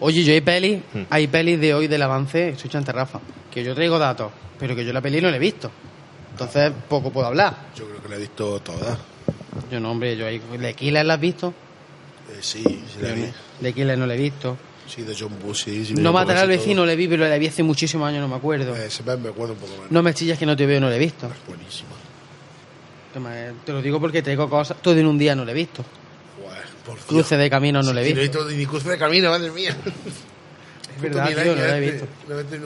Oye, yo hay pelis, Hmm. hay pelis de hoy del avance, escucha ante Rafa, que yo traigo datos, pero que yo la peli no la he visto. Entonces, poco puedo hablar. Yo creo que la he visto toda. Yo no, hombre, yo ahí, ¿de Killer la has visto? Eh, sí, sí la vi. Killer no la he visto. Sí, de John Bush, sí. sí No me matar al vecino la vi, pero la vi hace muchísimos años, no me acuerdo. Eh, me acuerdo un poco más. No me chillas que no te veo, no la he visto. Buenísimo. Toma, eh, Te lo digo porque traigo cosas, todo en un día no la he visto. Por Dios. Cruce de camino no Sí, visto. No he visto ni cruce de camino, madre mía. Es verdad, tío, no la he visto. No he visto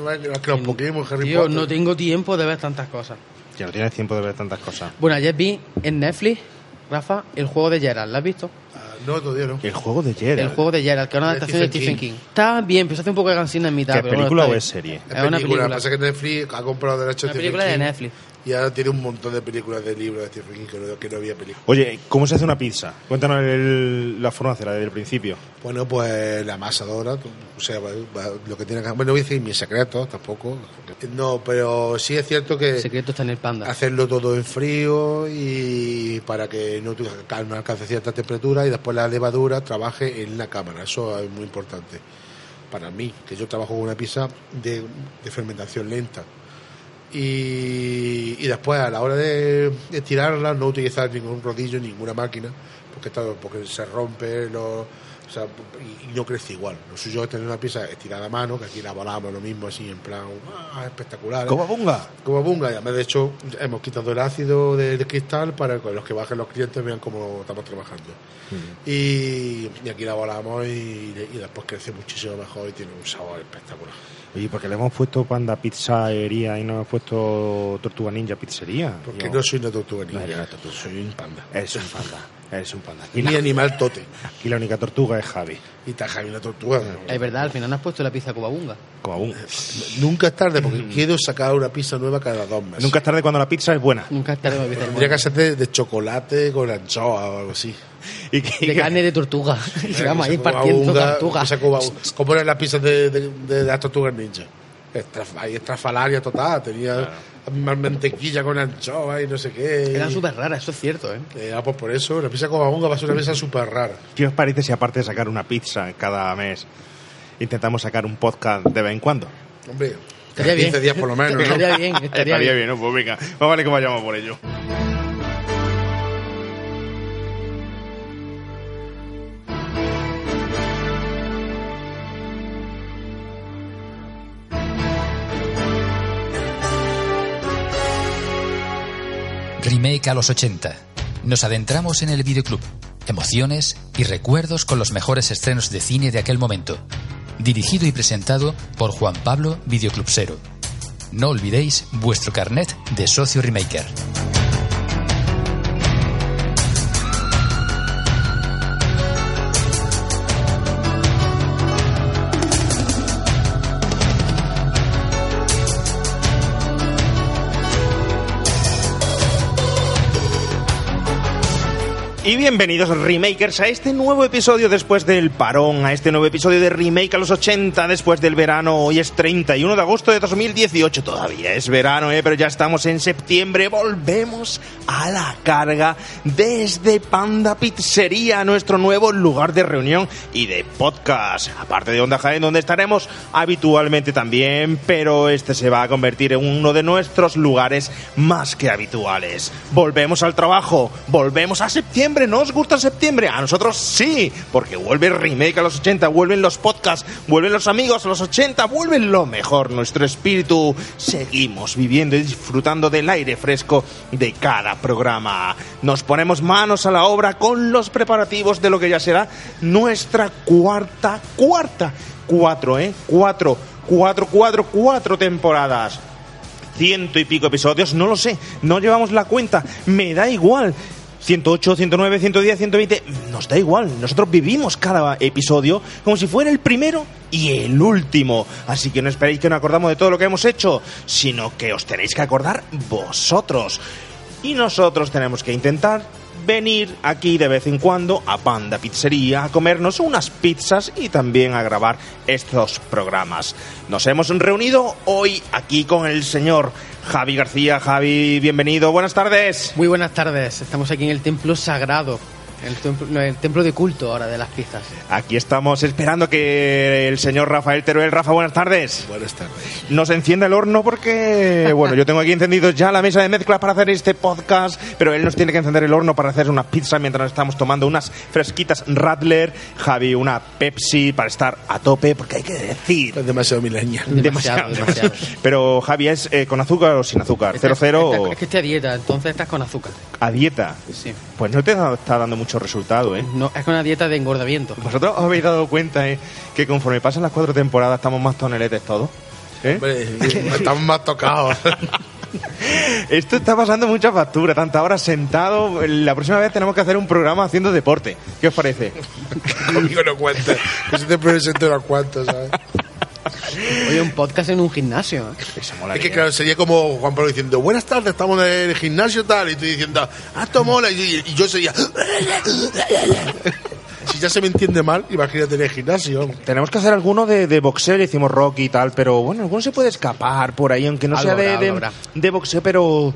Tío, Potter. no tengo tiempo de ver tantas cosas. Ya no tienes tiempo de ver tantas cosas. Bueno, ayer vi en Netflix, Rafa, el juego de Gerald, ¿la has visto? Ah, no, todavía no. El juego de Geralt. El juego de Gerald, que es una adaptación de Stephen King. Está bien, pero se hace un poco de cansina en mitad. ¿Qué pero bueno, película o es serie? Es Es una película. Pasa que Netflix ha comprado derechos Una de película de Netflix. Y ahora tiene un montón de películas de libros de Stephen King que no, que no había películas. Oye, ¿cómo se hace una pizza? Cuéntanos el- la forma de hacerla desde el principio. Bueno, pues la amasadora, tú- o sea, va- va- lo que tiene que... Bueno, no voy a decir mis secretos tampoco. No, pero sí es cierto que... El secreto está en el panda. hacerlo todo en frío y para que no, tu- no alcance cierta temperatura y después la levadura trabaje en la cámara. Eso es muy importante para mí, que yo trabajo con una pizza de, de fermentación lenta. Y, y después a la hora de, de tirarla no utilizar ningún rodillo, ninguna máquina, porque, está- porque se rompe lo, o sea, y, y no crece igual. Lo suyo es tener una pizza estirada a mano, que aquí la volamos lo mismo así en plan ah, espectacular. ¿Cómo bunga? Como bunga, y además de hecho hemos quitado el ácido del cristal para que los que bajen los clientes vean cómo estamos trabajando. Y, y aquí la volamos y, y después crece muchísimo mejor y tiene un sabor espectacular. Oye, porque le hemos puesto panda pizzería y no hemos puesto tortuga ninja pizzería. Porque Yo- no soy una tortuga No, ninja, no tortuga. soy un panda. Eres un panda. Eres un panda. Aquí Mi la, animal tote. aquí la única tortuga es Javi. Y taja una tortuga. Es verdad, al final no has puesto la pizza cobabunga. Aún. Nunca es tarde porque quiero sacar una pizza nueva cada dos meses. Nunca es tarde cuando la pizza es buena. Nunca es tarde para pizza Tendría que de, de chocolate con anchoa o algo así. Y que- De carne de tortuga. Y vamos ahí partiendo tortugas. ¿Cómo eran las pizzas de, de, de las tortugas ninja? Estraf- ahí estrafalaria total, tenía más mantequilla con anchoa y no sé qué. Eran súper raras, eso es cierto, ¿eh? Eh, ah, pues por eso, la pizza cobabunga va a ser una pizza súper rara. ¿Qué os parece si aparte de sacar una pizza cada mes, intentamos sacar un podcast de vez en cuando? Hombre, Estaría bien. 15 días por lo menos, ¿no? Estaría bien, estaría bien. ¿no? Pues venga, más vale que vayamos por ello. Remake a los 80. Nos adentramos en el videoclub. Emociones y recuerdos con los mejores estrenos de cine de aquel momento. Dirigido y presentado por Juan Pablo Videoclubsero. No olvidéis vuestro carnet de socio remaker. Y bienvenidos remakers a este nuevo episodio después del parón, a este nuevo episodio de remake a los 80 después del verano. Hoy es 31 de agosto de 2018, todavía es verano, ¿eh? pero ya estamos en septiembre. Volvemos a la carga desde Panda Pizzería, nuestro nuevo lugar de reunión y de podcast. Aparte de Onda Jaén, donde estaremos habitualmente también, pero este se va a convertir en uno de nuestros lugares más que habituales. Volvemos al trabajo, volvemos a septiembre. ¿No os gusta septiembre? A nosotros sí, porque vuelve el remake a los 80, vuelven los podcasts, vuelven los amigos a los 80, vuelven lo mejor, nuestro espíritu. Seguimos viviendo y disfrutando del aire fresco de cada programa. Nos ponemos manos a la obra con los preparativos de lo que ya será nuestra cuarta, cuarta, cuatro, ¿eh? Cuatro, cuatro, cuatro, cuatro temporadas ciento y pico episodios, no lo sé, no llevamos la cuenta, me da igual. 108, 109, 110, 120, nos da igual. Nosotros vivimos cada episodio como si fuera el primero y el último. Así que no esperéis que nos acordamos de todo lo que hemos hecho, sino que os tenéis que acordar vosotros. Y nosotros tenemos que intentar venir aquí de vez en cuando a Panda Pizzería a comernos unas pizzas y también a grabar estos programas. Nos hemos reunido hoy aquí con el señor Javi García. Javi, bienvenido, buenas tardes. Muy buenas tardes, estamos aquí en el templo sagrado El templo, no, el templo de culto ahora de las pizzas. Aquí estamos esperando que el señor Rafael Teruel, Rafa, buenas tardes. Buenas tardes. Nos encienda el horno porque, bueno, yo tengo aquí encendido ya la mesa de mezcla para hacer este podcast, pero él nos tiene que encender el horno para hacer unas pizzas mientras nos estamos tomando unas fresquitas Radler, Javi una Pepsi para estar a tope, porque hay que decir... Es demasiado milenial. Demasiado, demasiado. Pero Javi, ¿es eh, con azúcar o sin azúcar? ¿Cero cero o Es que estoy a dieta, entonces estás con azúcar. a dieta? Sí. Pues no te está dando mucho resultado, ¿eh? No, es con una dieta de engordamiento. ¿Vosotros os habéis dado cuenta eh, que conforme pasan las cuatro temporadas estamos más toneletes todos? ¿Eh? Hombre, estamos más tocados. Esto está pasando mucha factura, tanta hora sentado. La próxima vez tenemos que hacer un programa haciendo deporte. ¿Qué os parece? Conmigo no cuenta. Que se te presento unos cuantos, ¿sabes? Oye, un podcast en un gimnasio. ¿eh? Eso Es que claro, sería como Juan Pablo diciendo, buenas tardes, estamos en el gimnasio tal, y tú diciendo, ah, esto mola, y, y yo sería... si ya se me entiende mal, imagínate en el gimnasio. Tenemos que hacer alguno de, de boxeo, le decimos rock y tal, pero bueno, alguno se puede escapar por ahí, aunque no Algo sea de, habrá, de- algo habrá. de boxeo, pero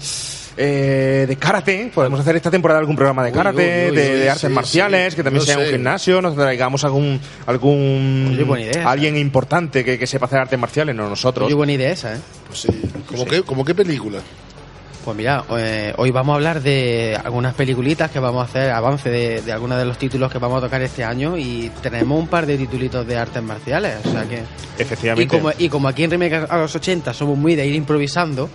eh, de karate. Podemos hacer esta temporada algún programa de karate, uy, uy, de, uy, de artes sí, marciales, sí. que también No sea un sé. gimnasio, nos traigamos algún algún Oye, buena idea. alguien importante que, que sepa hacer artes marciales, no nosotros. Oye, buena idea esa, ¿eh? Pues sí. ¿Cómo, qué, ¿Cómo qué película? Pues mira, eh, hoy vamos a hablar de algunas peliculitas que vamos a hacer, avance de, de algunos de los títulos que vamos a tocar este año y tenemos un par de titulitos de artes marciales, o sea que... Efectivamente. Y como, y como aquí en Remake a los 80 somos muy de ir improvisando,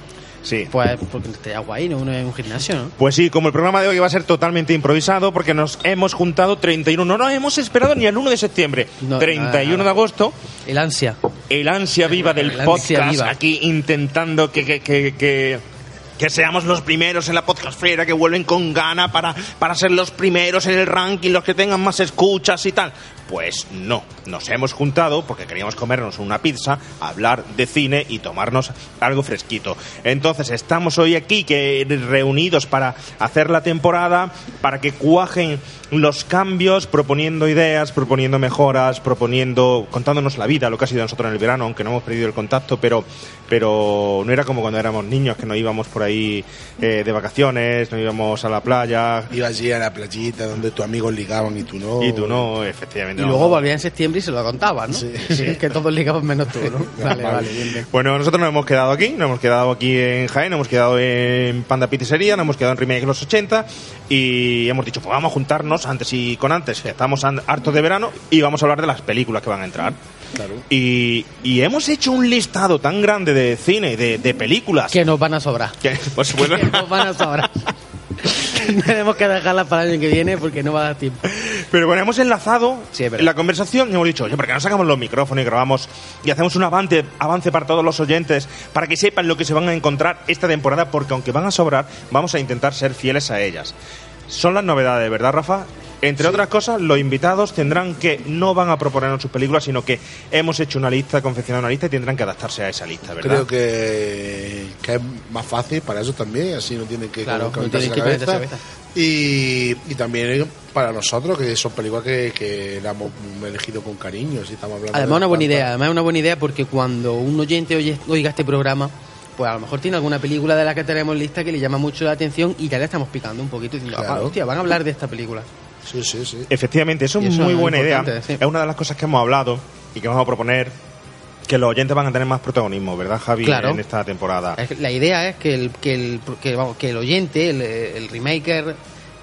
Sí. pues porque estaría guay, ¿no? Uno en un gimnasio, ¿no? Pues sí, como el programa de hoy va a ser totalmente improvisado porque nos hemos juntado 31, no nos hemos esperado ni al 1 de septiembre, No, 31 nada, nada. de agosto, El ansia. el ansia viva del El podcast viva. aquí intentando que, que, que, que, que seamos los primeros en la podcastfera, que vuelven con gana para, para ser los primeros en el ranking, los que tengan más escuchas y tal. Pues no, nos hemos juntado porque queríamos comernos una pizza, hablar de cine y tomarnos algo fresquito. Entonces estamos hoy aquí que reunidos para hacer la temporada, para que cuajen los cambios, proponiendo ideas, proponiendo mejoras, proponiendo, contándonos la vida, lo que ha sido nosotros en el verano, aunque no hemos perdido el contacto, pero, pero no era como cuando éramos niños, que nos íbamos por ahí eh, de vacaciones, nos íbamos a la playa, Ibas allí a la playita donde tus amigos ligaban y tú no. y tú no, efectivamente. Y no. luego volvía en septiembre y se lo contabas, ¿no? Sí. Sí, que todos ligamos menos tú, ¿no? Vale, Vale. vale, bien, bien. Bueno, nosotros nos hemos quedado aquí, nos hemos quedado aquí en Jaén, nos hemos quedado en Panda Pizzería, nos hemos quedado en Remake los 80 y hemos dicho, pues vamos a juntarnos antes y con antes, que estamos hartos de verano y vamos a hablar de las películas que van a entrar. Claro. Y, y hemos hecho un listado tan grande de cine, de, de películas, Que nos van a sobrar. que, pues bueno, Que nos van a sobrar. Tenemos que dejarlas para el año que viene porque no va a dar tiempo. Pero bueno, hemos enlazado Sí, la conversación y hemos dicho, oye, ¿por qué no sacamos los micrófonos y grabamos y hacemos un avance, avance para todos los oyentes para que sepan lo que se van a encontrar esta temporada? Porque aunque van a sobrar, vamos a intentar ser fieles a ellas. Son las novedades, ¿verdad, Rafa? Entre otras cosas, los invitados tendrán que, no van a proponernos sus películas, sino que hemos hecho una lista, confeccionado una lista y tendrán que adaptarse a esa lista, ¿verdad? Creo que, que es más fácil para eso también, así no tienen que Claro, no calentarse tienen que cabeza. Y, y también para nosotros, que son películas que, que la hemos elegido con cariño, si estamos hablando Además, de una buena idea. Además, es una buena idea porque cuando un oyente oye, oiga este programa, pues a lo mejor tiene alguna película de la que tenemos lista que le llama mucho la atención y ya le estamos picando un poquito diciendo, Claro. "Ah, hostia, van a hablar de esta película. Sí, sí, sí. Efectivamente, eso Y es eso muy es buena idea. sí. Es una de las cosas que hemos hablado y que vamos a proponer que los oyentes van a tener más protagonismo, ¿verdad, Javi? Claro. En esta temporada. La idea es que el, que el, que, vamos, que el oyente, el, el remaker,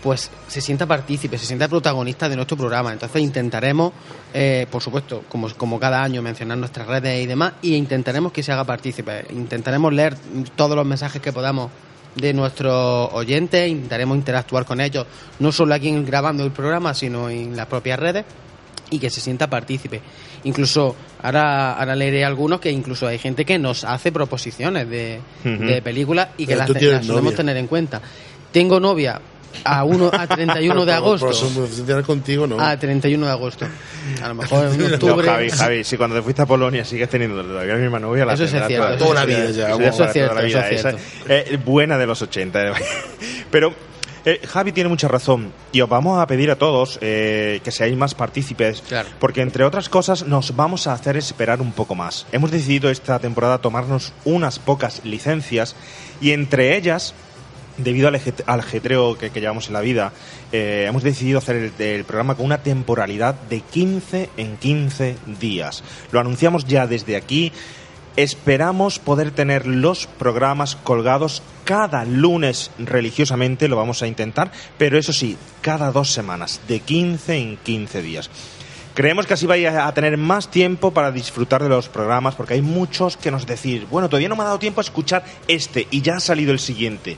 pues se sienta partícipe, se sienta protagonista de nuestro programa. Entonces intentaremos, eh, por supuesto, como, como cada año, mencionar nuestras redes y demás, y intentaremos que se haga partícipe. Intentaremos leer todos los mensajes que podamos de nuestros oyentes, intentaremos interactuar con ellos, no solo aquí en- grabando el programa, sino en las propias redes y que se sienta partícipe. Incluso ahora, ahora leeré algunos que incluso hay gente que nos hace proposiciones de, de películas y que las, las solemos novia. tener en cuenta. Tengo novia a, uno, a 31 de agosto. Por eso me funcionar contigo, ¿no? A 31 de agosto. A lo mejor en No, octubre. Javi, Javi, si cuando te fuiste a Polonia sigues teniendo todavía la misma novia, la Eso es cierto, toda, la vida ya. Eso es cierto, toda la eso vida. es Esa, cierto. eh, buena de los 80. eh. Pero eh, Javi tiene mucha razón y os vamos a pedir a todos eh, que seáis más partícipes Claro. porque entre otras cosas nos vamos a hacer esperar un poco más. Hemos decidido esta temporada tomarnos unas pocas licencias y entre ellas debido al, ajet- al ajetreo que, llevamos en la vida, eh, hemos decidido hacer el, el programa con una temporalidad de 15 en 15 días. Lo anunciamos ya desde aquí. Esperamos poder tener los programas colgados cada lunes religiosamente, lo vamos a intentar, pero eso sí, cada dos semanas, de 15 en 15 días. Creemos que así vais a tener más tiempo para disfrutar de los programas, porque hay muchos que nos decís, bueno, todavía no me ha dado tiempo a escuchar este y ya ha salido el siguiente.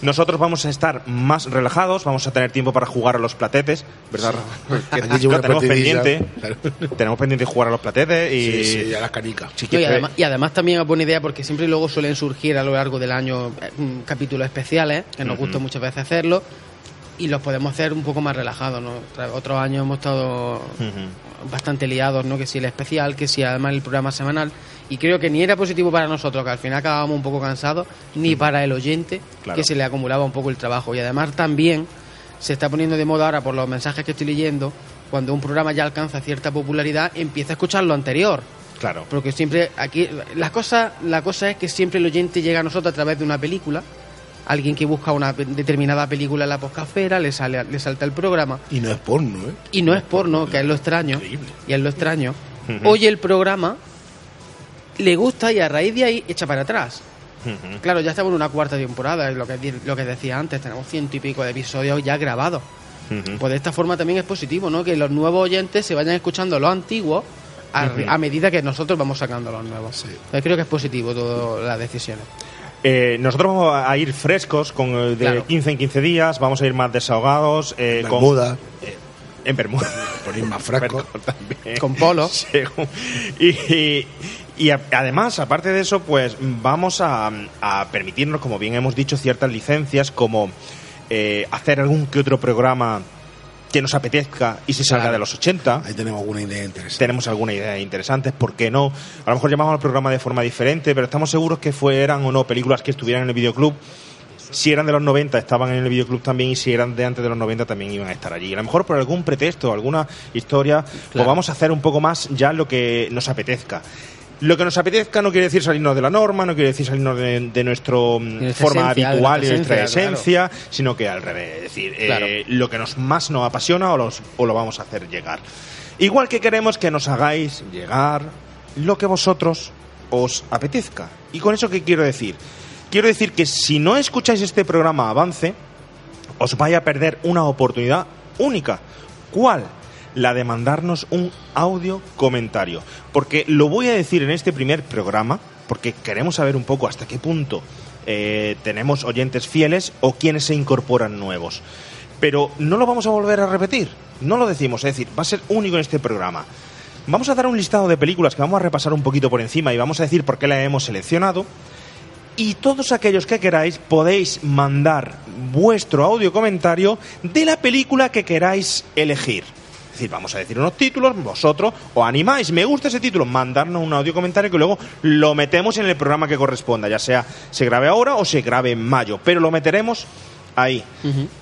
Nosotros vamos a estar más relajados, vamos a tener tiempo para jugar a los platetes, ¿verdad? Lo una tenemos pendiente, Claro. tenemos pendiente jugar a los platetes y Sí, sí, a las canicas. Sí, No, y, además, y además también es buena idea porque siempre luego suelen surgir a lo largo del año eh, mm, capítulos especiales, que nos gusta muchas veces hacerlo, y los podemos hacer un poco más relajados, ¿no? Otros años hemos estado bastante liados, ¿no? Que si el especial, que si además el programa semanal, y creo que ni era positivo para nosotros, que al final acabábamos un poco cansados, ni para el oyente, Claro. que se le acumulaba un poco el trabajo. Y además también se está poniendo de moda ahora por los mensajes que estoy leyendo, cuando un programa ya alcanza cierta popularidad, empieza a escuchar lo anterior. Claro. Porque siempre aquí la cosa la cosa es que siempre el oyente llega a nosotros a través de una película. Alguien que busca una determinada película en la poscafera, le sale le salta el programa Y no es porno, ¿eh? y no es porno, que es lo extraño. Increíble. Y es lo extraño. Oye el programa, le gusta y a raíz de ahí echa para atrás. Claro, ya estamos en una cuarta temporada, es lo que, lo que decía antes, tenemos ciento y pico de episodios ya grabados. Pues de esta forma también es positivo, ¿no? Que los nuevos oyentes se vayan escuchando los antiguos a, medida que nosotros vamos sacando los nuevos. Sí. Entonces creo que es positivo todas las decisiones. Eh, nosotros vamos a ir frescos, con de Claro. 15 en 15 días, vamos a ir más desahogados. Eh, con- Bermuda, eh, en Bermuda. por ir más fresco. también. Con polo. Según- Y, y- y a- además, aparte de eso, pues vamos a, a permitirnos, como bien hemos dicho, ciertas licencias, como eh, hacer algún que otro programa que nos apetezca y se salga Claro. de los 80 Ahí tenemos alguna idea interesante. tenemos alguna idea interesante, ¿por qué no? A lo mejor llamamos al programa de forma diferente, pero estamos seguros que fueran o no películas que estuvieran en el videoclub. Si eran de los 90 estaban en el videoclub también y si eran de antes de los 90 también iban a estar allí. A lo mejor por algún pretexto, alguna historia, pues Claro. vamos a hacer un poco más ya lo que nos apetezca. Lo que nos apetezca no quiere decir salirnos de la norma, no quiere decir salirnos de, de nuestra nuestra forma esencia, de habitual y de nuestra esencia, sino que al revés. Es decir, eh, lo que nos más nos apasiona o, los- o lo vamos a hacer llegar. Igual que queremos que nos hagáis llegar lo que vosotros os apetezca. ¿Y con eso qué quiero decir? Quiero decir que si no escucháis este programa avance, os vaya a perder una oportunidad única. ¿Cuál? La de mandarnos un audio comentario. Porque lo voy a decir en este primer programa, porque queremos saber un poco hasta qué punto eh, tenemos oyentes fieles o quienes se incorporan nuevos. Pero no lo vamos a volver a repetir, no lo decimos, es decir, va a ser único en este programa. Vamos a dar un listado de películas que vamos a repasar un poquito por encima y vamos a decir por qué la hemos seleccionado. Y todos aquellos que queráis podéis mandar vuestro audio comentario de la película que queráis elegir. Es decir, vamos a decir unos títulos, vosotros os animáis, me gusta ese título, mandarnos un audio comentario que luego lo metemos en el programa que corresponda, ya sea se grabe ahora o se grabe en mayo, pero lo meteremos ahí.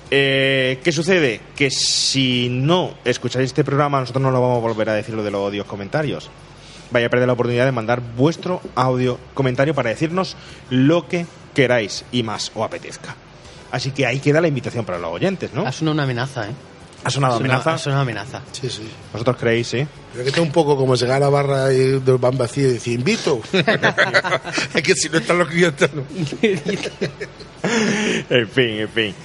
Eh, ¿Qué sucede? Que si no escucháis este programa, nosotros no lo vamos a volver a decir lo de los audios comentarios. Vaya a perder la oportunidad de mandar vuestro audio comentario para decirnos lo que queráis y más os apetezca. Así que ahí queda la invitación para los oyentes, ¿no? Sonado una amenaza, ¿eh? ¿Ha sonado amenaza? Ha sonado amenaza. Sí, sí. ¿Vosotros creéis, sí? Pero que está un poco como llegar a la barra y del van vacío y decir, invito. es que si no están los clientes, no. en fin, en fin.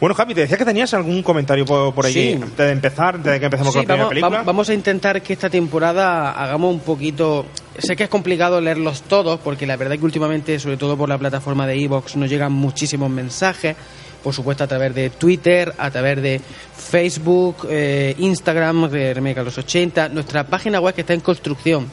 Bueno, Javi, te decía que tenías algún comentario por, por allí Sí. antes de empezar, antes de que empecemos Sí, con la primera vamos, película. vamos- vamos a intentar que esta temporada hagamos un poquito. Sé que es complicado leerlos todos, porque la verdad es que últimamente, sobre todo por la plataforma de Evox, nos llegan muchísimos mensajes. Por supuesto, a través de Twitter, a través de Facebook, eh, Instagram, de Remake a los 80, nuestra página web que está en construcción.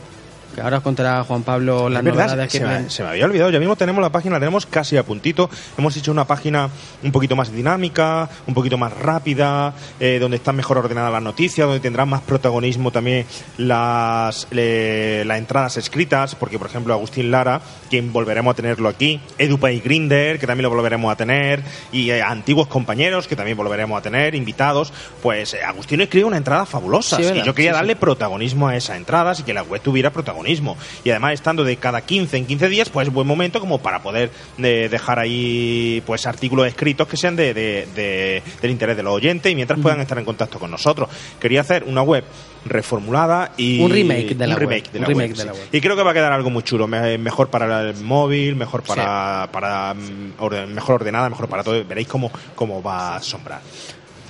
Que ahora os contará Juan Pablo las verdad, novedades que se, me, se me había olvidado. Ya mismo tenemos la página, la tenemos casi a puntito. Hemos hecho una página un poquito más dinámica, un poquito más rápida, eh, donde están mejor ordenadas las noticias, donde tendrán más protagonismo también las, las entradas escritas, porque por ejemplo Agustín Lara, quien volveremos a tenerlo aquí, Edupay Grinder, que también lo volveremos a tener, y eh, antiguos compañeros que también volveremos a tener, invitados, pues eh, Agustín escribe una entrada fabulosa Sí, y yo quería Sí, sí. darle protagonismo a esas entradas y que la web tuviera protagonismo protagonismo. Y además, estando de cada 15 en 15 días, pues buen momento como para poder eh, dejar ahí pues artículos escritos que sean de, de- de- del interés de los oyentes y mientras puedan estar en contacto con nosotros. Quería hacer una web reformulada y Un remake de la un web, remake de un la remake web, de sí. la web. Y creo que va a quedar algo muy chulo, me- mejor para el móvil, mejor para, para mm, orden- mejor ordenada, mejor para todo. Veréis cómo, cómo va a asombrar.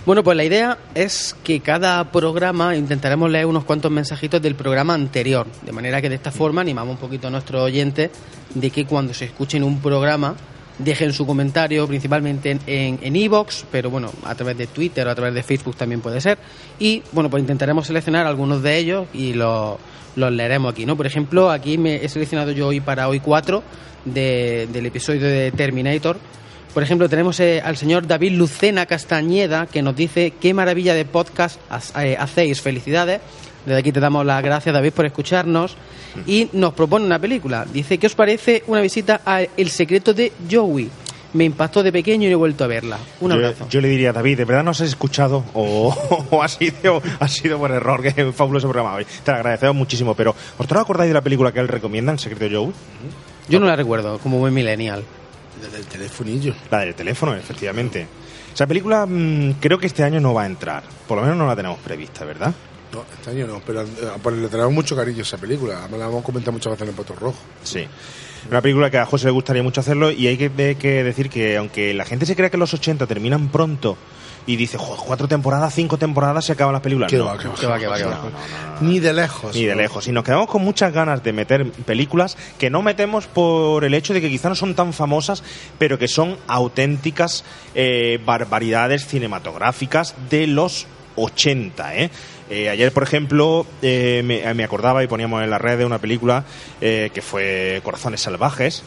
Bueno, pues la idea es que cada programa intentaremos leer unos cuantos mensajitos del programa anterior, de manera que de esta forma animamos un poquito a nuestros oyentes de que cuando se escuchen un programa dejen su comentario principalmente en en en pero bueno, a través de Twitter o a través de Facebook también puede ser. Y bueno, pues intentaremos seleccionar algunos de ellos y los, los leeremos aquí, ¿no? Por ejemplo, aquí me he seleccionado yo hoy para hoy 4 de- del episodio de Terminator. Por ejemplo, tenemos eh, al señor David Lucena Castañeda que nos dice qué maravilla de podcast eh, hacéis. Felicidades. Desde aquí te damos las gracias, David, por escucharnos. Y nos propone una película. Dice, ¿qué os parece una visita a El secreto de Joey? Me impactó de pequeño y he vuelto a verla. Un abrazo. yo le diría, David, ¿de verdad no has escuchado o, o ha, sido, ha sido por error que fabuloso programa hoy? Te lo agradecemos muchísimo, pero ¿vosotros acordáis de la película que él recomienda, El secreto de Joe? Yo no la recuerdo como buen millennial. Desde el telefonillo. La del teléfono, efectivamente. Esa película mm, creo que este año no va a entrar. Por lo menos no la tenemos prevista, ¿verdad? No, este año no, pero eh, pues le tenemos mucho cariño a esa película. Además, la hemos comentado muchas veces en el Pato Rojo. Sí. Una película que a José le gustaría mucho hacerlo y hay que, de- que decir que aunque la gente se crea que los 80 terminan pronto y dice, "Joder, cuatro temporadas, cinco temporadas se acaban las películas. Qué No, va, qué va, Que va, que va, que va. Ni de lejos. Ni de lejos. Y nos quedamos con muchas ganas de meter películas que no metemos por el hecho de que quizá no son tan famosas, pero que son auténticas eh, barbaridades cinematográficas de los 80, ¿eh? Eh, ayer, por ejemplo, eh, me, me acordaba y poníamos en la red de una película eh, que fue Corazones Salvajes,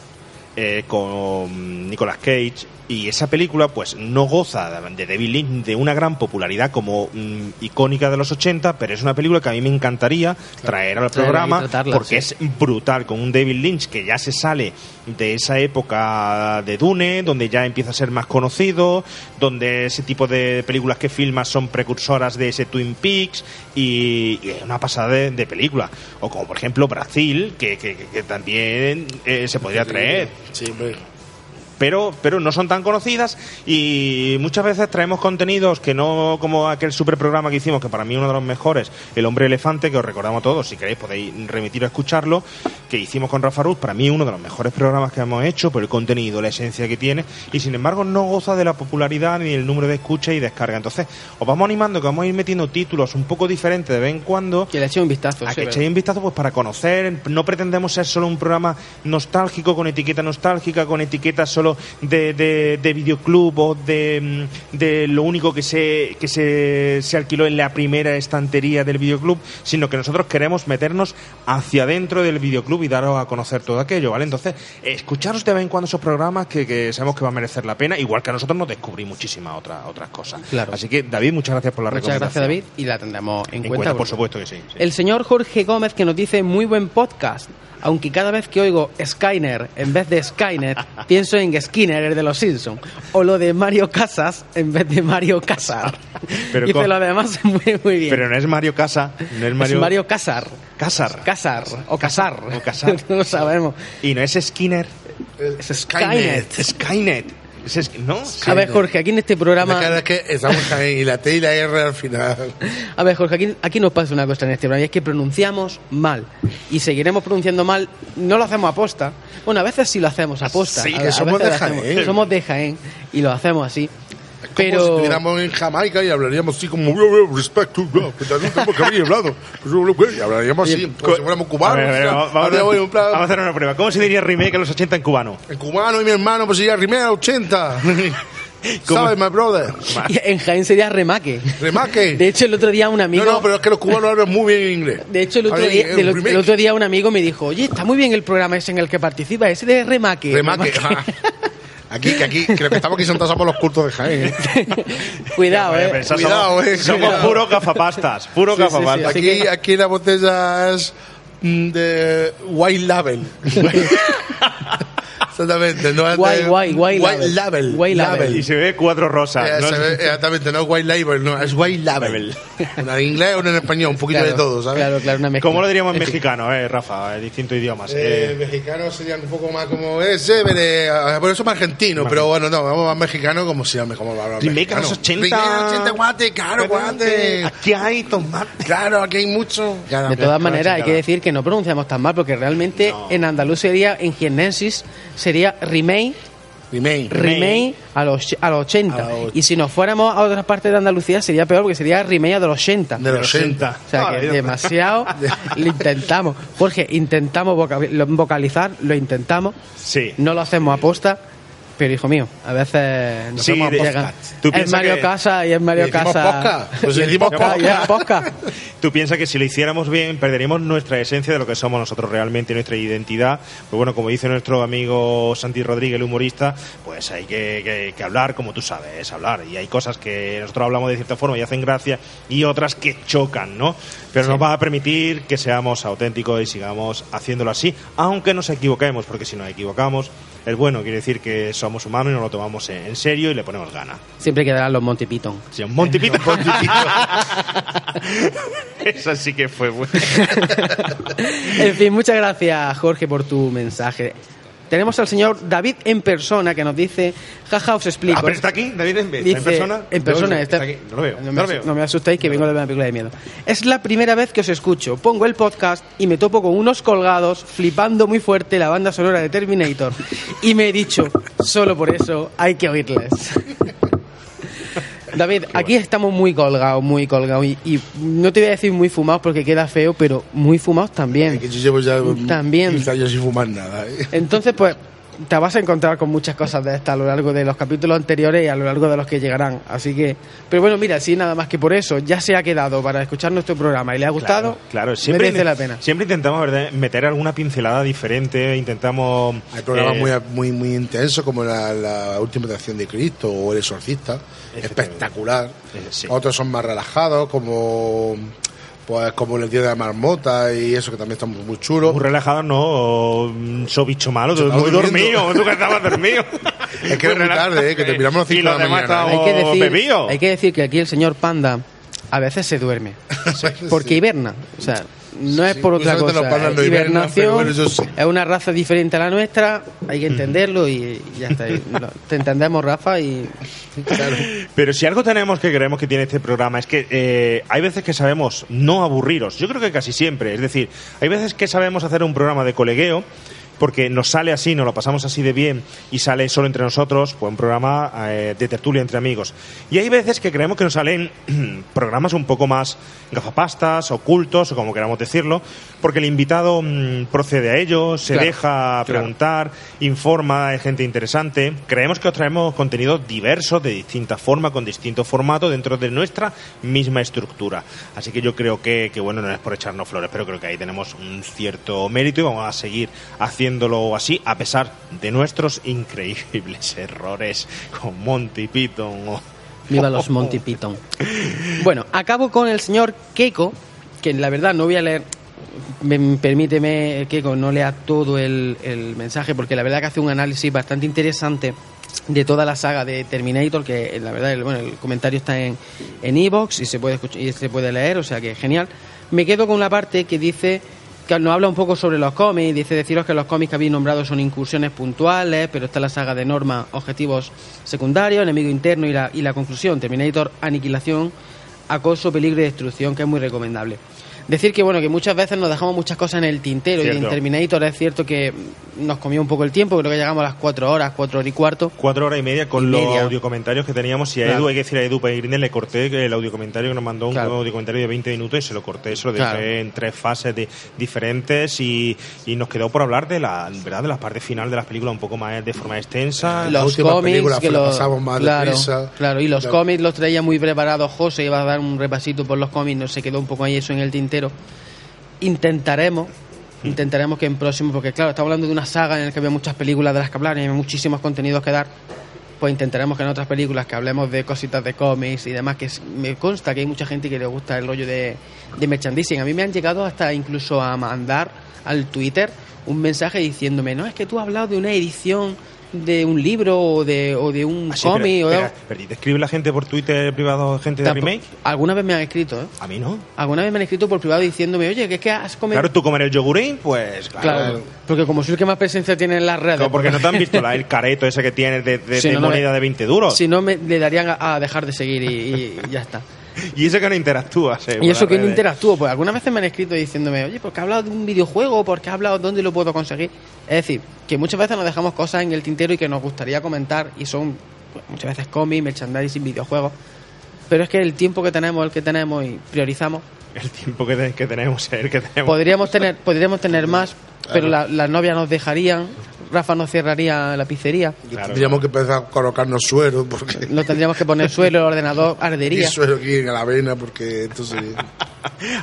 con Nicolas Cage y esa película pues no goza de David Lynch de una gran popularidad como mm, icónica de los 80 pero es una película que a mí me encantaría traer al programa tratarla, porque sí. es brutal con un David Lynch que ya se sale de esa época de Dune donde ya empieza a ser más conocido donde ese tipo de películas que filma son precursoras de ese Twin Peaks y, y es una pasada de, de película o como por ejemplo Brasil que, que- que- que también eh, se podría traer Sí, hombre. Pero, pero no son tan conocidas y muchas veces traemos contenidos que no como aquel super programa que hicimos, que para mí uno de los mejores, El Hombre Elefante, que os recordamos a todos, si queréis podéis remitir a escucharlo, que hicimos con Rafa Ruz, para mí uno de los mejores programas que hemos hecho por el contenido, la esencia que tiene y sin embargo no goza de la popularidad ni el número de escucha y descarga. Entonces os vamos animando que vamos a ir metiendo títulos un poco diferentes de vez en cuando Que le eche un vistazo. a sí, que echéis un vistazo pues para conocer, no pretendemos ser solo un programa nostálgico con etiqueta nostálgica, con etiqueta solo de, de, de videoclub o de, mm, de lo único que se que se, se alquiló en la primera estantería del videoclub, sino que nosotros queremos meternos hacia dentro del videoclub y daros a conocer todo aquello, ¿vale? Entonces, escucharos de vez en cuando esos programas que, que sabemos que va a merecer la pena, igual que a nosotros nos descubrí muchísimas otras otras cosas. Claro. Así que David, muchas gracias por la Muchas gracias, recomendación. David, y la tendremos en, En cuenta. cuenta, por supuesto que sí. sí. El señor Jorge Gómez que nos dice muy buen podcast. Aunque cada vez que oigo Skyner en vez de Skynet, pienso en Skinner, el de los Simpsons. O lo de Mario Casas en vez de Mario Casar. Pero Dice co- lo demás muy, muy bien. Pero no es Mario Casa, no es Mario, Es Mario Casar. Casar. Casar. O Casar. O Casar. no lo sabemos. Y no es Skinner, Es Skynet. Skynet. Es Sk- ¿No? A ver, Jorge, aquí en este programa. La cara es que estamos ahí, y la T y la R al final. A ver, Jorge, aquí, aquí nos pasa una cosa en este programa y es que pronunciamos mal. Y seguiremos pronunciando mal. No lo hacemos a posta. Bueno, a veces sí lo hacemos a posta. Sí, a, que a somos veces de lo hacemos. Jaén. Somos de Jaén y lo hacemos así. Como Pero. si estuviéramos en Jamaica y hablaríamos así como respecto, que tenemos que haber hablado. Y hablaríamos así, como si fuéramos A cubanos. ver, a ver, o sea, vamos, vamos a vamos a hacer una prueba. ¿Cómo se diría remake a los 80 en cubano? En cubano y mi hermano, pues sería Rimera 80. ¿Cómo? ¿Sabes, my brother? En Jaén sería remaque. Remaque. De hecho, el otro día un amigo. No, no, pero es que los cubanos hablan muy bien inglés. De hecho, el otro, día, en remake. el otro día un amigo me dijo, oye, está muy bien el programa ese en el que participa, ese de remaque. Remaque. Aquí, que aquí, creo que estamos aquí sentados por los cultos de Jaén. ¿eh? Cuidado, eh. pero esas Cuidado, somos, eh, Somos cuidado. puros gafapastas, puro Sí, sí, sí, gafapastas. así Aquí, que- aquí la botella es mm, de White Label. Exactamente, no es guay, guay white label. label. Label. Y se ve cuatro rosas. Eh, ¿no? se ve- exactamente, no es white label, no, es white label. Una en inglés, una en español, un poquito Claro, de todo, ¿sabes? Claro, claro, una mezcla. ¿Cómo lo diríamos en mexicano, eh, Rafa? En distintos idiomas. Eh, Eh, mexicanos serían un poco más como ese, pero, por eso más argentino, pero bueno, no, vamos más mexicano como si llame, como hablar Remake a los mexicano. 80. Remake a los 80, guate, claro, guate. Aquí hay tomate. Claro, aquí hay mucho. Claro, De todas maneras, hay que decir que no pronunciamos tan mal, porque realmente en andaluz sería, en jiennensis, sería remake, Remake. remake a los, a los 80. A los- Y si nos fuéramos a otras partes de Andalucía sería peor, porque sería remake a de los 80. De los 80. O sea, que demasiado lo intentamos. Jorge, intentamos vocalizar, lo intentamos, Sí. no lo hacemos a posta, pero hijo mío, a veces nos Sí, Es Mario que- Casa y es Mario Casa. Pues decimos posca. Tú piensas que si lo hiciéramos bien perderíamos nuestra esencia de lo que somos nosotros realmente, nuestra identidad. Pues bueno, como dice nuestro amigo Santi Rodríguez, el humorista, pues hay que, que- que hablar como tú sabes hablar. Y hay cosas que nosotros hablamos de cierta forma y hacen gracia y otras que chocan, ¿no? Pero nos va a permitir que seamos auténticos y sigamos haciéndolo así, aunque nos equivoquemos, porque si nos equivocamos, es bueno, quiere decir que somos humanos y nos lo tomamos en serio y le ponemos ganas. Siempre quedarán los Monty Python. Sí, un Monty Python. Esa sí que fue buena. en fin, muchas gracias, Jorge, por tu mensaje. Tenemos al señor David en persona que nos dice, jaja, os explico. Ah, pero está aquí, David, en, Dice, en persona. En persona, No, está- está aquí. No lo veo. No No, me, lo veo. no me asustéis que vengo de una película de miedo. Es la primera vez que os escucho. Pongo el podcast y me topo con unos colgados flipando muy fuerte la banda sonora de Terminator. Y me he dicho, solo por eso hay que oírles. David, aquí estamos muy colgados, muy colgados. Y, y no te voy a decir muy fumados porque queda feo, pero muy fumados también. Que yo llevo ya También. 15 años sin fumar nada. ¿eh? Entonces, pues, te vas a encontrar con muchas cosas de estas a lo largo de los capítulos anteriores y a lo largo de los que llegarán. Así que, pero bueno, mira, sí, nada más que por eso, ya se ha quedado para escuchar nuestro programa y le ha gustado, Claro, claro. Siempre, merece la pena. Siempre intentamos ¿verdad? meter alguna pincelada diferente, intentamos... Hay programas eh, muy, muy, muy intensos como la, la última acción de Cristo o El Exorcista. Espectacular. Sí. Otros son más relajados como pues como el día de la marmota y eso que también está muy, muy chulo. Muy relajado, no, mm, so bicho malo, muy dormido, tú que estabas dormido. Es que era muy tarde, ¿eh? que terminamos las Y cinco de los la mañana, ¿eh? Hay que, decir, bebidos. hay que decir que aquí el señor Panda a veces se duerme, porque Sí. hiberna. O sea, no es por otra cosa. hibernación bueno, sí. es una raza diferente a la nuestra, hay que entenderlo y ya está. Te entendemos, Rafa, y Pero si algo tenemos que creemos que tiene este programa es que eh, hay veces que sabemos no aburriros. Yo creo que casi siempre. Es decir, hay veces que sabemos hacer un programa de colegueo porque nos sale así, nos lo pasamos así de bien y sale solo entre nosotros, pues un programa eh, de tertulia entre amigos. Y hay veces que creemos que nos salen programas un poco más gafapastas, ocultos, o como queramos decirlo, porque el invitado mm, procede a ello, se Claro, deja preguntar, informa, hay gente interesante. Creemos que os traemos contenidos diversos, de distinta forma, con distinto formato, dentro de nuestra misma estructura. Así que yo creo que, que, bueno, no es por echarnos flores, pero creo que ahí tenemos un cierto mérito y vamos a seguir haciéndolo así, a pesar de nuestros increíbles errores con Monty Python Viva los Monty Python. Bueno, acabo con el señor Keiko, que la verdad no voy a leer, me- permíteme, Keiko, no lea todo el, mensaje, porque la verdad que hace un análisis bastante interesante de toda la saga de Terminator, que la verdad, el, bueno, el comentario está en en Evox y se puede escuchar, y se puede leer, o sea que genial. Me quedo con una parte que dice que nos habla un poco sobre los cómics, dice deciros que los cómics que habéis nombrado son incursiones puntuales, pero está la saga de normas, objetivos secundarios, enemigo interno y la, y la conclusión, Terminator, aniquilación, acoso, peligro y destrucción, que es muy recomendable. Decir que bueno, que muchas veces nos dejamos muchas cosas en el tintero y en. Terminator es cierto que nos comió un poco el tiempo, creo que llegamos a las cuatro horas, cuatro horas y cuarto. cuatro horas y media con Y los media. audiocomentarios que teníamos. Y a Claro. Edu, hay que decir a Edu Peregrine, le corté el audiocomentario que nos mandó un Claro. audiocomentario de 20 minutos y se lo corté, se lo dejé Claro. en tres fases de, diferentes y, y nos quedó por hablar de la verdad de la parte final de las películas un poco más de forma extensa. La los última cómics que la lo- pasamos más claro, deprisa. claro y los cómics los traía muy preparados José iba a dar un repasito por los cómics no se quedó un poco ahí eso en el tintero intentaremos intentaremos que en próximo porque claro estamos hablando de una saga en la que había muchas películas de las que hablar y hay muchísimos contenidos que dar pues intentaremos que en otras películas que hablemos de cositas de cómics y demás, que me consta que hay mucha gente que le gusta el rollo de, de merchandising. A mí me han llegado hasta incluso a mandar al Twitter un mensaje diciéndome, no, es que tú has hablado de una edición de un libro o de, o de un Ah, sí, cómic. pero, o pero ¿y te escribe la gente por Twitter privado, gente de remake? Alguna vez me han escrito, ¿eh? A mí no. Alguna vez me han escrito por privado diciéndome, oye, que es que has comido... Claro, tú comer el yogurín, pues claro. Claro, porque como soy el que más presencia tiene en las redes... Como porque no te han visto la- el careto ese que tienes de, de- Si de no, no moneda me- de 20 duros. Si no, me, le darían a, a dejar de seguir y, y ya está. Y eso que no interactúas. eh, por Y eso que no interactúo, pues algunas veces me han escrito diciéndome, oye, porque has hablado de un videojuego, porque has hablado dónde lo puedo conseguir. Es decir, que muchas veces nos dejamos cosas en el tintero y que nos gustaría comentar y son pues, muchas veces cómics, merchandising, videojuegos. Pero es que el tiempo que tenemos, el que tenemos y priorizamos, El tiempo que, que tenemos, el que tenemos. podríamos tener, podríamos tener más, pero la- las novias nos dejarían, Rafa nos cerraría la pizzería, Claro, Tendríamos que empezar a colocarnos suero, porque. no tendríamos que poner suelo, el ordenador Y ardería. suero aquí en la vena, porque entonces.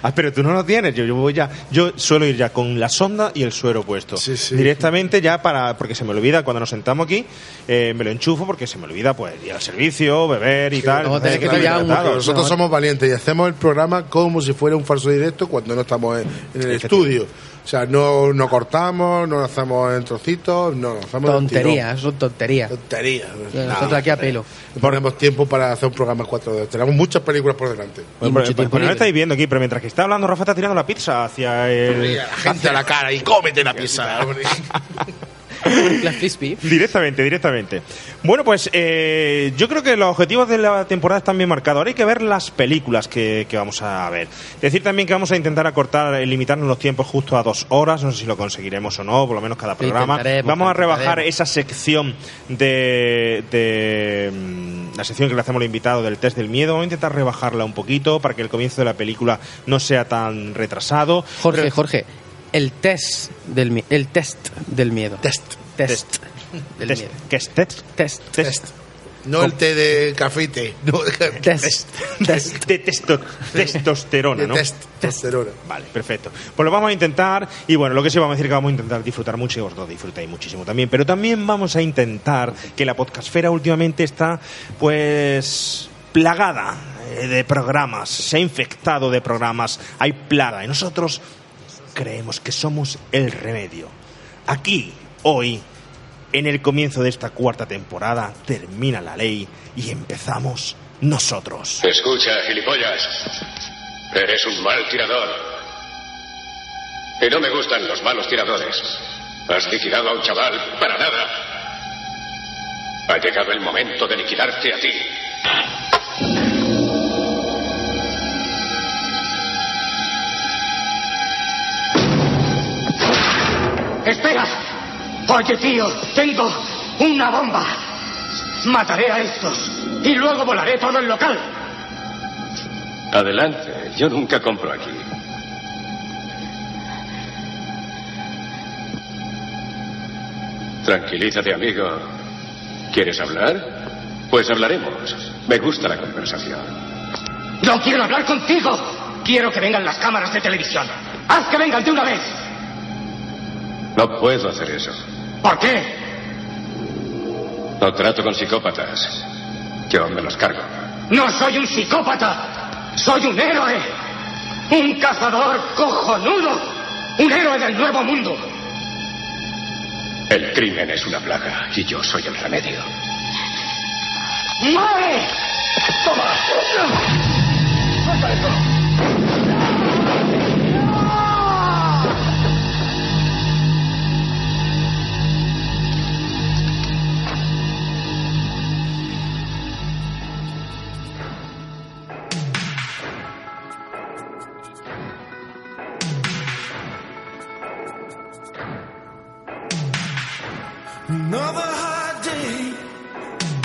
Ah, pero tú no lo tienes. Yo, yo voy ya. Yo suelo ir ya con la sonda y el suero puesto. Sí, sí. Directamente ya para. Porque se me olvida cuando nos sentamos aquí. eh, me lo enchufo porque se me olvida pues ir al servicio, beber y tal. que pillar un- nosotros no. somos valientes y hacemos el programa como si fuera un falso directo cuando no estamos en, en el estudio. O sea, no, no cortamos, no lo hacemos en trocitos, no, lo hacemos en Tonterías, son tonterías. Tonterías. Nosotros aquí a pelo. Ponemos tiempo para hacer un programa 4D. Tenemos muchas películas por delante. Bueno, pero- no estáis viendo aquí, pero mientras que está hablando, Rafa está tirando la pizza hacia el. La gente a la cara y cómete la pizza. frisbee. Directamente, directamente. Bueno, pues eh, yo creo que los objetivos de la temporada están bien marcados. Ahora hay que ver las películas que, que vamos a ver. Decir también que vamos a intentar acortar, eh, limitarnos los tiempos justo a dos horas. No sé si lo conseguiremos o no, por lo menos cada programa. intentaremos, Vamos a rebajar esa sección de, de, mm, la sección que le hacemos al invitado del test del miedo. Vamos a intentar rebajarla un poquito para que el comienzo de la película no sea tan retrasado. Jorge, Pero- Jorge, el test del mi- el test del miedo. Test. Test del Test- miedo. ¿Qué es test? Test. Test. No el té de café té. No, Test. Test. De testo- testosterona, ¿no? test. Testosterona. Vale, perfecto. Pues lo vamos a intentar y bueno, lo que sí vamos a decir es que vamos a intentar disfrutar mucho y vosotros disfrutáis muchísimo también, pero también vamos a intentar que la podcastfera últimamente está pues plagada eh, de programas, se ha infectado de programas, hay plaga y nosotros creemos que somos el remedio. Aquí, hoy, en el comienzo de esta cuarta temporada, termina la ley y empezamos nosotros. Escucha, gilipollas. Eres un mal tirador. Y no me gustan los malos tiradores. Has liquidado a un chaval para nada. Ha llegado el momento de liquidarte a ti. ¡Espera! Oye, tío, tengo una bomba. Mataré a estos y luego volaré todo el local. Adelante, yo nunca compro aquí. Tranquilízate, amigo. ¿Quieres hablar? Pues hablaremos. Me gusta la conversación. No quiero hablar contigo. Quiero que vengan las cámaras de televisión. Haz que vengan de una vez. No puedo hacer eso. ¿Por qué? No trato con psicópatas. Yo me los cargo. No soy un psicópata. Soy un héroe. Un cazador cojonudo. Un héroe del nuevo mundo. El crimen es una plaga y yo soy el remedio. ¡Muere! ¡Toma! ¡Suelta Another hard day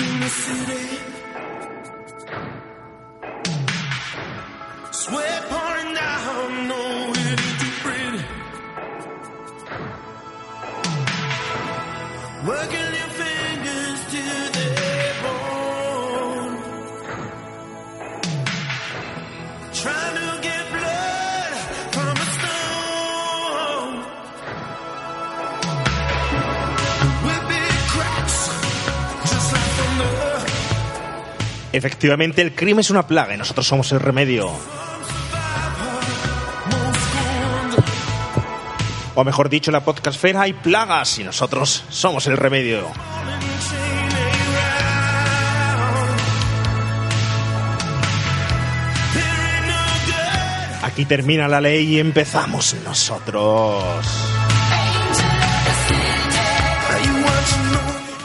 in the city. Sweat pouring down, no it ain't too pretty. Working Efectivamente, el crimen es una plaga y nosotros somos el remedio. O mejor dicho, en la podcastfera hay plagas y nosotros somos el remedio. Aquí termina la ley y empezamos nosotros.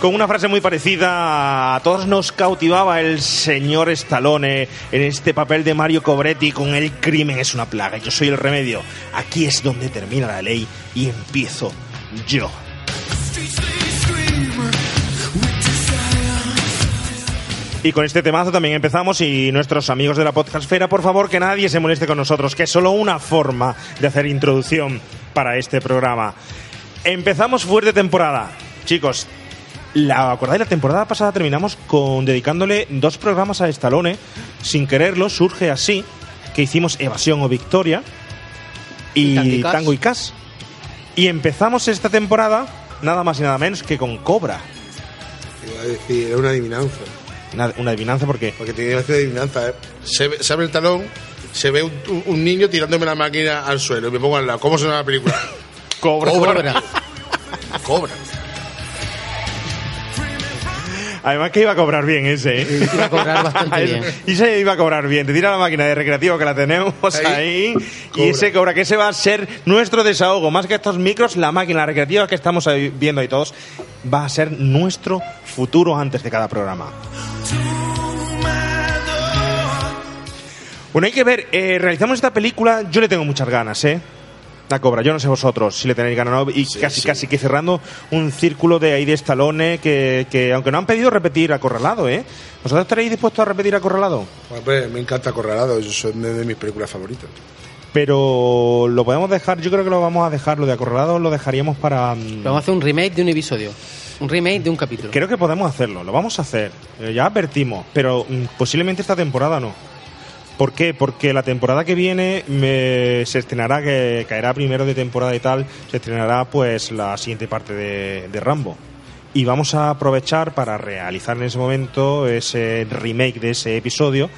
Con una frase muy parecida, a todos nos cautivaba el señor Stallone en este papel de Mario Cobretti con el crimen es una plaga, yo soy el remedio. Aquí es donde termina la ley y empiezo yo. Y con este temazo también empezamos y nuestros amigos de la podcastfera, por favor que nadie se moleste con nosotros, que es solo una forma de hacer introducción para este programa. Empezamos fuerte temporada. Chicos, la, ¿acordáis? La temporada pasada terminamos con dedicándole dos programas a Stallone. Sin quererlo, surge así, que hicimos Evasión o Victoria y, Y Tango y Cash. Y empezamos esta temporada nada más y nada menos que con Cobra. Iba a decir, era una adivinanza. Una, una adivinanza porque Porque tenía que hacer adivinanza. ¿eh? Se, abre el talón, se ve un, niño tirándome la máquina al suelo y me pongo al lado. ¿Cómo se llama la película? Cobra. Cobra. Cobra. Además que iba a cobrar bien ese, ¿eh? Iba a cobrar bastante bien. Y se iba a cobrar bien. Te tira la máquina de recreativo que la tenemos ahí. Ahí. y ese cobra, que ese va a ser nuestro desahogo. Más que estos micros, la máquina recreativa que estamos viendo ahí todos, va a ser nuestro futuro antes de cada programa. Bueno, hay que ver, eh, realizamos esta película, yo le tengo muchas ganas, ¿eh? La cobra, yo no sé vosotros si le tenéis ganas o no, y casi, sí. casi que cerrando un círculo de ahí de Stallone que, que, aunque no han pedido repetir Acorralado, ¿eh? ¿Vosotros estaréis dispuestos a repetir Acorralado? Hombre, me encanta Corralado, eso son de, de mis películas favoritas. Pero lo podemos dejar, yo creo que lo vamos a dejar, lo de Acorralado lo dejaríamos para... mm, Vamos a hacer un remake de un episodio. Un remake de un capítulo. Creo que podemos hacerlo, lo vamos a hacer. Eh, ya advertimos, pero mm, posiblemente esta temporada no. ¿Por qué? Porque la temporada que viene me- se estrenará, que caerá primero de temporada y tal, se estrenará pues la siguiente parte de, de Rambo. Y vamos a aprovechar para realizar en ese momento ese remake de ese episodio,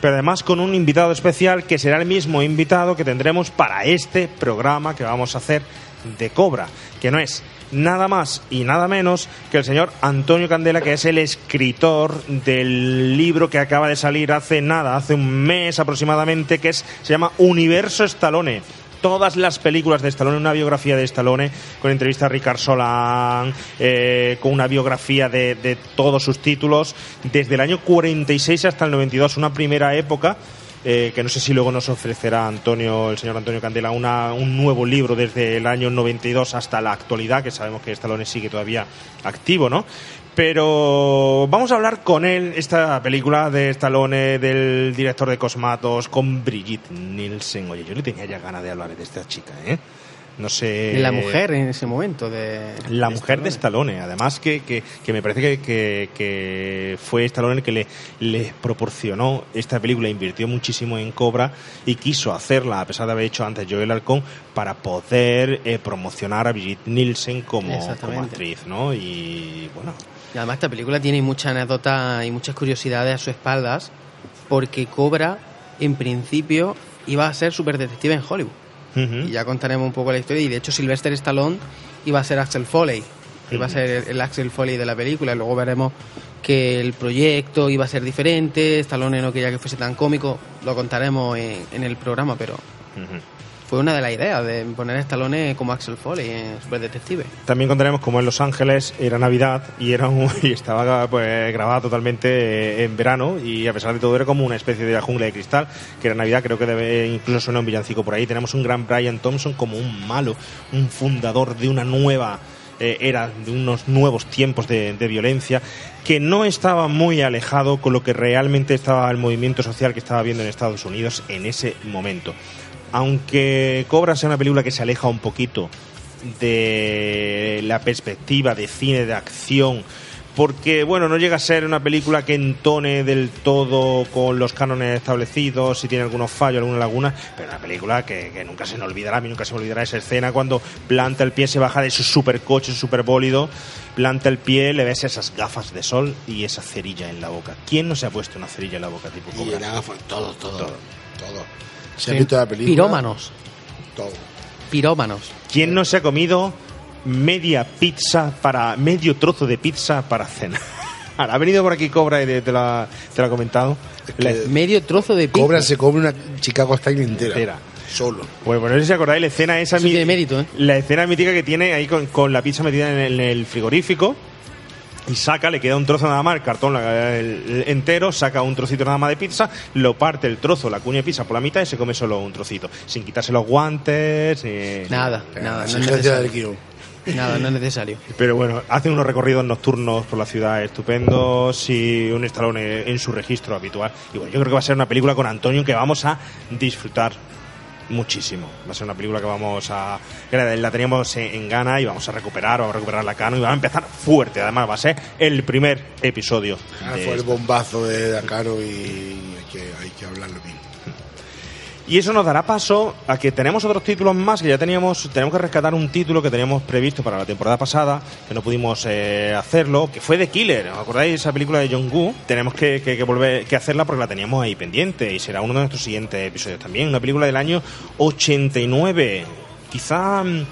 pero además con un invitado especial que será el mismo invitado que tendremos para este programa que vamos a hacer de Cobra, que no es nada más y nada menos que el señor Antonio Candela, que es el escritor del libro que acaba de salir hace nada, hace un mes aproximadamente, que es, se llama Universo Stallone. Todas las películas de Stallone, una biografía de Stallone, con entrevista a Ricard Solán, eh, con una biografía de, de todos sus títulos, desde el año 46 hasta el 92, una primera época eh, que no sé si luego nos ofrecerá Antonio, el señor Antonio Candela, una, un nuevo libro desde el año 92 hasta la actualidad, que sabemos que Stallone sigue todavía activo, ¿no? Pero vamos a hablar con él, esta película de Stallone, del director de Cosmatos, con Brigitte Nielsen. Oye, yo le tenía ya ganas de hablar de esta chica, ¿eh? No sé. La mujer en ese momento de. La de mujer de Stallone. Además que, que, que me parece que, que, que fue Stallone el que le, proporcionó esta película, invirtió muchísimo en Cobra y quiso hacerla, a pesar de haber hecho antes Joel Halcón, para poder eh, promocionar a Brigitte Nielsen como, como actriz, ¿no? Y bueno, Y además esta película tiene muchas anécdotas y muchas curiosidades a sus espaldas porque Cobra en principio iba a ser super detective en Hollywood. Y ya contaremos un poco la historia. Y de hecho Sylvester Stallone iba a ser Axel Foley. Iba a ser el, el Axel Foley de la película. Y luego veremos que el proyecto iba a ser diferente, Stallone no quería que fuese tan cómico, lo contaremos en, en el programa, pero. Fue una de las ideas de poner a Stallone como Axel Foley en Super Detective. También contaremos como en Los Ángeles era Navidad y era un- y estaba pues grabada totalmente eh, en verano y a pesar de todo era como una especie de la jungla de cristal que era Navidad creo que debe, incluso suena un villancico por ahí tenemos un gran Brian Thompson como un malo un fundador de una nueva eh, era de unos nuevos tiempos de, de violencia que no estaba muy alejado con lo que realmente estaba el movimiento social que estaba viendo en Estados Unidos en ese momento aunque Cobra sea una película que se aleja un poquito de la perspectiva de cine de acción porque bueno, no llega a ser una película que entone del todo con los cánones establecidos, si tiene algunos fallos, alguna laguna, pero una película que, que nunca se me olvidará, a mí nunca se me olvidará esa escena cuando planta el pie, se baja de su supercoche, su superbólido, planta el pie, le ves esas gafas de sol y esa cerilla en la boca. ¿Quién no se ha puesto una cerilla en la boca tipo Y todo, Todo. todo. Se ha visto la película. Pirómanos. Todo. Pirómanos. ¿Quién no se ha comido media pizza para medio trozo de pizza para cenar? Ha venido por aquí Cobra y te, te lo ha, te lo ha comentado. que- La- Medio trozo de pizza. Cobra se come una Chicago Style entera. Entera. Solo. Bueno, pues no sé si os acordáis la escena esa Eso mi- tiene mérito, ¿eh? La escena mítica que tiene ahí con, con la pizza metida en el, en el frigorífico y saca, le queda un trozo nada más, el cartón la- el- el entero, saca un trocito nada más de pizza, lo parte el trozo, la cuña de pizza por la mitad y se come solo un trocito, sin quitarse los guantes. ni- Nada, nada, no del. Nada, no es necesario. Pero bueno, hacen unos recorridos nocturnos por la ciudad estupendos y un estalón en su registro habitual. Y bueno, yo creo que va a ser una película con Antonio que vamos a disfrutar muchísimo. Va a ser una película que vamos a. la, teníamos en, gana y vamos a recuperar, vamos a recuperar la cano y va a empezar fuerte. Además, va a ser el primer episodio. Ah, fue el bombazo de Dakaro y hay que, hay que hablarlo bien. Y eso nos dará paso a que tenemos otros títulos más que ya teníamos, tenemos que rescatar un título que teníamos previsto para la temporada pasada, que no pudimos eh, hacerlo, que fue The Killer. ¿Os acordáis esa película de John Woo? Tenemos que, volver que hacerla porque la teníamos ahí pendiente y será uno de nuestros siguientes episodios también. Una película del año 89. Quizá mm,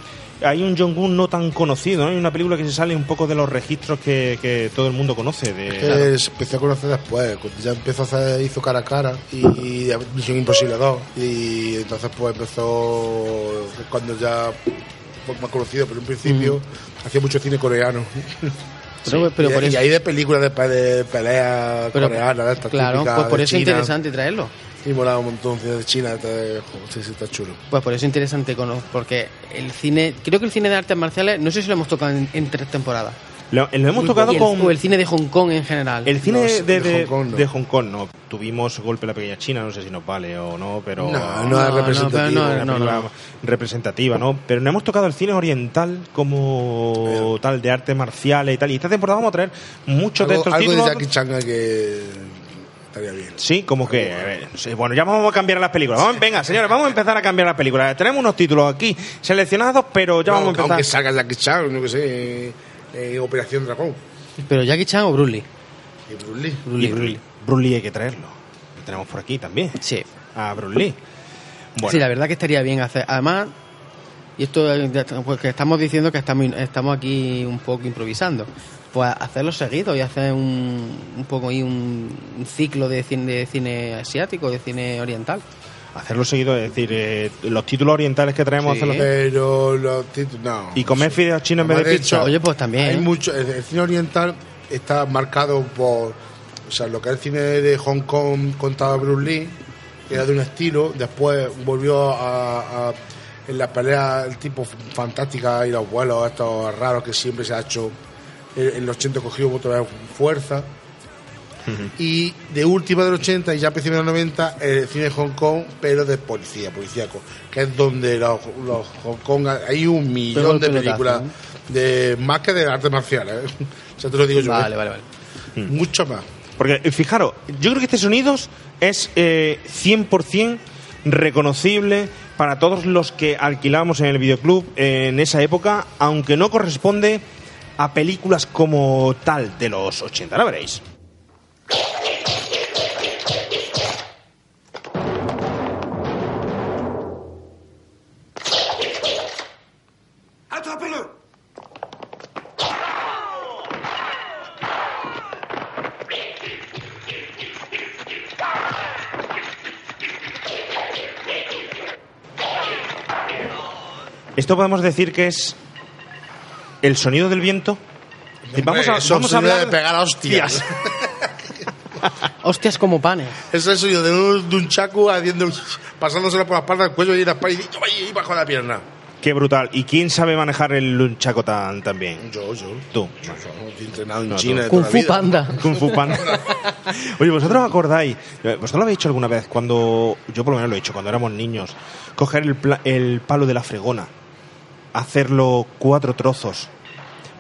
hay un Woo no tan conocido, ¿no? Hay una película que se sale un poco de los registros que, que todo el mundo conoce. De, Que se empezó a conocer después, ya empezó a hacer, hizo cara a cara y, y Misión Imposible 2 y entonces pues empezó cuando ya fue más conocido, pero en un principio hacía mucho cine coreano. Pero, pero y, por y eso, ahí de películas de, de peleas pero- coreanas, de estas claro, pues por eso es interesante traerlo. Y molaba un montón cine de China, está, joder, sí, sí, está chulo. Pues por eso es interesante, cono- porque el cine, creo que el cine de artes marciales, no sé si lo hemos tocado en, en tres temporadas. Lo, lo hemos tocado el- con... o el cine de Hong Kong en general. El cine No, de, de de- Hong Kong no. de Hong Kong no. Tuvimos Golpe en la Pequeña China, no sé si nos vale o no, pero. No, no, no, es pero no, representativa, ¿no? Pero no hemos tocado el cine oriental como tal, de artes marciales y tal. Y esta temporada vamos a traer muchos de estos algo de títulos. Jackie Chan que estaría bien. Sí, como que. a ver, sí, bueno, ya vamos a cambiar las películas. Vamos, venga, señores, vamos a empezar a cambiar las películas. Tenemos unos títulos aquí seleccionados, pero ya No, vamos a empezar. Aunque salga Jackie Chan, no que sé, eh, Operación Dragón. Pero Jackie Chan o Bruce Lee. Y Bruce Lee. Y Bruce Lee. Bruce Lee hay que traerlo. Lo tenemos por aquí también. Sí. A Bruce Lee. Bueno, Sí, la verdad que estaría bien hacer. Además, y esto pues que estamos diciendo que estamos, estamos aquí un poco improvisando. Pues hacerlo seguido y hacer un, un poco ahí un, un ciclo de cine, de cine asiático, de cine oriental. hacerlo seguido, es decir, eh, los títulos orientales que traemos, Sí. hacerlos- Pero los títulos, no. y comer fideos chinos en vez de pizza. Oye, pues también, Hay ¿eh? mucho. El, el cine oriental está marcado por. O sea, lo que es el cine de Hong Kong contaba Bruce Lee, que era de un estilo. Después volvió a. a- en la pelea, el tipo fantástica y los vuelos estos raros que siempre se ha hecho. En en los 80 cogió otra vez fuerza. Y de última del 80 y ya a principios de los 90, el cine de Hong Kong, pero de policía, policíaco, que es donde los, los Hong Kong hay un millón el de películas de más que de artes marciales. ¿eh? O sea, te lo digo yo. Vale, ¿eh? vale, vale. Mucho más. Porque, eh, fijaros, yo creo que este sonidos es eh, 100% reconocible para todos los que alquilamos en el videoclub en esa época, aunque no corresponde a películas como tal de los 80. La veréis. Esto podemos decir que es el sonido del viento. Vamos a, Eso vamos a hablar de pegar a hostias. Hostias como panes. Es el sonido de un, de un chaco haciendo, pasándoselo por la espalda del cuello y la espalda y ahí bajo la pierna. Qué brutal. ¿Y quién sabe manejar el lunchaco tan, tan bien? Yo, yo. Tú. Estoy entrenado en No, China. de Kung toda la Fu vida. Panda. Kung Fu Panda. Oye, ¿vosotros os acordáis? eh, ¿Vosotros lo habéis hecho alguna vez cuando, yo por lo menos lo he hecho, cuando éramos niños, coger el, el palo de la fregona, hacerlo cuatro trozos,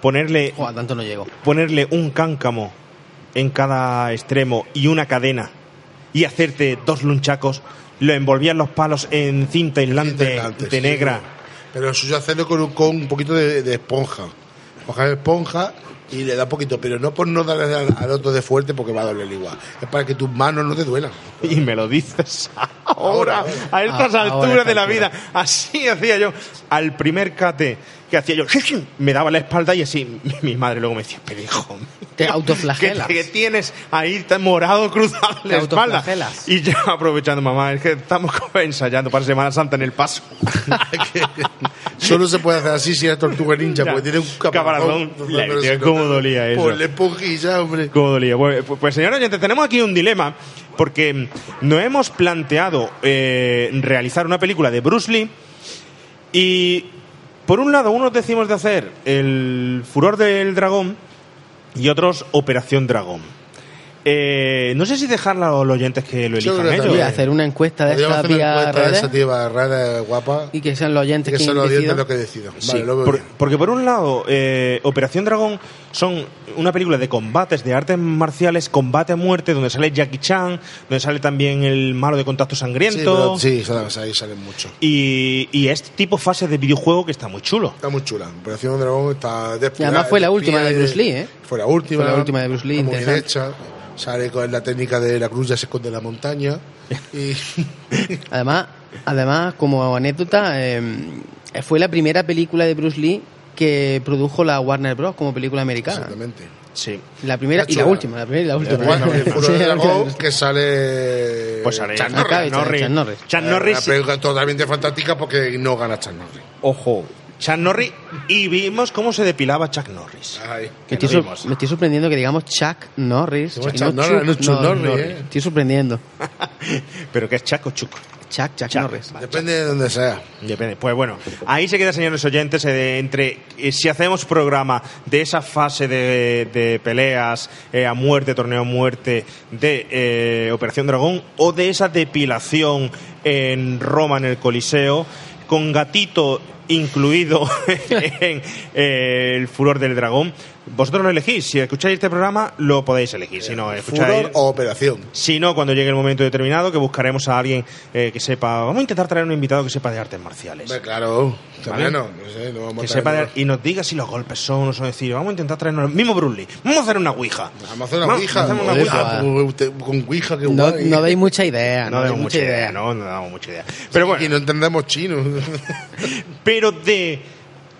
ponerle, Joder, tanto no llego. ponerle un cáncamo en cada extremo y una cadena y hacerte dos lunchacos, lo envolvían los palos en cinta aislante de sí. negra. Pero lo suyo hacerlo con, un- con un poquito de, de esponja. Coger esponja y le da poquito, pero no por no darle al, al otro de fuerte porque va a doler igual. Es para que tus manos no te duelan. Y me lo dices ahora, a estas Ah, ahora, alturas de la vida. Así hacía yo. Al primer cate que hacía yo, me daba la espalda y así mi- madre luego me decía, pero hijo, Te ¿qué, autoflagelas. qué tienes ahí tan morado cruzado Te la espalda? Y yo aprovechando, mamá, es que estamos como ensayando para Semana Santa en el paso. Solo se puede hacer así si es tortuga ninja, Ya. porque tiene un Caparazón. caparazón. Cómo dolía eso. Ponle esponjilla, hombre. ¿Cómo dolía? Pues, pues señores oyentes, tenemos aquí un dilema porque no hemos planteado eh, realizar una película de Bruce Lee y por un lado unos decimos de hacer el furor del dragón y otros Operación Dragón. Eh, no sé si dejarla a los oyentes que lo Yo elijan que ellos. Voy a hacer una encuesta de esta vía redes esa tía rara, guapa, y que sean los oyentes que quienes son los dientes decidan. lo que decidan. Sí, Vale, lo por- porque por un lado, eh, Operación Dragón son una película de combates, de artes marciales, combate a muerte, donde sale Jackie Chan, donde sale también el malo de contacto Sí, sangriento. pero- sí, ahí salen mucho. Y, y este tipo de fase de videojuego que está muy chulo. Está muy chula. Operación Dragón está Y además fue la última de Bruce Lee, ¿eh? Fue la última. Fue la última de Bruce Lee, Muy bien hecha. Sale con la técnica de la cruz ya se esconde en la montaña. Y Además, además como anécdota, eh, fue la primera película de Bruce Lee que produjo la Warner Bros. como película americana. exactamente. Sí. La primera y la última, la primera y la última. Bueno, el última. dragón que sale. Pues sale Chuck Norris. Norris. Norris. Chuck Norris. Una película totalmente fantástica porque no gana Chuck Norris. ojo, Chuck Norris, y vimos cómo se depilaba Chuck Norris. Ay. Me estoy, vimos. me estoy sorprendiendo que digamos Chuck Norris. Chuck Norris, no Chuck Norris, ¿eh? Estoy sorprendiendo. Pero que es Chuck o Chuck. Chuck, Chuck, Chuck. Norris. Depende de donde sea. Depende. Pues bueno, ahí se queda, señores oyentes, eh, entre eh, si hacemos programa de esa fase de, de peleas eh, a muerte, torneo a muerte, de eh, Operación Dragón, o de esa depilación en Roma, en el Coliseo, con gatito incluido en eh, el furor del dragón. Vosotros lo elegís. Si escucháis este programa, lo podéis elegir. Si no, escucháis. Furor o operación. Si no, cuando llegue el momento determinado, que buscaremos a alguien eh, que sepa. Vamos a intentar traer un invitado que sepa de artes marciales. Hombre, claro. ¿Vale? No, no sé, no vamos Que a sepa de- y nos diga si los golpes son o no son. Decir, vamos a intentar traernos. Mismo Bruce Lee. Vamos a hacer una ouija. Vamos a hacer una Vamos- ouija. hacemos una ouija. pues, Con ouija, que No, guay. no deis mucha idea. No deis damos mucha idea, no, no damos mucha idea. Pero Y bueno, no entendemos chino. pero de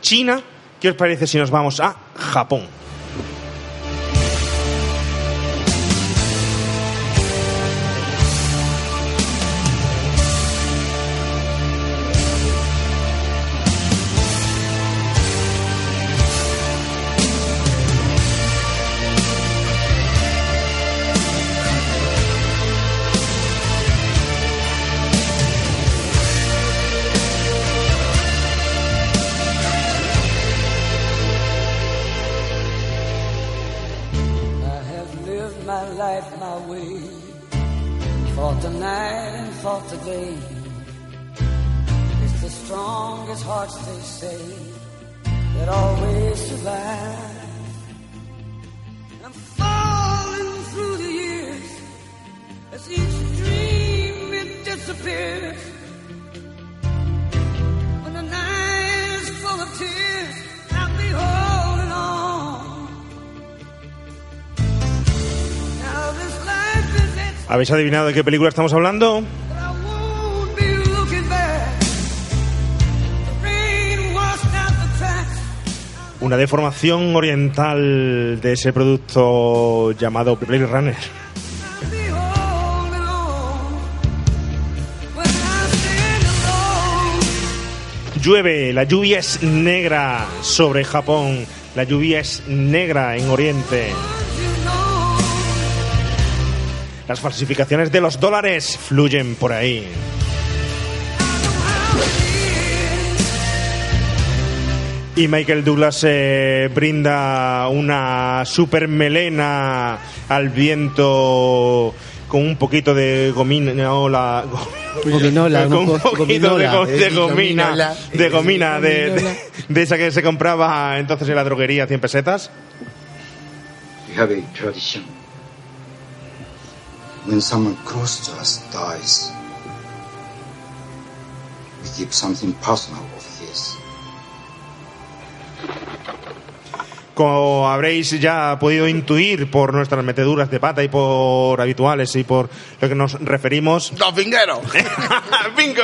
China, ¿qué os parece si nos vamos a Japón? ¿Habéis adivinado de qué película estamos hablando? Una deformación oriental de ese producto llamado Blade Runner. Llueve, la lluvia es negra sobre Japón, la lluvia es negra en Oriente. You Las falsificaciones de los dólares fluyen por ahí. Y Michael Douglas eh, brinda una super melena al viento con un poquito de gominola. Gominola, con un poquito de, gominola. go- de gomina, gominola. de gomina, de, de, de esa que se compraba entonces en la droguería a 100 pesetas. We have a tradition. When someone close to us dies, we keep something personal of his. Como habréis ya podido intuir por nuestras meteduras de pata y por habituales y por lo que nos referimos. ¡Los vingueros! ¡Bingo!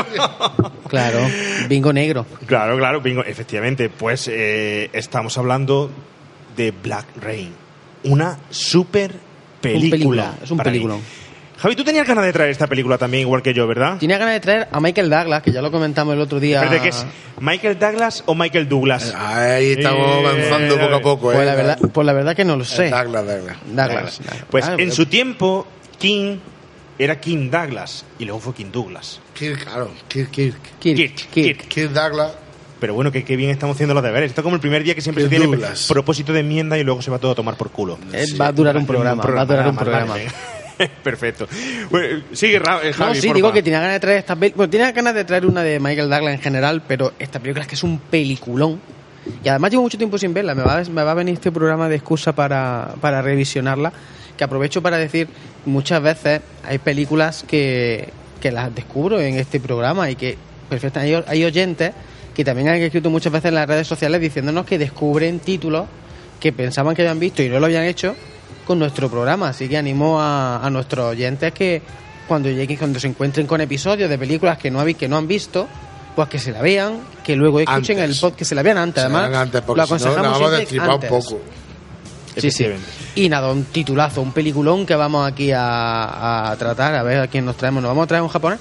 Claro, bingo negro. Claro, claro, bingo. Efectivamente, pues eh, estamos hablando de Black Rain. Una super película. película, es un para mí. Javi, tú tenías ganas de traer esta película también, igual que yo, ¿verdad? Tenía ganas de traer a Michael Douglas, que ya lo comentamos el otro día. ¿Pero de qué es? ¿Michael Douglas o Michael Douglas? Ahí estamos Eh, avanzando poco a poco, Pues ¿eh? la verdad, pues la verdad que no lo sé. Douglas, Douglas. Douglas. Pues Ah, en pero- su tiempo, King era King Douglas y luego fue King Douglas. Kirk, claro, Kirk, Kirk. Kirk, Kirk, Kirk. Kirk Douglas. Pero bueno, que, que bien estamos haciendo los deberes. Esto es como el primer día que siempre se Kirk tiene Douglas. propósito de enmienda y luego se va todo a tomar por culo. Eh, va a durar un programa, va a durar un programa. Perfecto. Bueno, sigue, Ra- eh, No, sí, porfa. digo que tenía ganas de traer. Bueno, tenía ganas de traer una de Michael Douglas en general, pero esta película es que es un peliculón. Y además llevo mucho tiempo sin verla. Me va, a- me va a venir este programa de excusa para, para revisionarla. Que aprovecho para decir, muchas veces hay películas que, que las descubro en este programa y que perfectamente hay, hay oyentes que también han escrito muchas veces en las redes sociales diciéndonos que descubren títulos que pensaban que habían visto y no lo habían hecho con nuestro programa. Así que animo a, a nuestros oyentes que cuando lleguen, cuando se encuentren con episodios de películas que no, habéis- que no han visto, pues que se la vean, que luego escuchen Antes. el podcast, que se la vean antes. Se Además, antes, porque lo si no, aconsejamos siempre un antes. poco. Sí, sí. Y nada, un titulazo, un peliculón que vamos aquí a, a tratar, a ver a quién nos traemos. ¿Nos vamos a traer un japonés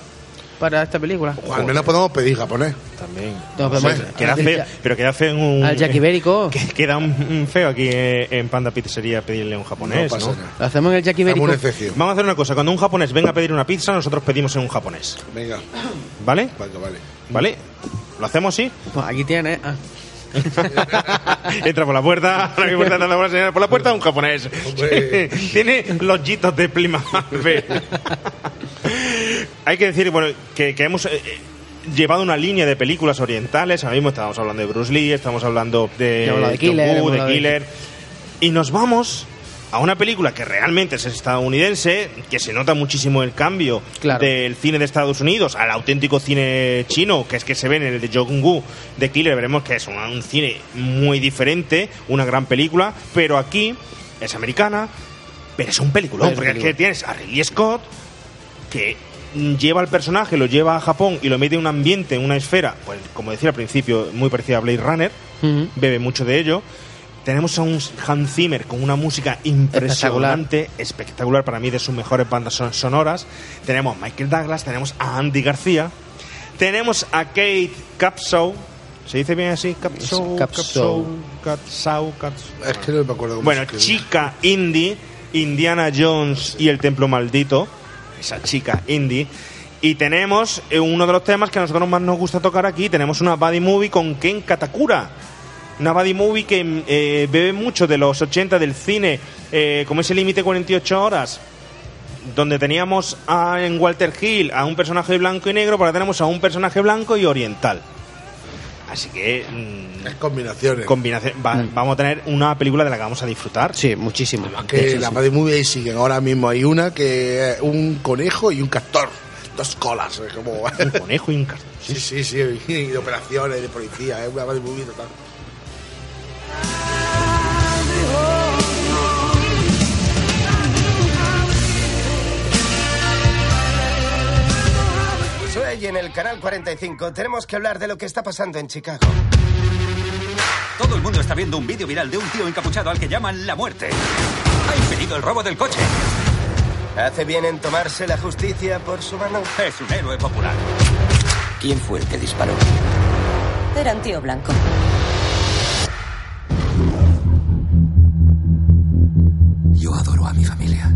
para esta película? O al menos podemos pedir japonés. También. No, No pero queda feo, pero queda feo en un... Al Jackie Ibérico. que- Queda un, un feo aquí en Panda Pizzería pedirle un japonés, no ¿no? pasa nada. Lo hacemos en el Jackie Hagamos Ibérico. Vamos a hacer una cosa. Cuando un japonés venga a pedir una pizza, nosotros pedimos en un japonés. Venga, ¿Vale? venga, vale. ¿Vale? ¿Lo hacemos así? Pues aquí tienes. ah. Entra por la puerta, la puerta entra por la señora, por la puerta un japonés. Tiene los yitos de Plymouth. Hay que decir, bueno, que, que hemos eh, eh, llevado una línea de películas orientales. Ahora mismo estamos hablando de Bruce Lee, estamos hablando de, hablado de Killer, de Killer. Y nos vamos a una película que realmente es estadounidense, que se nota muchísimo el cambio Claro. del cine de Estados Unidos al auténtico cine chino, que es que se ve en el de Jong Woo de Killer, veremos que es un, un cine muy diferente, una gran película, pero aquí es americana, pero es un peliculón, Es porque es película. que tienes a Ridley Scott, que lleva al personaje, lo lleva a Japón y lo mete en un ambiente, en una esfera, pues como decía al principio, muy parecida a Blade Runner, bebe mucho de ello. Tenemos a un Hans Zimmer con una música impresionante, espectacular, para mí de sus mejores bandas son- sonoras. Tenemos a Michael Douglas, tenemos a Andy García, tenemos a Kate Capshaw. ¿Se dice bien así? Capshaw, Capshaw. Capshaw, Capshaw. Es que no me acuerdo cómo Bueno, chica indie, Indiana Jones y el Templo Maldito. Esa chica indie. Y tenemos eh, uno de los temas que a nosotros más nos gusta tocar aquí. Tenemos una buddy movie con Ken Katakura. Una buddy movie que eh, bebe mucho de los 80 del cine, eh, como ese límite 48 horas, donde teníamos a- en Walter Hill a un personaje blanco y negro, ahora tenemos a un personaje blanco y oriental. Así que mm, Es combinaciones. combinación, va- vamos a tener una película de la que vamos a disfrutar. Sí, muchísimo. que Sí, la sí. Movie ahí siguen. Ahora mismo hay una que es un conejo y un castor. Dos colas. Es como... Un conejo y un cartón. sí, sí, sí. Y de operaciones, de policía. Es una Buddy Movie total. Soy en el canal 45. Tenemos que hablar de lo que está pasando en Chicago. Todo el mundo está viendo un vídeo viral de un tío encapuchado al que llaman la muerte. Ha impedido el robo del coche. ¿Hace bien en tomarse la justicia por su mano? Es un héroe popular. ¿Quién fue el que disparó? Era un tío blanco. Yo adoro a mi familia,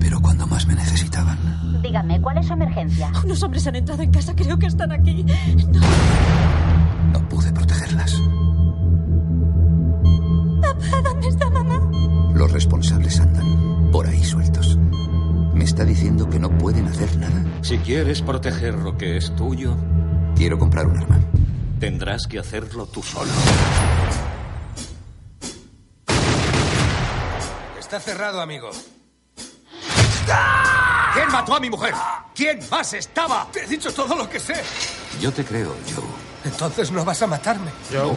pero cuando más me necesitaban, Dígame, ¿cuál es su emergencia? Unos hombres han entrado en casa, creo que están aquí. no pude protegerlas. ¿Dónde está mamá? Los responsables andan por ahí sueltos. ¿Me está diciendo que no pueden hacer nada? Si quieres proteger lo que es tuyo, Quiero comprar un arma. tendrás que hacerlo tú solo. Está cerrado, amigo. ¿Quién mató a mi mujer? ¿Quién más estaba? Te he dicho todo lo que sé. Yo te creo, Joe. Entonces no vas a matarme. Joe.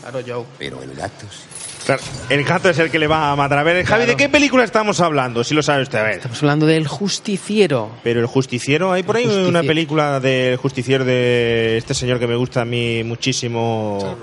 Claro, Joe. Pero el gato sí. Claro, el gato es el que le va a matar. A ver, Javi, ¿de qué película estamos hablando? Si lo sabe usted, a ver. Estamos hablando del justiciero. Pero el justiciero, hay por ahí Justiciero. una película del justiciero de este señor que me gusta a mí muchísimo.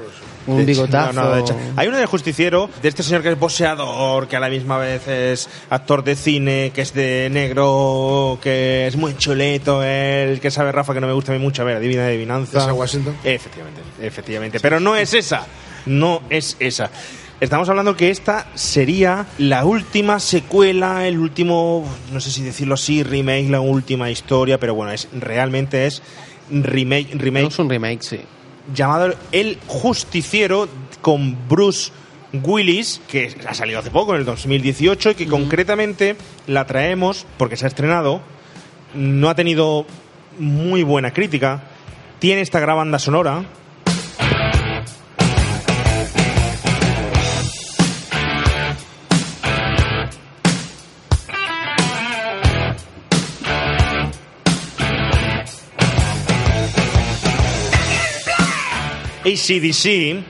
Un bigotazo. no, no, de hecho, hay uno del justiciero, de este señor que es boxeador, que a la misma vez es actor de cine, que es de negro, que es muy chuleto, él, que sabe Rafa que no me gusta a mí mucho. A ver, adivina adivinanza. ¿Esa Washington? Efectivamente, efectivamente. Pero no es esa. No es esa. Estamos hablando que esta sería la última secuela, el último, no sé si decirlo así, remake, la última historia, pero bueno, es realmente es remake, remake Es un remake, sí. llamado El Justiciero con Bruce Willis, que ha salido hace poco, en el 2018, y que concretamente la traemos porque se ha estrenado, no ha tenido muy buena crítica, tiene esta gran banda sonora. ACDC,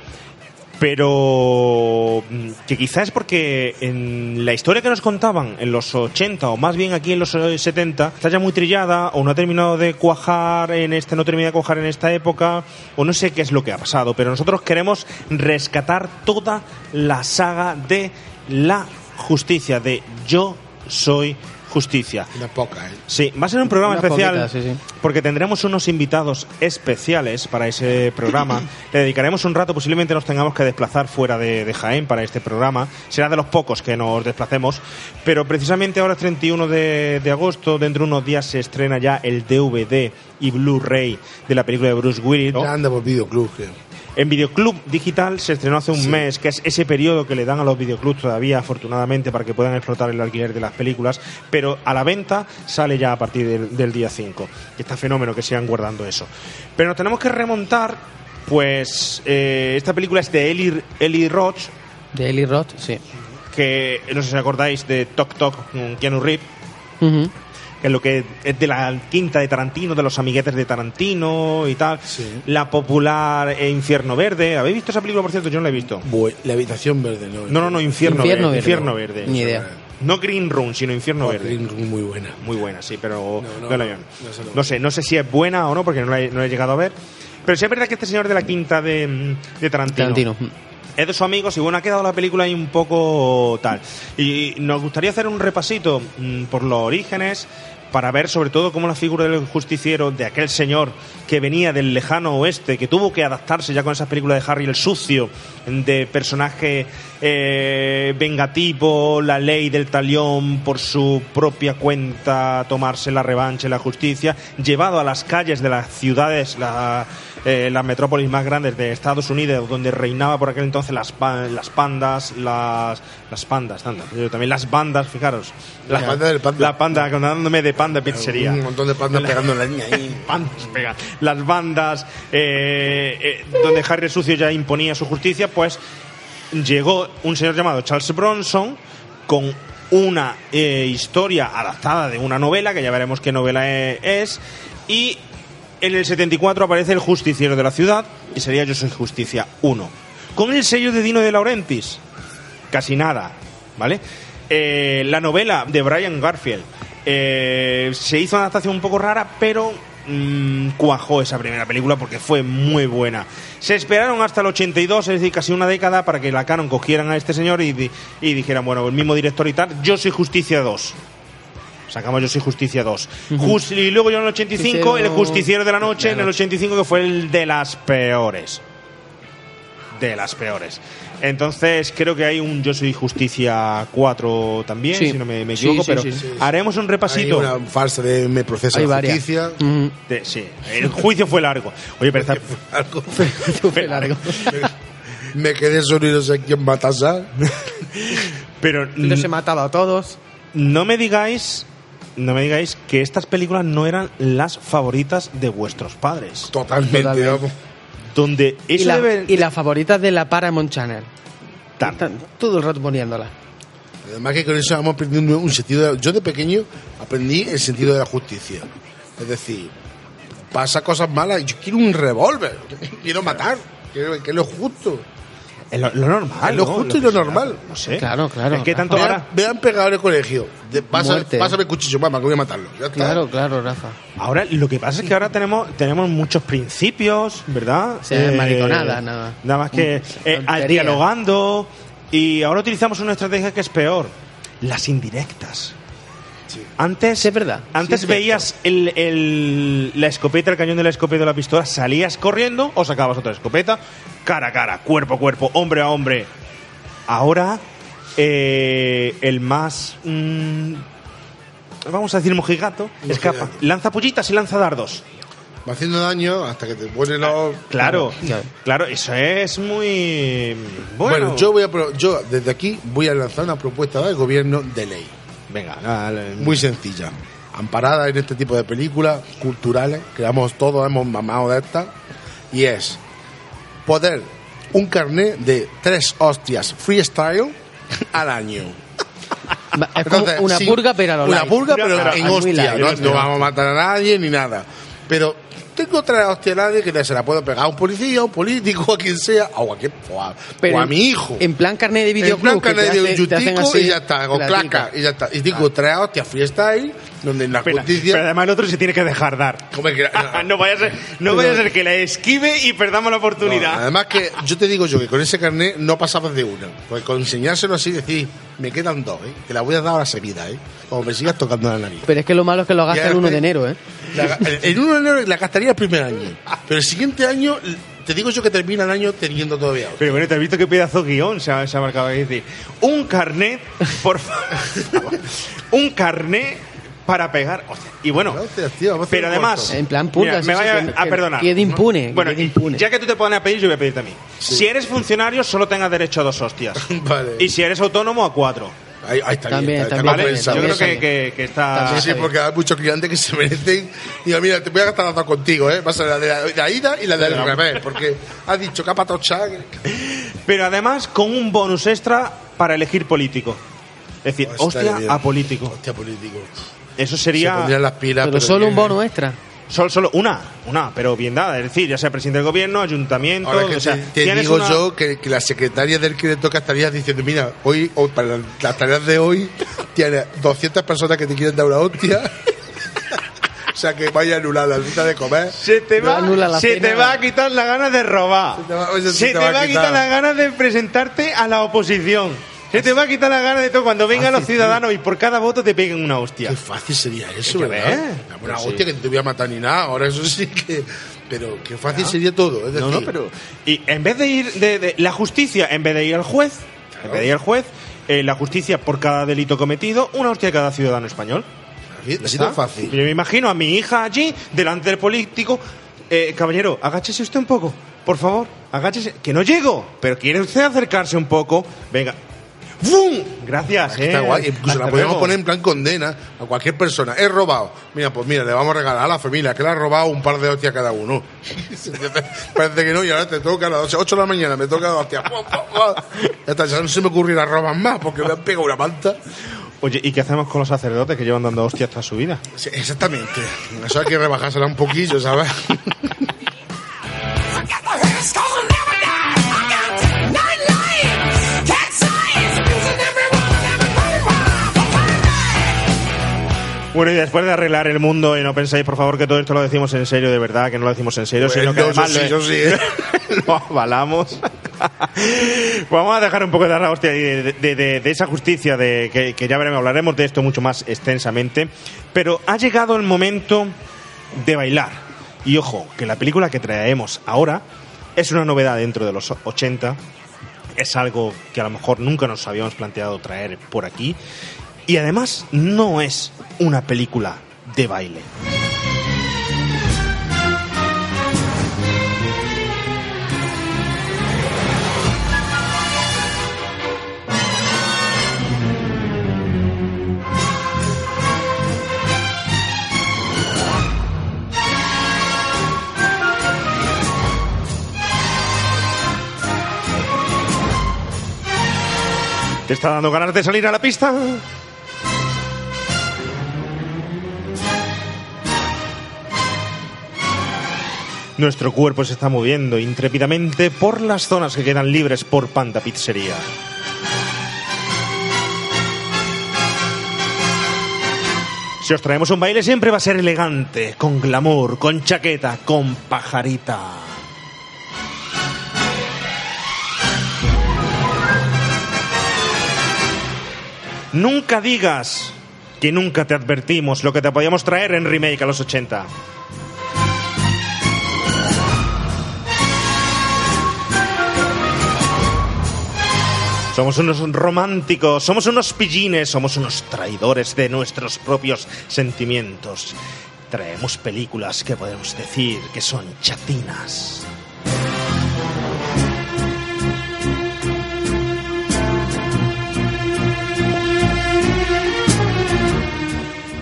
pero mm, que quizás es porque en la historia que nos contaban en los 80 o más bien aquí en los eh, 70 está ya muy trillada o no ha terminado de cuajar en este no termina de cuajar en esta época o no sé qué es lo que ha pasado, pero nosotros queremos rescatar toda la saga de la justicia de Yo soy justicia. Una poca, ¿eh? Sí, va a ser un programa especial poquitas, sí, sí. porque tendremos unos invitados especiales para ese programa. Le dedicaremos un rato, posiblemente nos tengamos que desplazar fuera de, de Jaén para este programa. Será de los pocos que nos desplacemos, pero precisamente ahora es 31 de, de agosto, dentro de unos días se estrena ya el DVD y Blu-ray de la película de Bruce Willis. Ya anda por videoclub, creo. En Videoclub Digital se estrenó hace un mes, que es ese periodo que le dan a los videoclubs todavía, afortunadamente, para que puedan explotar el alquiler de las películas, pero a la venta sale ya a partir del, del día 5. Y está fenómeno que sigan guardando eso. Pero nos tenemos que remontar, pues eh, esta película es de Eli, Eli Roth, De Eli Roth, sí. que no sé si acordáis de Tok Tok, Keanu Reeves, Ujú. Que es lo que es de la quinta de Tarantino, de los amiguetes de Tarantino y tal. La popular eh, Infierno Verde. ¿Habéis visto esa película, por cierto? Yo no la he visto. Bu- La habitación verde, ¿no? No, no, no, Infierno, Infierno Verde. Verde. Infierno Verde. Ni idea. No Green Room, sino Infierno Verde. Green Room muy buena. Muy buena, sí, pero No, no, no, la no, vi. no sé no sé, no sé si es buena o no, porque no la he, no la he llegado a ver. Pero sí es verdad que este señor de la quinta de, mm, de Tarantino, Tarantino. Es de sus amigos y bueno, ha quedado la película ahí un poco tal. Y nos gustaría hacer un repasito mm, por los orígenes para ver sobre todo cómo la figura del justiciero, de aquel señor que venía del lejano oeste, que tuvo que adaptarse ya con esas películas de Harry el Sucio, de personaje eh, vengativo, la ley del talión por su propia cuenta, tomarse la revancha y la justicia, llevado a las calles de las ciudades, la- eh, las metrópolis más grandes de Estados Unidos, donde reinaba por aquel entonces las, las pandas, las, las pandas, anda, yo también las bandas, fijaros. La panda del panda. La panda, dándome de panda pizzería. Un montón de pandas pegando en la línea ahí. Bandas pega. Las bandas eh, eh, donde Harry Sucio ya imponía su justicia, pues llegó un señor llamado Charles Bronson con una eh, historia adaptada de una novela, que ya veremos qué novela e- es, y en el 74 aparece el justiciero de la ciudad, y sería Yo soy justicia 1, con el sello de Dino de Laurentiis. Casi nada, ¿vale? Eh, la novela de Brian Garfield eh, se hizo una adaptación un poco rara, pero mm, cuajó esa primera película porque fue muy buena. Se esperaron hasta el 82, es decir, casi una década, para que la Canon cogieran a este señor y, di- y dijeran, bueno, el mismo director y tal, Yo soy Justicia 2. Sacamos Yo soy Justicia 2. Jus- y luego yo en el 85, el Justiciero- Justiciero de la Noche, en el 85, que fue el de las peores. De las peores. Entonces, creo que hay un Yo soy Justicia 4 también, Sí. si no me, equivoco, sí, pero sí, sí. haremos un repasito. Hay una farsa de me procesa Hay justicia. De- sí, el juicio fue largo. Oye, pero está... Fue largo. Me quedé solo y no sé quién matas a. Pero Entonces se mataba a todos. no me digáis no me digáis que estas películas no eran las favoritas de vuestros padres. Totalmente, Totalmente. Donde Y, eso la- debe- y las favoritas de la Paramount Channel. Están todo el rato poniéndolas. Además que con eso vamos aprendiendo un sentido. de- yo de pequeño aprendí el sentido de la justicia. Es decir, pasa cosas malas. Yo quiero un revólver. Quiero matar. Quiero, que es lo justo. Es lo, lo normal. es lo ¿no? justo y lo normal. No sé. Claro, claro. Es que tanto Me han, ahora, me han pegado en el colegio. De, pasa, Muerte. pásame el cuchillo, mamá, que voy a matarlo. Ya está. Claro, claro, Rafa. ahora lo que pasa es que ahora tenemos tenemos muchos principios, ¿verdad? Sí, mariconada, nada. Nada más que eh, a- Tontería. dialogando y ahora utilizamos una estrategia que es peor, las indirectas. Antes, es verdad. Antes Sí, es veías el, el- la escopeta, el cañón de la escopeta de la pistola, salías corriendo o sacabas otra escopeta, cara a cara, cuerpo a cuerpo, hombre a hombre. Ahora, eh, el más. mm, vamos a decir mojigato, escapa, lanza pullitas y lanza dardos. Va haciendo daño hasta que te pone los. Claro, claro, eso es muy. Bueno, Bueno, yo voy a pro- yo desde aquí voy a lanzar una propuesta del gobierno de ley. Venga, dale. Muy sencilla. Amparada en este tipo de películas culturales, que vamos, todos hemos mamado de estas, y es poder un carnet de tres hostias freestyle al año. Es como Entonces, una sí, purga, pero a lo Una light. purga, pero Claro, en hostia. No, no vamos a matar a nadie ni nada. Pero tengo tres hostias a nadie que se la puedo pegar a un policía, a un político, a quien sea, o a, quien- o a, Pero o a en- mi hijo. En plan carnet de En videoclub. plan que te carnet de así y ya está, o la claca, y ya está. Y digo, tres hostias freestyle, donde en la Pero, justicia... pero además el otro se tiene que dejar dar. No vaya a ser, no vaya a ser que la esquive y perdamos la No, oportunidad. además que yo te digo yo que con ese carnet no pasabas de una. Porque con enseñárselo así decir, me quedan dos, ¿eh? Que la voy a dar a la semida, ¿eh? Como me sigas tocando la nariz. Pero es que lo malo es que lo gasta el 1 de enero, ¿eh? La- el- el 1 de enero la gastaría el primer año. Pero el siguiente año, te digo yo que termina el año teniendo todavía. Pero bueno, ¿te has visto qué pedazo guion se ha, se ha marcado ahí? Es decir, un carnet, por favor. un carnet para pegar. Hostia, Y bueno, tío, pero además. En plan sí, me vaya que- a perdonar. quede impune, Bueno, quede impune. ya que tú te pones a pedir, yo voy a pedirte a mí. Si eres funcionario, solo tengas derecho a dos hostias. Vale. Y si eres autónomo, a cuatro. Ahí, ahí está También, bien, está, está también, ¿Vale? compensado. Yo creo que, que- que está. Sí, sí, porque hay muchos clientes que se merecen. Digo, mira, te voy a gastar las dos contigo, ¿eh? Va a ser la de la, de la ida y la del revés, porque has dicho capa tocha. Pero además con un bonus extra para elegir político. Es decir, Hostia, hostia bien. a político. Hostia, político. Eso Se sería. pondrían las pilas. Pero solo un bono extra. Solo, solo una, una, pero bien dada. Es decir, ya sea presidente del gobierno, ayuntamiento. Ahora que o sea, te, digo una- yo que, que la secretaria del que le toca estaría diciendo, mira, hoy, hoy para las tareas de hoy, tienes 200 personas que te quieren dar una hostia. o sea que vaya a anular la cita de comer. Se te, va, se te va a quitar la ganas de robar. Se te va- oye, Se te va a quitar las ganas de presentarte a la oposición. Se te va a quitar las ganas de todo cuando vengan los ciudadanos y por cada voto te peguen una hostia. Qué fácil sería eso, ¿verdad? ver. Una sí. hostia que no te voy a matar ni nada. Ahora eso sí que... Pero qué fácil sería todo. Es decir, No, no, pero. Y en vez de ir. De, de- la justicia, en vez de ir al juez, en vez de ir al juez, eh, la justicia por cada delito cometido, una hostia a cada ciudadano español. así- de fácil. Yo me imagino a mi hija allí, delante del político. Eh, caballero, agáchese usted un poco, por favor, agáchese. Que no llego, pero quiere usted acercarse un poco. Venga. ¡Bum! Gracias, eh. Está guay. Incluso Hasta la podemos luego. poner en plan condena a cualquier persona. He robado. Mira, pues mira, le vamos a regalar a la familia que le ha robado un par de hostias cada uno. Parece que no, y ahora te toca a las 8 de la mañana, me toca dos hostias. Ya no se me ocurrirá robar más porque me han pegado una manta. Oye, ¿y qué hacemos con los sacerdotes que llevan dando hostias toda su vida? Sí, exactamente. Eso hay que rebajársela un poquillo, ¿sabes? Bueno, y después de arreglar el mundo, y no pensáis, por favor, que todo esto lo decimos en serio, de verdad, que no lo decimos en serio, sino que Bueno, además sí, lo, sí, ¿eh? lo avalamos. Vamos a dejar un poco de la hostia de, de- de- de esa justicia, de que, que ya veremos, hablaremos de esto mucho más extensamente. Pero ha llegado el momento de bailar. Y ojo, que la película que traemos ahora es una novedad dentro de los 80. Es algo que a lo mejor nunca nos habíamos planteado traer por aquí. Y además no es una película de baile. ¿Te está dando ganas de salir a la pista? Nuestro cuerpo se está moviendo intrépidamente por las zonas que quedan libres por Panda Pizzería. Si os traemos un baile siempre va a ser elegante, con glamour, con chaqueta, con pajarita. Nunca digas que nunca te advertimos lo que te podíamos traer en remake a los 80. Somos unos románticos, somos unos pillines, somos unos traidores de nuestros propios sentimientos. Traemos películas que podemos decir que son chatinas.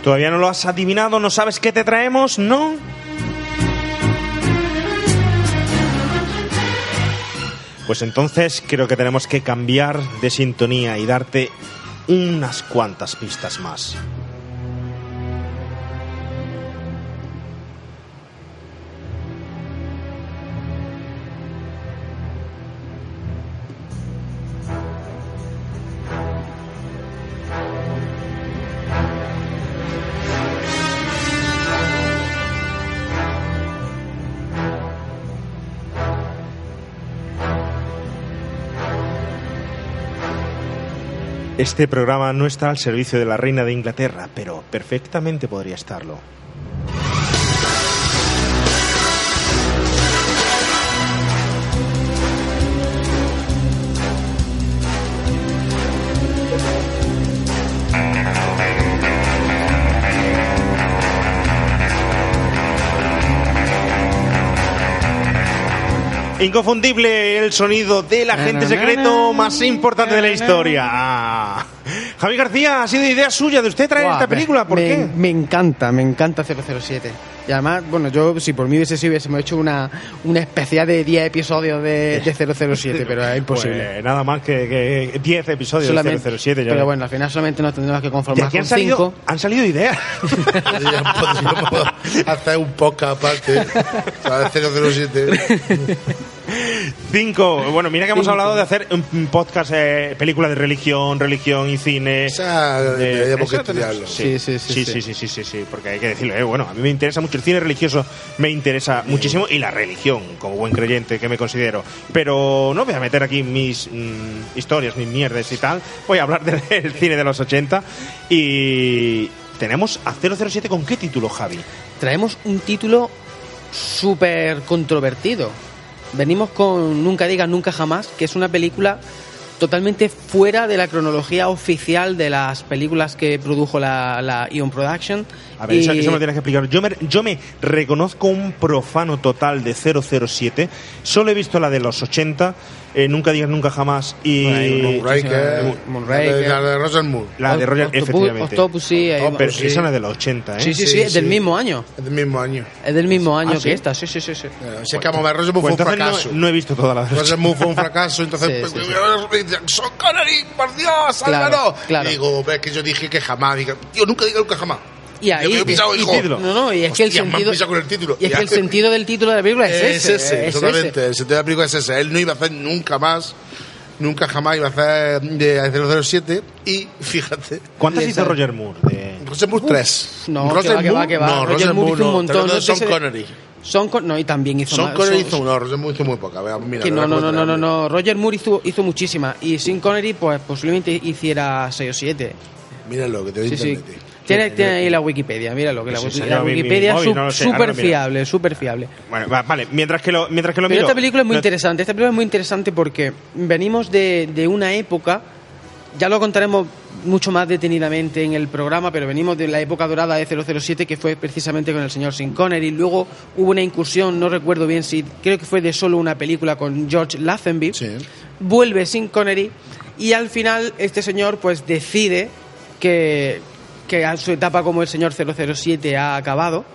¿Todavía no lo has adivinado? ¿No sabes qué te traemos? ¿No? Pues entonces creo que tenemos que cambiar de sintonía y darte unas cuantas pistas más. Este programa no está al servicio de la reina de Inglaterra, pero perfectamente podría estarlo. Inconfundible el sonido del agente secreto más importante de la historia. Ah. Javi García, ha sido idea suya de usted traer esta película. ¿Por me, qué? Me encanta, me encanta 007. Y además, bueno, yo si por mí hubiese sido, hubiésemos hecho una, una especial de 10 episodios de, de 007, pero es imposible. Pues nada más que que 10 episodios Solamente- de 007. ya pero bueno, al final solamente nos tendremos que conformar han con salido, 5. han salido ideas. Hacer un podcast aparte. ¿sabes? 007. Cinco. Bueno, mira que hemos Cinco. hablado de hacer un podcast, eh, película de religión, religión y cine. Esa deberíamos que estudiarlo. Sí, sí, sí, sí, sí, sí, sí, sí, porque hay que decirlo. eh, bueno, a mí me interesa mucho el cine religioso, me interesa muchísimo y la religión, como buen creyente que me considero. Pero no voy a meter aquí mis mm, historias, mis mierdes y tal. Voy a hablar del cine de los 80 y tenemos a 007 con qué título, Javi. Traemos un título súper controvertido. Venimos con Nunca digas nunca jamás, que es una película totalmente fuera de la cronología oficial de las películas que produjo la, la Ion Production. A ver, eso, Y- eso me lo tienes que explicar. Yo me, yo me reconozco un profano total de 007. Solo he visto la de los 80, eh, Nunca digas nunca jamás. Y. Moonraker. Moonraker. La de Roger Moore. La de Roger, Octopus- efectivamente. Octopus, sí, hay- Pero sí. esa no es de los 80, ¿eh? Sí, sí, sí, es del mismo año. Es del mismo año. Es del mismo año Ah, que ¿sí? esta, sí, sí, sí. sí. Si es que vamos a ver, Roger Moore Pues fue un fracaso. no, no he visto toda la de Roger Moore fue un fracaso, entonces Sí, sí, pues, son Connery, por Dios, Claro, sálvalo. claro. Y digo, es que yo dije que jamás, digo, tío, nunca diga nunca jamás. Y ahí, Yo me he pisado, y- hijo. no, no, y es que el sentido, con el título. y es que el sentido del título de la película es, Es ese, ese, es totalmente. ese. El sentido de la película es ese. Él no iba a hacer nunca más, nunca jamás iba a hacer de 007. Y fíjate. ¿Cuántas hizo Roger Moore? De... Roger Moore 3. No, que va, que va, que va. No, Roger Moore hizo un montón. No, Son Connery. Son Con- no, y también hizo Son más. Connery hizo uno, Roger Moore hizo muy poca. Mira, que no, no, no, no, no, no. Roger Moore hizo, hizo muchísimas. Y Sin Connery, pues posiblemente hiciera 6 o 7. Míralo, que te doy Sí, sí. Tiene, tiene ahí la Wikipedia, míralo, que la, Sí, sí, Wikipedia es no sé, súper fiable, súper fiable. Bueno, va- vale, mientras que lo, mientras que lo Pero miro. esta película es muy no- interesante. Esta película es muy interesante porque venimos de, de una época, ya lo contaremos mucho más detenidamente en el programa, pero venimos de la época dorada de 007 que fue precisamente con el señor Sin Connery. Luego hubo una incursión, no recuerdo bien si, creo que fue de solo una película con George Lazenby. Vuelve Sin Connery y al final este señor pues decide que, que a su etapa como el señor 007 ha acabado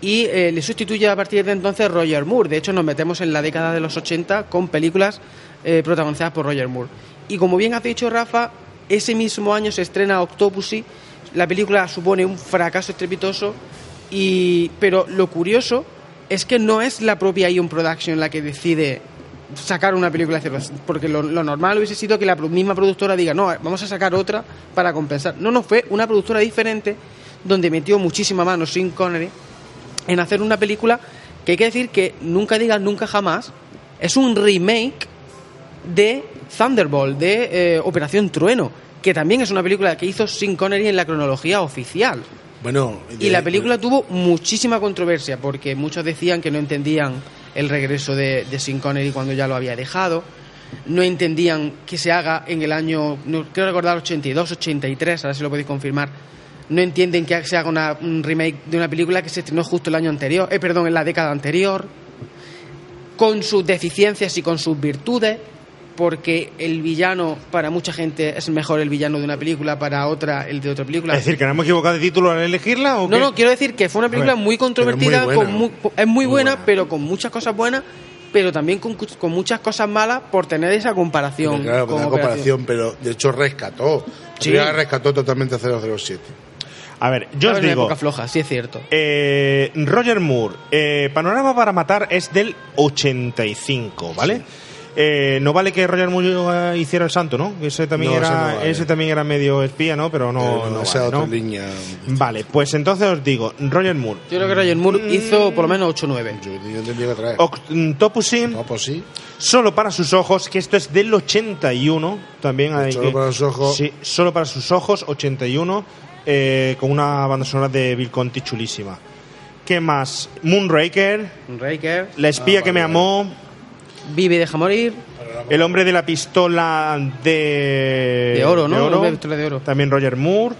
y eh, le sustituye a partir de entonces Roger Moore. De hecho, nos metemos en la década de los 80 con películas eh, protagonizadas por Roger Moore. Y como bien has dicho, Rafa, ese mismo año se estrena Octopussy. La película supone un fracaso estrepitoso, y, pero lo curioso es que no es la propia Ion Production la que decide sacar una película de porque lo, lo normal hubiese sido que la misma productora diga, no, vamos a sacar otra para compensar. No, no, fue una productora diferente donde metió muchísima mano Sin Connery en hacer una película que hay que decir que nunca digas nunca jamás, es un remake de Thunderbolt, de eh, Operación Trueno, que también es una película que hizo Sin Connery en la cronología oficial. Bueno, Y la película tuvo muchísima controversia porque muchos decían que no entendían el regreso de, de Sean Connery cuando ya lo había dejado, no entendían que se haga en el año, no, creo recordar 82, 83, ahora si lo podéis confirmar, no entienden que se haga una- un remake de una película que se estrenó justo el año anterior, eh, perdón, en la década anterior, con sus deficiencias y con sus virtudes, porque el villano para mucha gente es mejor el villano de una película, para otra el de otra película. Es decir, que nos hemos equivocado de título al elegirla o No, qué? no, quiero decir que fue una película A ver, muy controvertida, es muy con buena. mu- es muy, buena, pero con muchas cosas buenas, pero también con, cu- con muchas cosas malas por tener esa comparación. Pero claro, con con la Operación. comparación, pero de hecho rescató. Sí. Sí. rescató totalmente a 007. A ver, yo os Estaba en una digo, época floja, sí es cierto. eh, Roger Moore, eh, Panorama para Matar es del 85, ¿vale? Eh, no vale que Roger Moore eh, hiciera el santo, ¿no? Ese también, No, era, ese no vale. ese también era medio espía, ¿no? Pero no, Pero no esa vale, otra ¿no? línea. Vale, pues entonces os digo, Roger Moore. Yo creo que Roger Moore hizo por lo menos 8 o 9. Yo, yo tendría que traer. Octopussy, sí. solo para sus ojos, que esto es del 81, también hay Solo que- para sus ojos. Sí, solo para sus ojos, 81, eh, con una banda sonora de Bill Conti chulísima. ¿Qué más? Moonraker, Raker, La espía Ah, que me vale, amó, Vive y deja morir, El hombre de la pistola de... De oro, ¿no? De pistola de oro. También Roger Moore,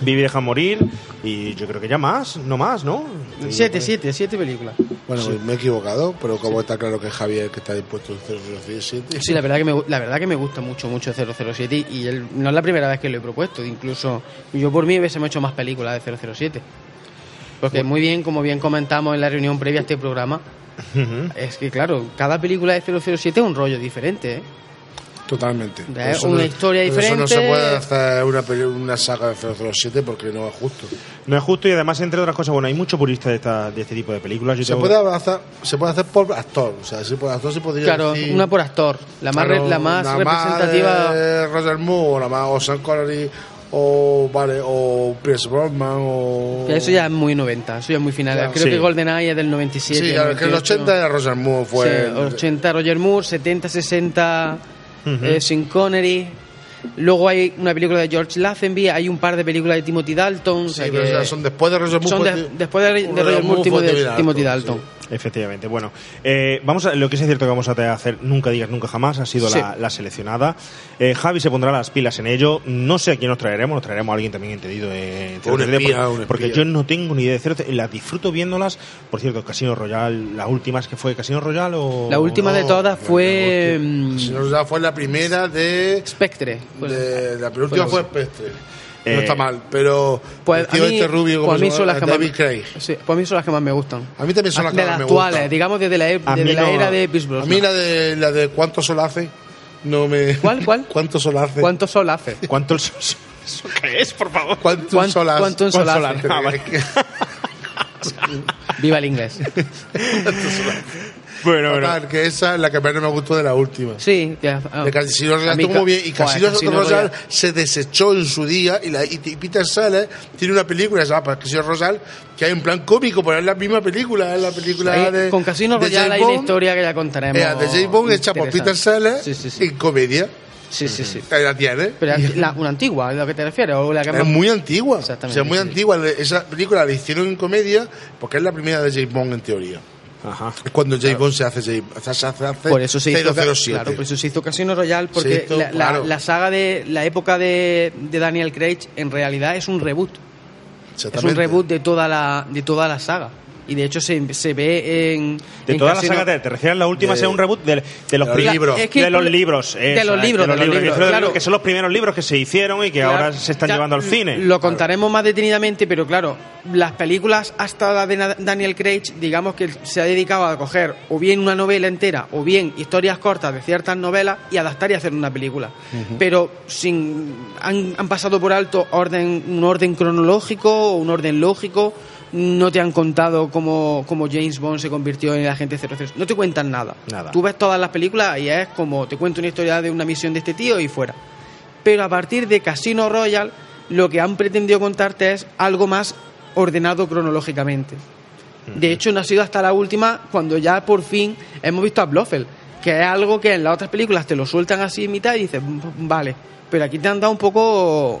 Vive y deja morir, y yo creo que ya más, no más, ¿no? 7, 7, 7 películas. Bueno, me he equivocado, pero como está claro que Javier que está dispuesto en 007. Sí, la verdad que me, la verdad que me gusta mucho, mucho 007 y él- no es la primera vez que lo he propuesto. Incluso yo por mí hubiésemos hecho más películas de 007. Porque muy bien, como bien comentamos en la reunión previa a este programa, Es que claro, cada película de 007 es un rollo diferente. ¿eh? Totalmente. Es una no- historia por Eso no se diferente. puede hacer una, una saga de 007 porque no es justo. No es justo y además, entre otras cosas, bueno, hay mucho purista de, esta, de este tipo de películas. Yo Se tengo- puede, hacer, se puede hacer por actor. O sea, si por actor se podría Claro, decir. una por actor, la más, re- Claro, la más la representativa. de Roger Moore, o la más o Sean Connery, o, vale, o Pierce Brosnan, o. Eso ya es muy 90, eso ya es muy final. Claro. Creo Sí. que GoldenEye es del 97. Sí, claro, que el 98. 80 era Roger Moore, fue. Sí, 80 Roger Moore, 70, 60 eh, Sean Connery. Luego hay una película de George Lazenby, hay un par de películas de Timothy Dalton. o sea Sí, pero que son después de Roger Moore. son de- después de, de Roger Moore, Timothy, Timothy Dalton, Dalton. Efectivamente. Bueno, eh, vamos a, lo que sí es cierto que vamos a hacer nunca digas nunca jamás ha sido Sí. la, la seleccionada. Eh, Javi se pondrá las pilas en ello. No sé a quién nos traeremos, nos traeremos a alguien también entendido en Un 007, espía, porque, un porque espía. yo no tengo ni idea de 007. Las disfruto viéndolas. Por cierto, Casino Royale, las últimas que fue Casino Royale o La última de todas fue mm, Si no, ya fue la primera de. Spectre. de la penúltima Fue fue la- Spectre. Eh, no está mal, pero. Pues el a tío mí, este rubio, como pues a mí son las que más, David Craig. sí, pues a mí son las que más me gustan. A mí también son las que de más las me actuales, gustan. digamos desde la, e- A desde mí la no- era de Pierce A mí la de, la de cuánto sol hace no me. ¿Cuál, cuál? ¿Cuánto sol hace? ¿Cuánto sol hace? ¿Cuánto el- eso qué es, por favor? ¿Cuánto ¿Cuán- sol hace? cuánto en sol ¿Cuánto hace? Ah. Viva el inglés. Bueno, bueno. Total, que esa es la que menos me gustó de la última. Sí, ya, ah. De Casino Royale estuvo ca- muy bien y Casino, Casino Royale Royale. se desechó en su día y, la, y Peter Sellers tiene una película que se llama Casino Royale que hay un plan cómico pero es la misma película es la película de con Casino de Royale hay una historia que ya contaremos. eh, de James Bond hecha por Peter. Sellers Sí, sí, sí. en comedia Sí, sí, sí. Ahí la tiene Pero la- una antigua, ¿a lo que te refieres? O la que es más- muy antigua o sea muy sí. antigua esa película la hicieron en comedia porque es la primera de James Bond en teoría Ajá. es cuando James Bond se hace se hace, hace Por eso se hizo, 007 claro, por eso se hizo Casino Royale, porque hizo, la, la- claro. la saga de la época de, de Daniel Craig en realidad es un reboot. Es un reboot de toda la de toda la saga. Y de hecho se, se ve en. De en toda la Casino- saga, ¿te, te refieres a la última, De- sea un reboot de, de los, de libros. Es que- de los libros. de los eh, libros, de los libros, que son los claro. que son los primeros libros que se hicieron y que Claro, ahora se están ya llevando al cine. Lo contaremos más detenidamente, pero claro, las películas hasta la de Daniel Craig, digamos que se ha dedicado a coger o bien una novela entera o bien historias cortas de ciertas novelas y adaptar y hacer una película. Pero sin han, han pasado por alto orden, un orden cronológico o un orden lógico. No te han contado cómo, cómo James Bond se convirtió en el agente 00. No te cuentan nada. Nada. Tú ves todas las películas y es como te cuento una historia de una misión de este tío y fuera pero a partir de Casino Royale lo que han pretendido contarte es algo más ordenado cronológicamente. De hecho, no ha sido hasta la última cuando ya por fin hemos visto a Blofeld, que es algo que en las otras películas te lo sueltan así en mitad y dices, "Mm, vale, pero aquí te han dado un poco...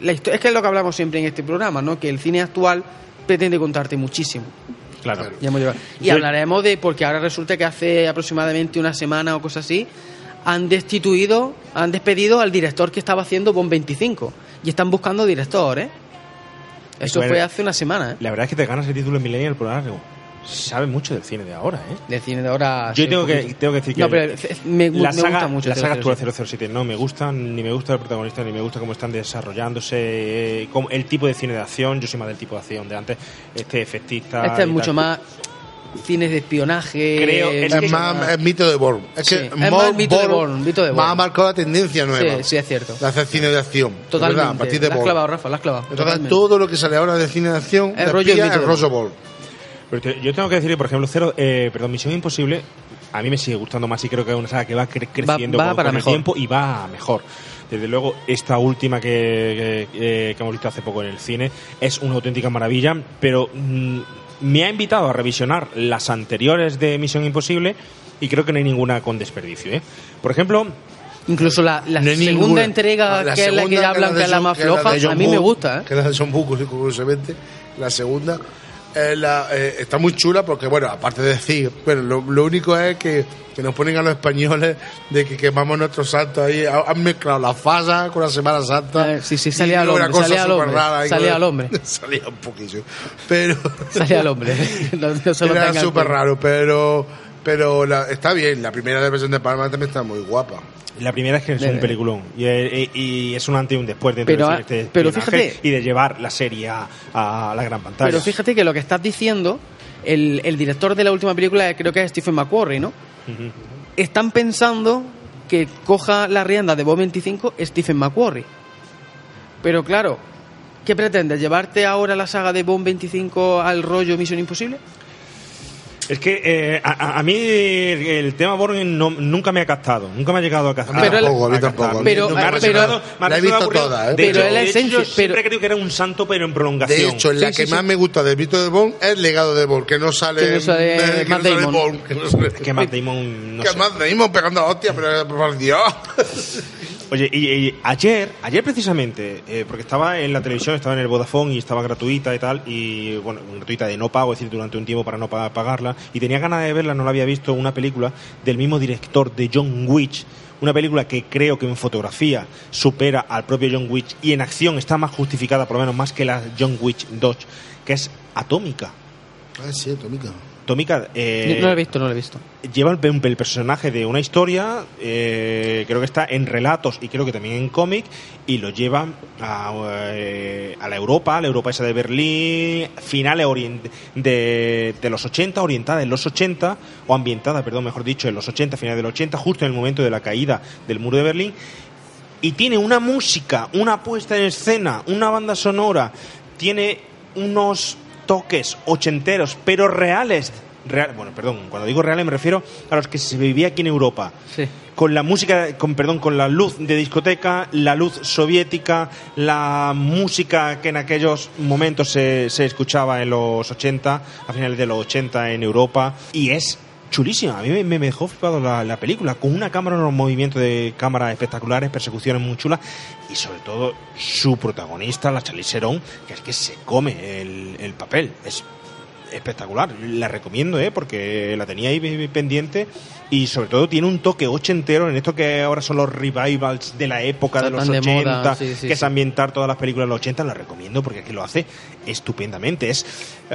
La es que es lo que hablamos siempre en este programa, ¿no? Que el cine actual pretende contarte muchísimo. Claro. Ya hemos llegado. Y Yo- hablaremos de, porque ahora resulta que hace aproximadamente una semana o cosas así, han destituido, han despedido al director que estaba haciendo Bond 25. Y están buscando director, ¿eh? Eso Bueno, fue hace una semana, ¿eh? La verdad es que te ganas el título de Millennial por algo. Sabe mucho del cine de ahora, ¿eh? Del cine de ahora. Yo sí, tengo que, tengo que decir que No, pero me, me la saga, gusta mucho. la saga 007. actual 007 no me gusta, ni me gusta el protagonista, ni me gusta cómo están desarrollándose, eh, cómo- el tipo de cine de acción. Yo soy más del tipo de acción de antes, este efectista. Este es mucho tal. más cines de espionaje. Creo- es Es, que- más es mito de Bourne. Es Sí, que es más mito de Bourne, mito de más Bourne. ha marcado la tendencia nueva. Sí, sí, es cierto. De hacer cine de acción. de Totalmente. verdad, a partir de la has clavado, Rafa, la has clavado. Entonces todo lo que sale ahora de cine de acción Es de rollo espía, mito es de rollo Bourne. Pero te- yo tengo que decir, por ejemplo, cero, eh, perdón, Misión Imposible, a mí me sigue gustando más y creo que es una saga que va cre- creciendo va con, para con el tiempo y va mejor. Desde luego, esta última que, que- que hemos visto hace poco en el cine es una auténtica maravilla, pero mm, me ha invitado a revisionar las anteriores de Misión Imposible y creo que no hay ninguna con desperdicio. ¿eh? Por ejemplo, Incluso la, la No hay segunda ninguna. entrega, La que es la que ya hablan de que es la más floja, a mí me gusta, ¿eh? Que es la de John Woo, curiosamente. La segunda eh, la- eh, está muy chula porque, bueno, aparte de decir, bueno, lo, lo único es que, que nos ponen a los españoles de que quemamos nuestros santos ahí. Ha- Han mezclado la fasa con la Semana Santa. Eh, sí, sí, salía al hombre, salía al hombre, rara salía al hombre. salía un poquillo. Pero. Salía al hombre. No, no se lo Era súper raro, pero. Pero la- está bien. La primera de versión de Palma también está muy guapa. La primera es que es De- un peliculón y, eh, y es un antes y un después de Pero, introducir este pero fíjate- y de llevar la serie a, a la gran pantalla. Pero fíjate que lo que estás diciendo, el, el director de la última película creo que es Stephen McQuarrie, ¿no? Están pensando que coja la rienda de Bob 25 Stephen McQuarrie. Pero claro, ¿qué pretendes? ¿Llevarte ahora la saga de Bob 25 al rollo Misión Imposible? Es que eh, a, a- a mí el tema Borgen no- nunca me ha captado, nunca me ha llegado a captar. A Pero tampoco, a mí a tampoco. Pero- Me ha pero- resultado- me ha la he visto aburrido. toda, ¿eh? De Pero hecho, la de hecho, esencia, yo siempre pero- creído que era un santo, pero en prolongación. De hecho, la Sí, que sí, más sí. me gusta del Vito de Bond es el legado de Bond, que no sale. Que no sale eh, que Matt no sale Damon. Bond, que no sale- que Matt Damon, no que sé. Matt Damon pegando la hostia, pero por Dios. Oye, y, ayer, ayer precisamente, eh, porque estaba en la televisión, estaba en el Vodafone y estaba gratuita y tal, y bueno, gratuita de no pago, es decir, durante un tiempo para no pa- pagarla, y tenía ganas de verla, no la había visto, una película del mismo director de John Wick, una película que creo que en fotografía supera al propio John Wick y en acción está más justificada, por lo menos más que la John Wick 2, que es Atómica. Ah, sí, Tómica. Eh, no lo he visto, no lo he visto. lleva el, el personaje de una historia, eh, creo que está en relatos y creo que también en cómic, y lo lleva a, eh, a la Europa, a la Europa esa de Berlín, finales de los 80, orientada en los 80, o ambientada, perdón, mejor dicho, en los 80, finales de los 80, justo en el momento de la caída del muro de Berlín, y tiene una música, una puesta en escena, una banda sonora, tiene unos toques ochenteros, pero reales. Real, bueno, perdón, cuando digo reales me refiero a los que se vivía aquí en Europa. Sí. Con la música, con perdón, con la luz de discoteca, la luz soviética, la música que en aquellos momentos se, se escuchaba en los 80, a finales de los 80 en Europa, y es chulísima. A mí me, dejó flipado la, la película, con una cámara, unos movimientos de cámara espectaculares, persecuciones muy chulas, y sobre todo su protagonista, la Charlize Theron, que es que se come el, el papel. Es espectacular. La recomiendo, ¿eh? porque la tenía ahí pendiente y sobre todo tiene un toque ochentero en esto que ahora son los revivals de la época de los tan de 80, moda, sí, sí, que es ambientar todas las películas de los 80, la recomiendo porque aquí lo hace estupendamente. Es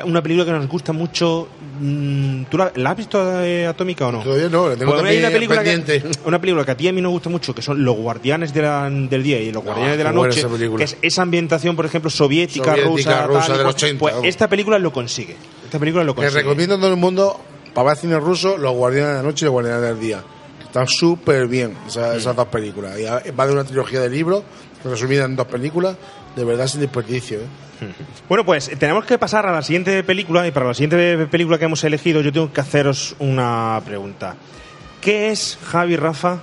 una película que nos gusta mucho. mm, ¿Tú la, la has visto eh, Atómica o no? Todavía no, la tengo Pues hay una película que- pendiente. una película que a ti y a mí nos gusta mucho, que son Los Guardianes de la- del Día y Los Guardianes de la Noche, que es esa ambientación, por ejemplo, soviética, Soviética, rusa, rusa tal. 80, Pues esta película lo consigue. Esta película lo Que consigue. recomiendo a todo el mundo para ver cine ruso, Los Guardianes de la Noche y Los Guardianes del Día. que Están súper bien esas, esas dos películas. Y va de una trilogía de libros, resumida en dos películas, de verdad sin desperdicio. ¿eh? Bueno, pues tenemos que pasar a la siguiente película y para la siguiente película que hemos elegido yo tengo que haceros una pregunta. ¿Qué es, Javi Rafa,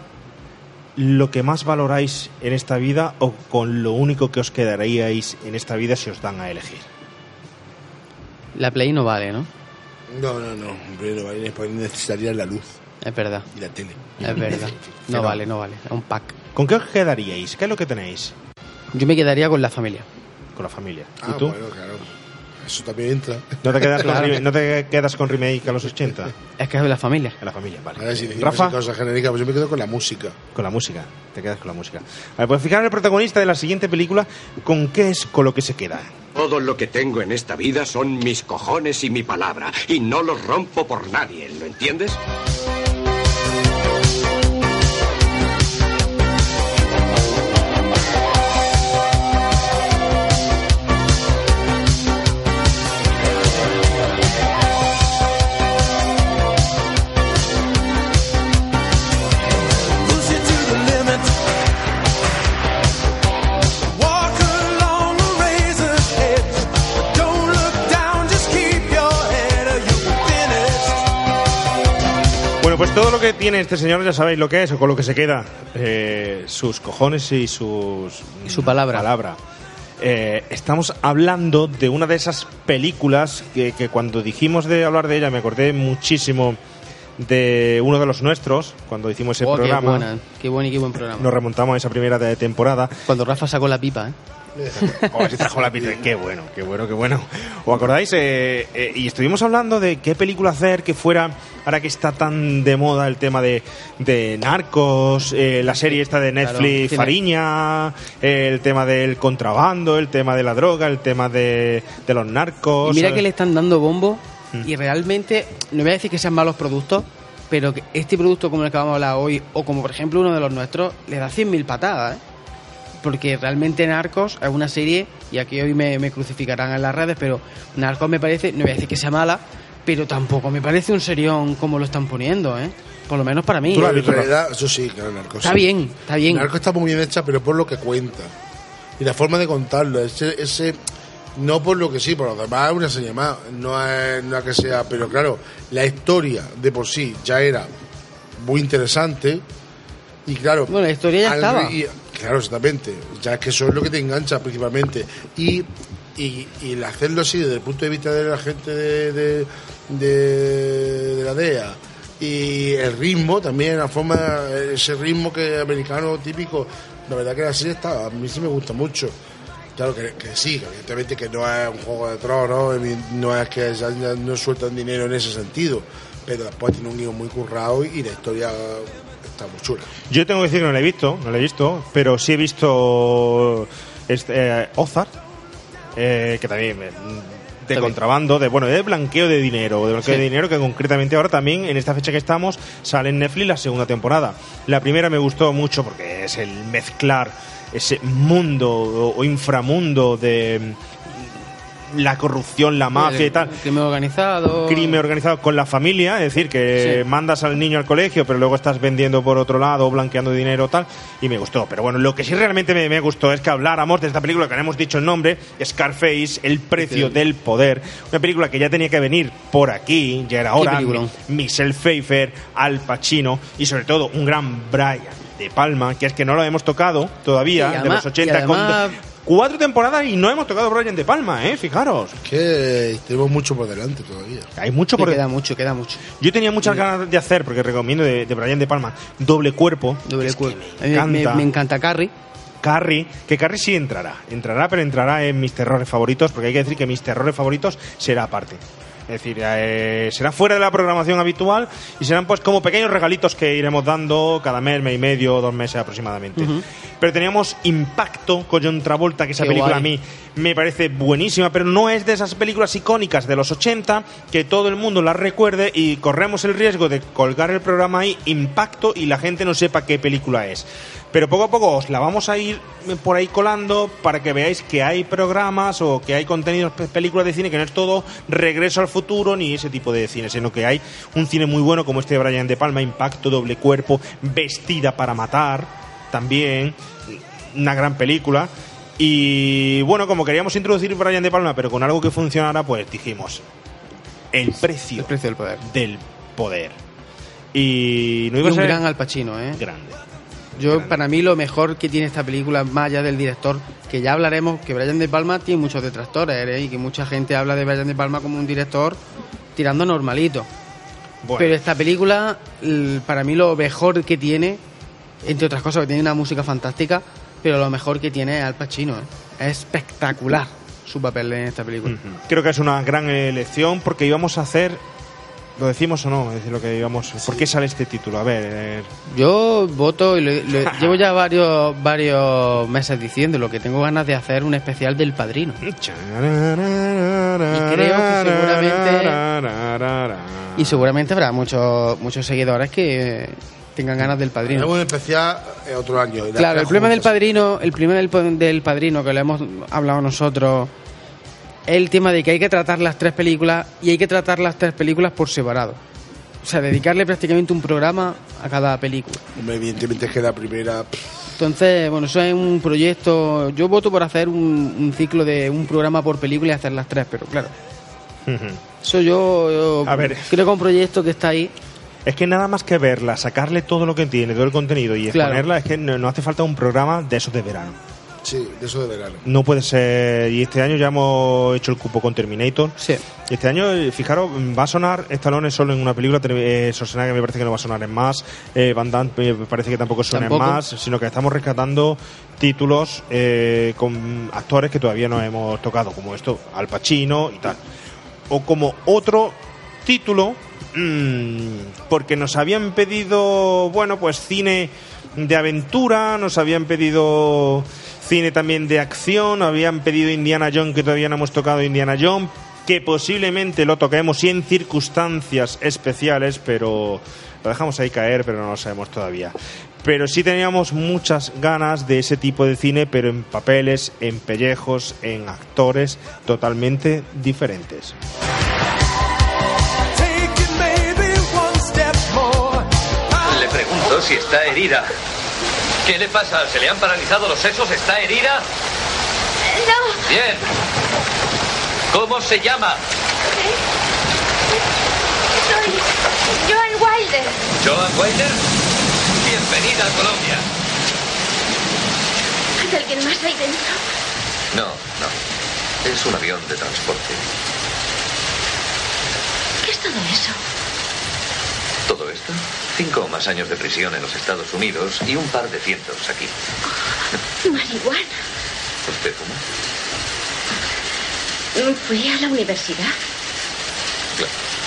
lo que más valoráis en esta vida o con lo único que os quedaríais en esta vida si os dan a elegir? La Play no vale, ¿no? No, no, no. hombre, no vale, pues necesitaría la luz Es verdad. y la tele. Es verdad. No. vale, no vale. Es un pack. ¿Con qué os quedaríais? ¿Qué es lo que tenéis Yo me quedaría con la familia. con la familia? ¿Y Ah, tú? bueno, claro. Eso también entra. ¿No te, quedas Claro. con, ¿No te quedas con remake a los 80? Es que es la familia. En la familia, vale. Ahora, si Rafa, cosas genéricas, pues yo me quedo con la música. con la música. Te quedas con la música. A ver, pues fijar el protagonista de la siguiente película, ¿con qué es con lo que se queda? Todo lo que tengo en esta vida son mis cojones y mi palabra, y no los rompo por nadie, ¿lo entiendes? Pues todo lo que tiene este señor ya sabéis lo que es o con lo que se queda. Eh, sus cojones y sus... Y su palabra. palabra. Eh, estamos hablando de una de esas películas que, que cuando dijimos de hablar de ella me acordé muchísimo de uno de los nuestros, cuando hicimos ese Oh, qué programa. buena. Qué buen y qué buen programa. Nos remontamos a esa primera de temporada. Cuando Rafa sacó la pipa, ¿eh? Oh, se trajo la pizza. Qué bueno, qué bueno, qué bueno. ¿Os acordáis? Eh, eh, y estuvimos hablando de qué película hacer que fuera, ahora que está tan de moda el tema de, de narcos, eh, la serie esta de Netflix, Fariña, eh, el tema del contrabando, el tema de la droga, el tema de, de los narcos. Y mira que le están dando bombo Mm. y realmente, no voy a decir que sean malos productos, pero que este producto como el que vamos a hablar hoy, o como por ejemplo uno de los nuestros, le da 100.000 patadas, ¿eh? Porque realmente Narcos es una serie, y aquí hoy me, me crucificarán en las redes, pero Narcos me parece, no voy a decir que sea mala, pero tampoco me parece un serión como lo están poniendo, ¿eh? Por lo menos para mí. Tú la en realidad, eso sí, claro, Narcos. Está sí. bien, está bien. Narcos está muy bien hecha, pero por lo que cuenta. Y la forma de contarlo, ese, ese no por lo que sí, por lo demás es una serie más, no es, no es que sea, pero claro, la historia de por sí ya era muy interesante y claro, Bueno, la historia ya al- estaba. y- claro, exactamente, ya es que eso es lo que te engancha principalmente. Y y, y el hacerlo así desde el punto de vista de la gente de, de, la DEA. Y el ritmo también, la forma, ese ritmo que americano típico, la verdad que la serie está, a mí sí me gusta mucho. Claro que, sí, evidentemente que no es un juego de tronos, evi- no es que no sueltan dinero en ese sentido, pero después tiene un guion muy currado y la historia está muy chula. Yo tengo que decir que no la he visto, no la he visto, pero sí he visto este, eh, Ozark, eh, que también eh, de contrabando, de bueno, de blanqueo de dinero, de blanqueo Sí. de dinero que concretamente ahora también en esta fecha que estamos sale en Netflix la segunda temporada. La primera me gustó mucho porque es el mezclar ese mundo o, inframundo de la corrupción, la mafia y tal Crimen organizado. crimen organizado con la familia, es decir, que Sí. mandas al niño al colegio, pero luego estás vendiendo por otro lado, blanqueando dinero tal, y me gustó. Pero bueno, lo que sí realmente me, me gustó es que habláramos de esta película que no hemos dicho el nombre, Scarface, El precio Sí. del poder, una película que ya tenía que venir por aquí, ya era hora. Michelle Pfeiffer, Al Pacino, y sobre todo un gran Brian de Palma, que es que no lo hemos tocado todavía, Sí, de además- los 80, y con cuatro temporadas y no hemos tocado Brian de Palma, ¿eh? Fijaros. Que tenemos mucho por delante todavía. Hay mucho por queda mucho, queda mucho. yo tenía muchas ganas de hacer, porque recomiendo de, de Brian De Palma, Doble Cuerpo. Doble Es cuerpo. me, encanta. me encanta Carrie. Carrie, que Carrie sí entrará. Entrará, pero entrará en mis terrores favoritos, porque hay que decir que mis terrores favoritos será aparte. Es decir, eh, será fuera de la programación habitual y serán pues como pequeños regalitos que iremos dando cada mes, mes y medio, dos meses aproximadamente. Pero teníamos Impacto con John Travolta, que esa Qué película guay. a mí me parece buenísima, pero no es de esas películas icónicas de los 80 que todo el mundo la recuerde y corremos el riesgo de colgar el programa ahí, Impacto, y la gente no sepa qué película es. Pero poco a poco os la vamos a ir por ahí colando para que veáis que hay programas o que hay contenidos, pe- películas de cine, que no es todo regreso al futuro ni ese tipo de cine, sino que hay un cine muy bueno como este de Brian De Palma, Impacto, Doble Cuerpo, Vestida para Matar, también, una gran película. Y bueno, como queríamos introducir Brian De Palma, pero con algo que funcionara, pues dijimos, el precio, El precio del poder. del poder. Y no Y iba a un ser gran Al Pacino, ¿eh? grande. Yo, para mí, lo mejor que tiene esta película, más allá del director, que ya hablaremos, que Brian De Palma tiene muchos detractores, ¿eh? y que mucha gente habla de Brian De Palma como un director tirando normalito. Bueno. Pero esta película, para mí, lo mejor que tiene, entre otras cosas, que tiene una música fantástica, pero lo mejor que tiene es Al Pacino, ¿eh? Es espectacular su papel en esta película. Creo que es una gran elección porque íbamos a hacer. ¿Lo decimos o no? Es decir, lo que íbamos. ¿Por qué sale este título? A ver. eh, Yo voto y lo- lo- llevo ya varios varios meses diciéndolo que tengo ganas de hacer un especial del Padrino. Y creo que seguramente y seguramente habrá muchos muchos seguidores que tengan ganas del Padrino. Tenemos un especial eh, otro año. Claro, el problema del. Padrino, el problema del, del Padrino que lo hemos hablado nosotros el tema de que hay que tratar las tres películas y hay que tratar las tres películas por separado. O sea, dedicarle prácticamente un programa a cada película. Hombre, Evidentemente es que la primera. Entonces, bueno, eso es un proyecto. Yo voto por hacer un, un ciclo de un programa por película y hacer las tres, pero claro, eso yo, yo A ver. creo que es un proyecto que está ahí. Es que nada más que verla, sacarle todo lo que tiene, todo el contenido y Claro. exponerla, es que no, no hace falta un programa de esos de verano. Sí, de eso de verano. No puede ser. Y este año ya hemos hecho el cupo con Terminator. Sí. Y este año, eh, fijaros, va a sonar Stallone solo en una película. Eh, Schwarzenegger me parece que no va a sonar en más. Eh, Van Damme me parece que tampoco suena Tampoco. en más. Sino que estamos rescatando títulos eh, con actores que todavía no hemos tocado, como esto, Al Pacino y tal. O como otro título, mm, porque nos habían pedido, bueno, pues cine de aventura, nos habían pedido cine también de acción, habían pedido Indiana Jones, que todavía no hemos tocado Indiana Jones, que posiblemente lo toquemos y en circunstancias especiales, pero lo dejamos ahí caer, pero no lo sabemos todavía. Pero sí teníamos muchas ganas de ese tipo de cine, pero en papeles, en pellejos, en actores totalmente diferentes. Le pregunto si está herida. ¿Qué le pasa? ¿Se le han paralizado los sesos? ¿Está herida? No, Bien. ¿Cómo se llama? soy Joan Wilder. ¿Joan Wilder? Bienvenida a Colombia. ¿Hay alguien más ahí dentro? No, no. Es un avión de transporte. ¿Qué es todo eso? Todo esto, cinco o más años de prisión en los Estados Unidos y un par de cientos aquí. Marihuana. ¿Usted fuma? Fui a la universidad. Claro.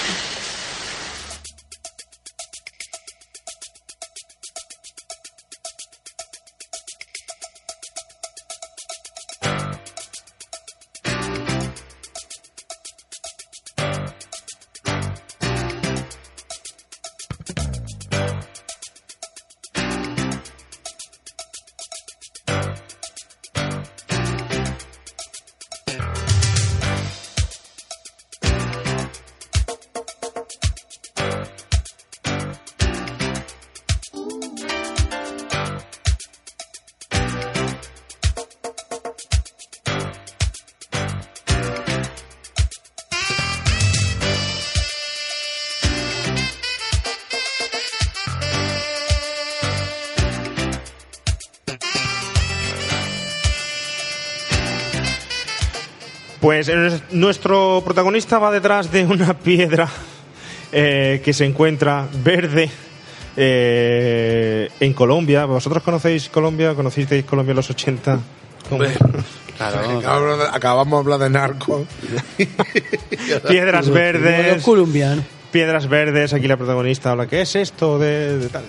Pues nuestro protagonista va detrás de una piedra eh, que se encuentra verde eh, en Colombia. ¿Vosotros conocéis Colombia? ¿Conocisteis Colombia en los 80? Hombre, Claro. acabamos, de- hablar de narcos. Piedras verdes. colombiano. Piedras verdes, aquí la protagonista habla, ¿qué es esto de, de tal?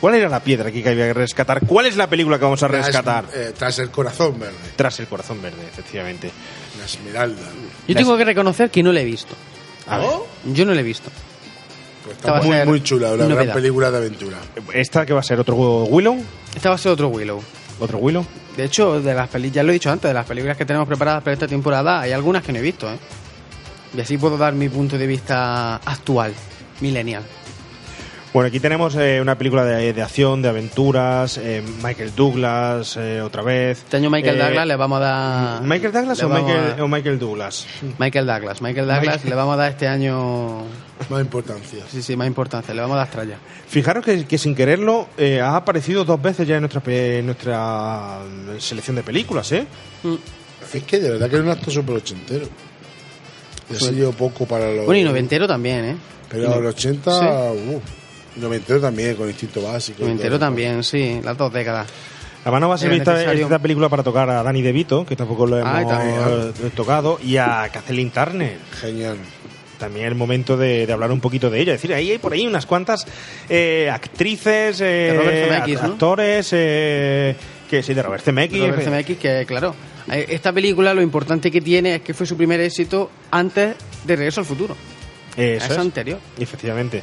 ¿Cuál era la piedra aquí que había que rescatar? ¿Cuál es la película que vamos a Tras- rescatar? eh, tras el corazón verde. Tras el corazón verde, efectivamente. La esmeralda. Yo tengo que reconocer que no la he visto. A ver. Yo no la he visto. Pues está muy, muy chula, una gran película de aventura. ¿Esta que va a ser otro Willow? Esta va a ser otro Willow. ¿Otro Willow? De hecho, de las películas, ya lo he dicho antes, de las películas que tenemos preparadas para esta temporada, hay algunas que no he visto, ¿eh? Y así puedo dar mi punto de vista actual, millennial. Bueno, aquí tenemos eh, una película de, de acción, de aventuras, eh, Michael Douglas, eh, otra vez. Este año Michael Eh, Douglas le vamos a dar... ¿Michael Douglas o Michael, a- o Michael Douglas? Michael Douglas. Michael Douglas le vamos a dar este año... Más importancia. Sí, sí, más importancia. Le vamos a dar tralla. Fijaros que, que sin quererlo eh, ha aparecido dos veces ya en nuestra, pe- en nuestra mm, selección de películas, ¿eh? Es que de verdad que era un acto súper ochentero. Y ha sido poco para los. Bueno, y noventero también, ¿eh? Pero no- los 80, Sí. uh, noventero también, con instinto básico. Noventero todo. también, sí, las dos décadas. Además no va a ser esta, esta película para tocar a Danny DeVito, que tampoco lo hemos Ah, eh, tocado, y a Kathleen Turner. Genial. También el momento de, de hablar un poquito de ella. Es decir, ahí hay por ahí unas cuantas eh, actrices, eh, Zemeckis, act- ¿no? actores, eh, que sí, de Robert Zemeckis. Robert Zemeckis, que claro, esta película lo importante que tiene es que fue su primer éxito antes de Regreso al Futuro. Eso es es. anterior. Efectivamente.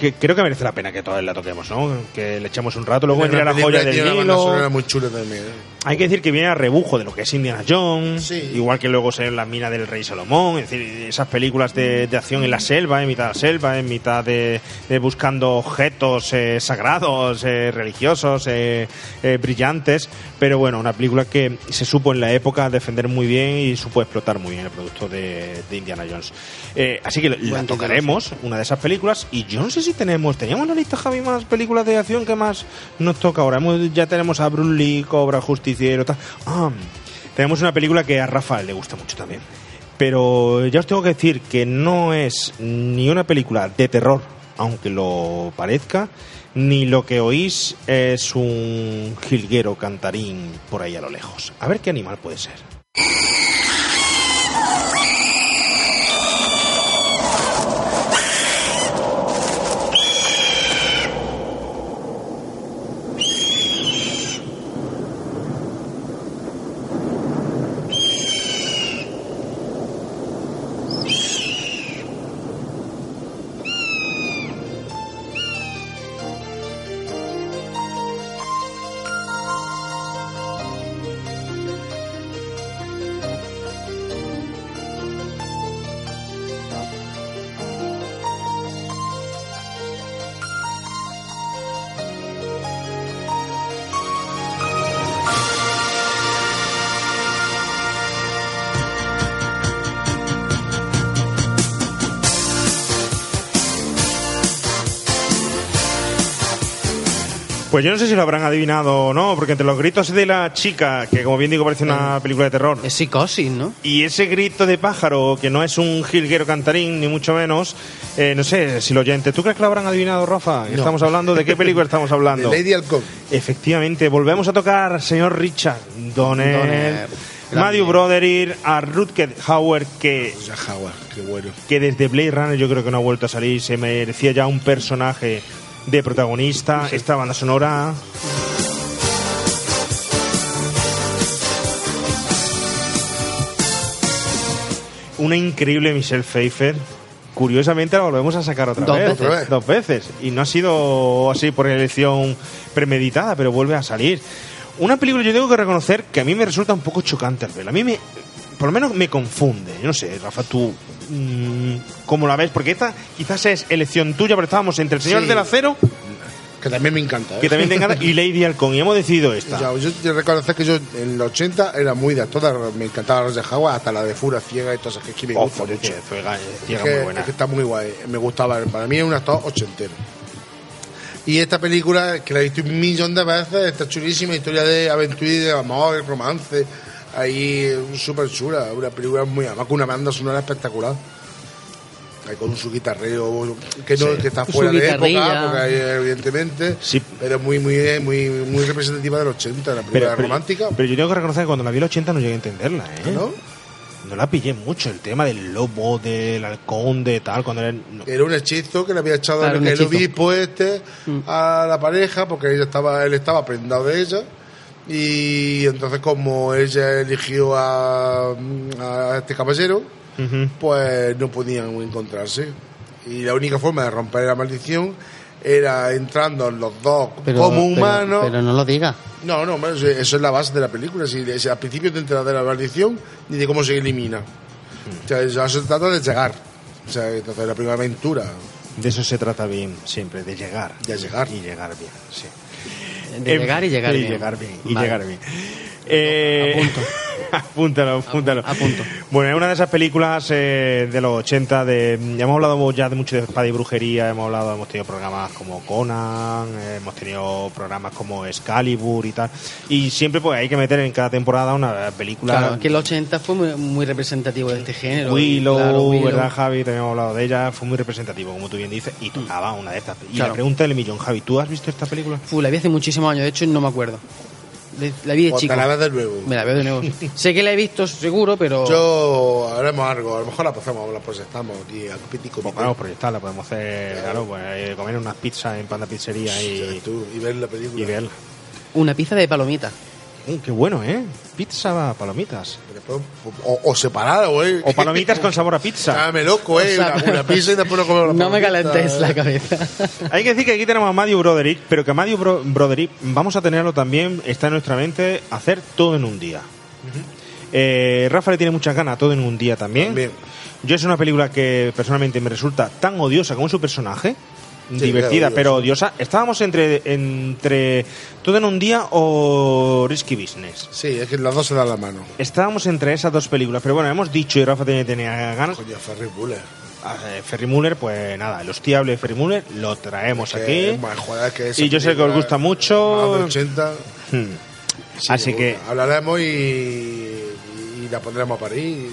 Que creo que merece la pena que todos la toquemos, ¿no? Que le echemos un rato. Luego Era vendría la joya del Nilo. muy chula también. ¿eh? Hay que decir que viene a rebujo de lo que es Indiana Jones, Sí. igual que luego se la mina del rey Salomón, es decir, esas películas de, de acción en la selva, en mitad de la selva, en mitad de, de buscando objetos eh, sagrados, eh, religiosos, eh, eh, brillantes, pero bueno, una película que se supo en la época defender muy bien y supo explotar muy bien el producto de, de Indiana Jones. Eh, así que la tocaremos, una de esas películas, y yo no sé si tenemos, teníamos en la lista, Javi, más películas de acción que más nos toca ahora. Hemos- ya tenemos a Bruce Lee, Cobra, Ah, tenemos una película que a Rafael le gusta mucho también. Pero ya os tengo que decir que no es ni una película de terror, aunque lo parezca, ni lo que oís es un jilguero cantarín por ahí a lo lejos. A ver qué animal puede ser. Pues yo no sé si lo habrán adivinado o no, porque entre los gritos de la chica, que como bien digo parece una película de terror, Es psicosis, ¿no? y ese grito de pájaro, que no es un jilguero cantarín, ni mucho menos, eh, no sé si lo oyente. ¿Tú crees que lo habrán adivinado, Rafa? No. Estamos hablando, ¿de qué película estamos hablando? De Lady Halcón. Efectivamente, volvemos a tocar señor Richard Donner, Donner, Matthew Broderick, a Rutger Hauer, que, qué bueno. que desde Blade Runner yo creo que no ha vuelto a salir, se merecía ya un personaje de protagonista, esta banda sonora... Una increíble Michelle Pfeiffer. Curiosamente la volvemos a sacar otra Dos vez. veces. Otra vez. Dos veces. Y no ha sido así por elección premeditada, pero vuelve a salir. Una película yo tengo que reconocer que a mí me resulta un poco chocante al verla. A mí me, por lo menos me confunde. Yo no sé, Rafa, tú mm, cómo la ves, porque esta quizás es elección tuya, pero estábamos entre el Señor Sí. del Acero, Que también me encanta. ¿eh? que también te encanta, y Lady Halcón, y hemos decidido esta. Ya, yo te reconocer que yo en los 80 era muy de todas, me encantaba las de Jaguar, hasta la de Fura Ciega y todas esas que, es que me Oh, mucho. Ciega- Es que, muy buena. es que está muy guay, me gustaba, para mí es un actor ochentero. Y esta película, que la he visto un millón de veces, está chulísima, historia de aventura y de amor, de romance, ahí súper chula, una película muy, además con una banda sonora espectacular. Ahí con su guitarreo que no Sí. que está Su fuera de guitarrilla. época, porque ahí, evidentemente, Sí. pero muy muy muy muy representativa del 80, la película romántica. pero yo tengo que reconocer que cuando la vi el 80 no llegué a entenderla, ¿eh? ¿No? No la pillé mucho, el tema del lobo, del halcón, de tal, cuando era... no. Era un hechizo que le había echado Claro, un el hechizo. obispo este Mm. a la pareja porque ella estaba, él estaba prendado de ella y entonces como ella eligió a, a este caballero pues no podían encontrarse y la única forma de romper la maldición era entrando los dos Pero, como humanos Pero, no lo diga. no, no, eso es la base de la película. Si, si al principio te enteras de la maldición ni de cómo se elimina. O sea, ya se trata de llegar. O sea, entonces la primera aventura. De eso se trata bien, siempre, de llegar. De llegar. Y llegar bien, sí. De llegar y llegar y bien. llegar bien. Y Vale. llegar bien. Eh, Apunto. apúntalo, apúntalo. Apunto. Bueno, es una de esas películas eh, de los 80 de... Ya hemos hablado ya de mucho de espada y brujería, hemos hablado, hemos tenido programas como Conan, eh, hemos tenido programas como Excalibur y tal. Y siempre pues hay que meter en cada temporada una película... Claro, que el 80 fue muy, muy representativo de este género. Willow, Claro, Willow. ¿verdad, Javi? También hemos hablado de ella, fue muy representativo, como tú bien dices, y tocaba una de estas. Y Claro. la pregunta del millón, Javi, ¿tú has visto esta película? Fu, la vi hace muchísimos años, de hecho no me acuerdo. La vi de O chico. te la ves de nuevo. Me la veo de nuevo. sé que la he visto seguro, pero. Yo haremos algo, a lo mejor la pasamos, la proyectamos aquí al pitico Pues podemos proyectarla, podemos hacer, claro, pues eh, comer unas pizzas en Panda Pizzería y, y ver la película. y verla. Una pizza de palomita. Mm, qué bueno, ¿eh? Pizza, palomitas. O, o separado, ¿eh? O palomitas con sabor a pizza. Dame loco, ¿eh? O sea, una, una pizza y después no comemos la No me calentéis la cabeza. Hay que decir que aquí tenemos a Matthew Broderick, pero que a Matthew Bro- Broderick vamos a tenerlo también, está en nuestra mente, hacer todo en un día. Eh, Rafa le tiene muchas ganas a todo en un día también. También. Yo es una película que personalmente me resulta tan odiosa como su personaje. Divertida, odiosa. pero odiosa. Estábamos entre, entre todo en un día o Risky Business. Sí, es que las dos se dan la mano. Estábamos entre esas dos películas, pero bueno, hemos dicho y Rafa tenía, tenía ganas. Coño, Ferry Buller. Ah, eh, Ferry Muller, pues nada, el hostiable de Ferry Muller lo traemos Que aquí. es más, que Y yo sé que os gusta Más mucho. de 80. Hmm. Así que, Hablaremos y, y la pondremos a París.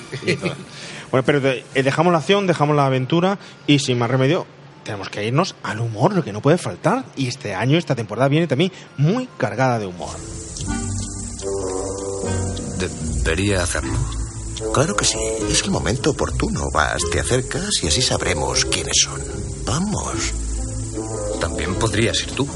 bueno, pero eh, dejamos la acción, dejamos la aventura y sin más remedio, tenemos que irnos al humor, lo que no puede faltar. Y este año, esta temporada viene también muy cargada de humor. Debería hacerlo. Claro que sí. Es el momento oportuno. Vas, te acercas y así sabremos quiénes son. Vamos. También podrías ir tú.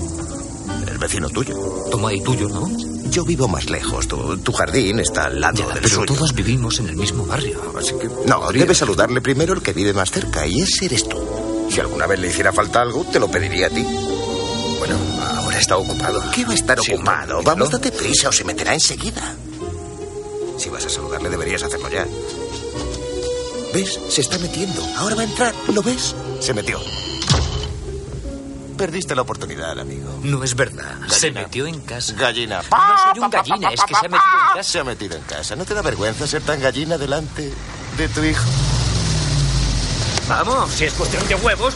El vecino tuyo. Toma y tuyo, ¿no? Yo vivo más lejos. Tu, tu jardín está al lado Ya, del pero suyo. todos vivimos en el mismo barrio. Así que no, debes saludarle primero el que vive más cerca y ese eres tú. Si alguna vez le hiciera falta algo, te lo pediría a ti. Bueno, ahora está ocupado. ¿Qué va a estar Sí, ocupado? Vamos, date prisa o se meterá enseguida. Si vas a saludarle, deberías hacerlo ya. ¿Ves? Se está metiendo. Ahora va a entrar. ¿Lo ves? Se metió. Perdiste la oportunidad, amigo. No es verdad. Se metió en casa. Gallina. No soy un gallina, es que se ha metido en casa. Se ha metido en casa. ¿No te da vergüenza ser tan gallina delante de tu hijo? Vamos, si es cuestión de huevos,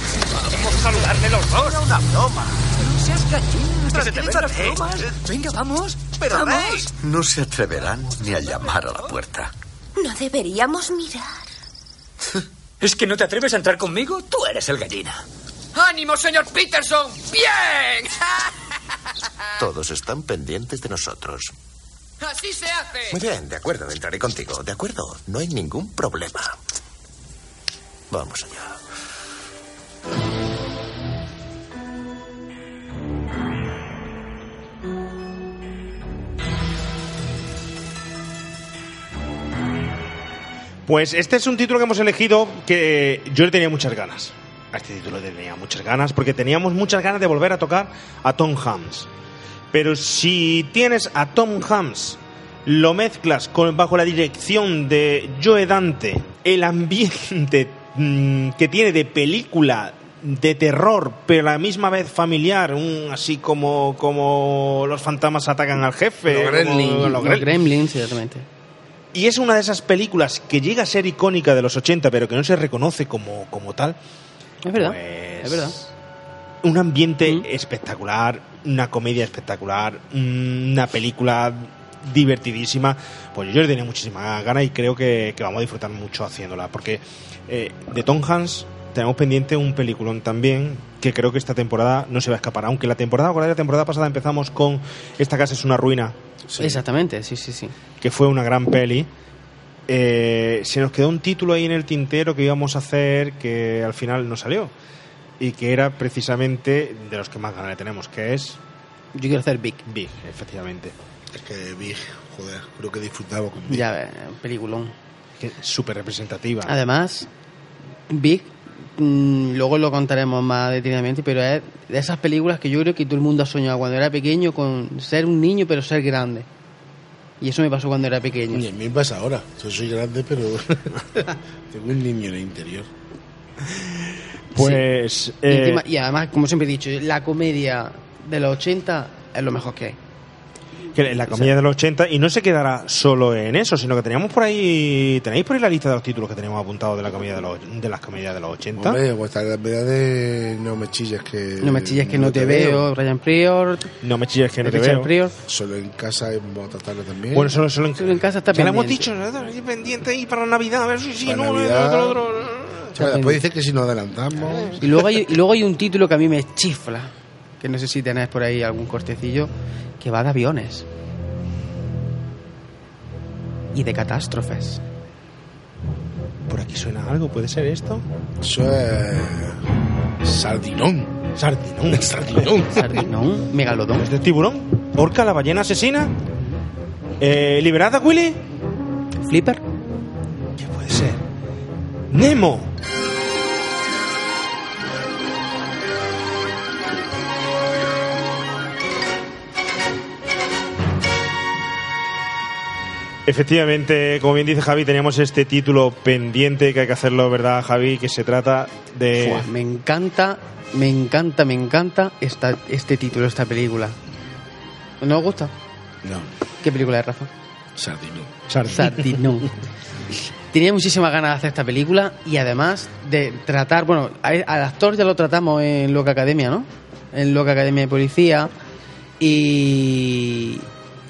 vamos a saludarle los dos. Era una broma. No seas gallina, las bromas. Venga, vamos. Pero vamos. Rey, No se atreverán ni a llamar a la puerta. No deberíamos mirar. ¿Es que no te atreves a entrar conmigo? Tú eres el gallina. ¡Ánimo, señor Peterson! ¡Bien! Todos están pendientes de nosotros. ¡Así se hace! Muy bien, de acuerdo, entraré contigo. De acuerdo, no hay ningún problema. Vamos allá. Pues este es un título que hemos elegido que yo le tenía muchas ganas. A este título le tenía muchas ganas porque teníamos muchas ganas de volver a tocar a Tom Hanks. Pero si tienes a Tom Hanks, lo mezclas con, bajo la dirección de Joe Dante, el ambiente mm, que tiene de película de terror, pero a la misma vez familiar, un, así como, como los fantasmas atacan al jefe, Los Gremlins, los los Gremlins. Gremlins, exactamente. Y es una de esas películas que llega a ser icónica de los 80, pero que no se reconoce como, como tal. Es verdad, Pues, es verdad. Un ambiente espectacular, una comedia espectacular, una película divertidísima. Pues yo le tenía muchísimas ganas y creo que, que vamos a disfrutar mucho haciéndola. Porque eh, de Tom Hanks tenemos pendiente un peliculón también que creo que esta temporada no se va a escapar. Aunque la temporada, la temporada pasada empezamos con Esta casa es una ruina, Exactamente, sí, sí, sí. que fue una gran peli. Eh, se nos quedó un título ahí en el tintero que íbamos a hacer que al final no salió. Y que era precisamente de los que más ganas le tenemos, que es Yo quiero hacer Big. Big, efectivamente. Es que Big, joder, creo que disfrutaba con Big. Ya ves, peliculón. Que es súper representativa. Además, Big, mm, luego lo contaremos más detenidamente, pero es de esas películas que yo creo que todo el mundo ha soñado cuando era pequeño con ser un niño pero ser grande. Y eso me pasó cuando era pequeño. Y a mí me pasa ahora. Yo soy grande, pero tengo un niño en el interior. Pues. Y, eh, encima- y además, como siempre he dicho, la comedia de los 80 es lo mejor que hay. Que la comedia de los 80 y no se quedará solo en eso, sino que teníamos por ahí, tenéis por ahí la lista de los títulos que tenemos apuntados de la comedia de los de las comedias de los 80. Hombre, pues está la de No me chilles que... No me chilles que no te veo, Ryan Prior. No me chilles que no te Richard veo. Prior. Solo en casa vamos a tratarlo también. Bueno, solo, solo en, Solo en casa está ya lo hemos dicho, pendiente ahí para Navidad, a ver si sí, no, Navidad. lo otro, lo otro. O sea, después dice que si nos adelantamos... Y luego, hay, y luego hay un título que a mí me chifla, que no sé si tenéis por ahí algún cortecillo, que va de aviones. Y de catástrofes. Por aquí suena algo, ¿puede ser esto? Eso es... Sardinón. Sardinón. Sardinón. Sardinón, megalodón. ¿Es de tiburón? ¿Orca, la ballena asesina? Eh, ¿Liberada, Willy? ¿Flipper? ¿Qué puede ser? ¡Nemo! Efectivamente, como bien dice Javi, teníamos este título pendiente que hay que hacerlo, ¿verdad, Javi? Que se trata de... Fua, me encanta, me encanta, me encanta esta, este título, esta película. ¿No os gusta? No, ¿Qué película es, Rafa? Sardinón. Sardinón. Tenía muchísimas ganas de hacer esta película y además de tratar, bueno, al actor ya lo tratamos en Loca Academia, ¿no? En Loca Academia de Policía y,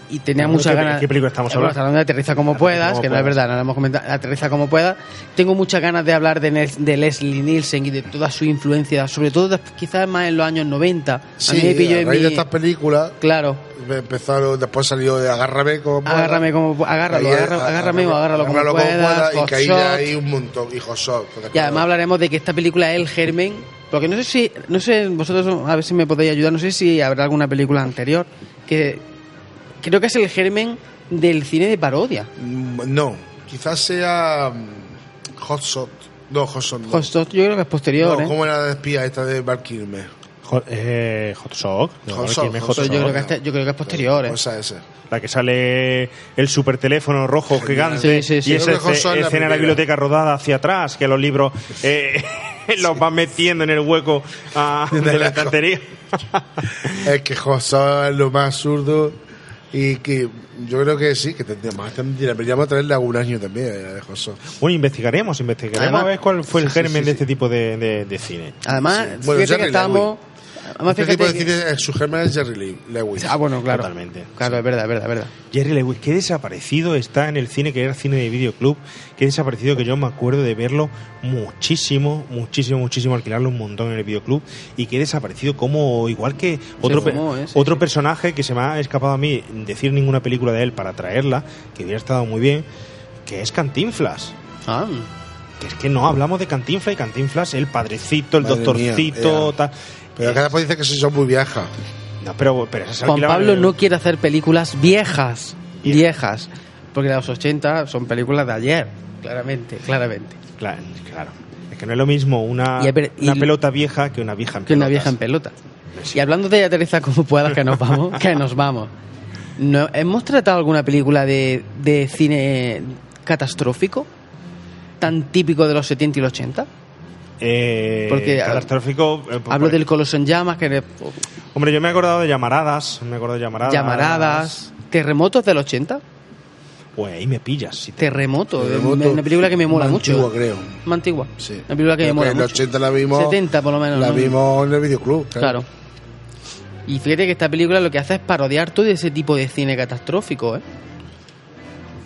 y tenía ¿De muchas qué- ganas. qué película estamos hablando? de Aterriza como puedas, como que no es verdad, no lo hemos comentado. Aterriza como puedas. Tengo muchas ganas de hablar de, de Leslie Nielsen y de toda su influencia, sobre todo quizás más en los años 90. a Sí, mí me pilló a en raíz de mi- estas películas Claro, empezaron, después salió de Agárrame como puedas. agárrame como agárralo, agarra- agárrame o agárralo como agárralo puedas. y Hot que ahí un montón. Y Shot, Y además hablaremos de que esta película es el germen, porque no sé si, no sé, vosotros a ver si me podéis ayudar, no sé si habrá alguna película anterior que creo que es el germen del cine de parodia. Mm, No, quizás sea mm, Hot Shot. No, Hot Shot. No. Hot Shot yo creo que es posterior, No, ¿eh? ¿Cómo era la de espía esta de Val? Hot, eh, Hot Shock. No, Hot ¿quién Shot, es Hot Hot Shot. Yo creo Shock? que, este- yo creo que es posterior, ¿eh? Esa, esa. La que sale el super teléfono rojo gigante Sí, sí, sí. y esa Creo que Hot esce- Shot es la escena de la biblioteca rodada hacia atrás, que los libros eh, los van metiendo en el hueco ah, de la lejos. estantería. Es que Hot Shot es lo más absurdo y que yo creo que sí, que tendríamos, deberíamos traerle algún año también eh, de Shot. Bueno, investigaremos, investigaremos Además- a ver cuál fue el Sí, sí, germen sí, de este tipo de, de- de cine. Además, Bueno, fíjate que Jerry estábamos... Además, Este tipo de que- cine, eh, su germen es Jerry Lee- Lewis. Ah, bueno, claro. Totalmente. Claro, es verdad, es verdad, es verdad. Jerry Lewis, qué desaparecido está en el cine que era cine de videoclub, qué desaparecido que yo me acuerdo de verlo muchísimo, muchísimo, muchísimo, alquilarlo un montón en el videoclub y qué desaparecido como igual que otro, pe- ¿eh? Sí, otro sí. personaje que se me ha escapado a mí decir ninguna película de él para traerla, que hubiera estado muy bien, que es Cantinflas. Ah, Que es que no hablamos de Cantinflas y Cantinflas, el padrecito, el Madre doctorcito, mía, tal. Pero acá después dice que son muy viejas. No, pero, pero esa se Juan Pablo no quiere hacer películas viejas, viejas, porque las 80 son películas de ayer, claramente, claramente. Claro, claro. Es que no es lo mismo una, Y y una pelota vieja que una vieja en Que una vieja en pelota. Y hablando de aterriza como puedas, que nos vamos, que nos vamos. No, ¿Hemos tratado alguna película de, de cine catastrófico? Tan típico de los 70 y los 80? Eh, Porque, catastrófico. eh, por- Hablo del Coloso en llamas, que Hombre, yo me he acordado de llamaradas. Me acuerdo de llamaradas. llamaradas, terremotos del 80. Pues ahí me pillas. si te- Terremoto, Terremoto, una película que me mola más mucho. antigua, creo. Más antigua. Sí. Una película que me Creo mola en el mucho. 80 la vimos. 70 por lo menos. La ¿no? vimos en el videoclub. Claro. Y fíjate que esta película lo que hace es parodiar todo ese tipo de cine catastrófico, ¿eh?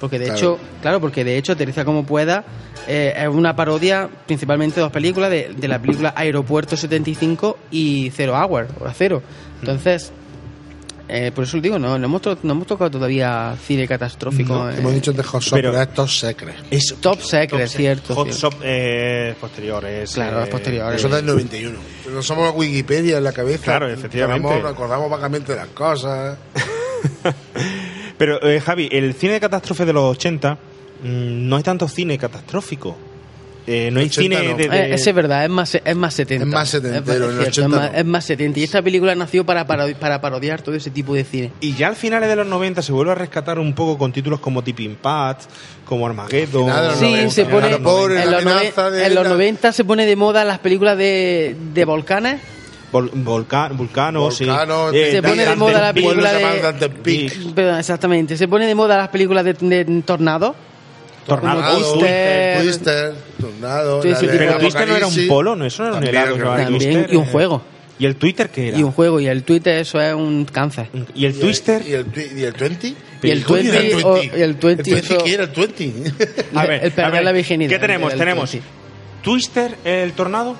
Porque de Claro. hecho, claro, porque de hecho Aterriza como pueda eh, es una parodia principalmente de dos películas, de, de la película Aeropuerto 75 y Zero Hour, o Cero. Entonces, eh, por eso digo, no, no, hemos, no hemos tocado todavía cine catastrófico. No, eh. hemos dicho de Hot Shop, Pero- es secret. Es Top Secret, cierto. Hot cierto. Shop eh, posteriores. Claro, eh, es posterior. Eso es del 91. No somos Wikipedia en la cabeza. Claro, efectivamente. Tenemos- recordamos vagamente las cosas. Pero, eh, Javi, el cine de catástrofe de los 80 mm, no hay tanto cine catastrófico. Eh, no hay 80 cine no. de... de- Eh, ese es verdad, es más, es más 70. Es más setentero, Es, en el cierto, es 80 más, no. es más 70. Y esta película nació para, parodi- para parodiar todo ese tipo de cine. Y ya al finales de los 90 se vuelve a rescatar un poco con títulos como Tipping Pat, como Armageddon. Los Sí, 90, se pone. en, los de en los la- 90 se pone de moda las películas de, de volcanes. Vol- Volca- Vulcano, sí. Volcano, Eh, Se pone de moda la película de- Peak. Perdón, exactamente. Se pone de moda las películas de, de tornado. Tornado, Como Twister. Twister. Tornado. Sí, sí, Pero Twister no era un polo, no, eso no era un helado. que También, Twister, y un eh. juego. ¿Y el Twitter qué era? Y un juego. Y el Twitter, eso es un cáncer. ¿Y el Twister? ¿Y el, y el 20? Y el Coño, 20, el o- 20. y el 20 ¿El 20 eso- qué era el 20? A ver, el perder a ver, la virginidad. ¿Qué tenemos? Tenemos 20. Twister, el tornado.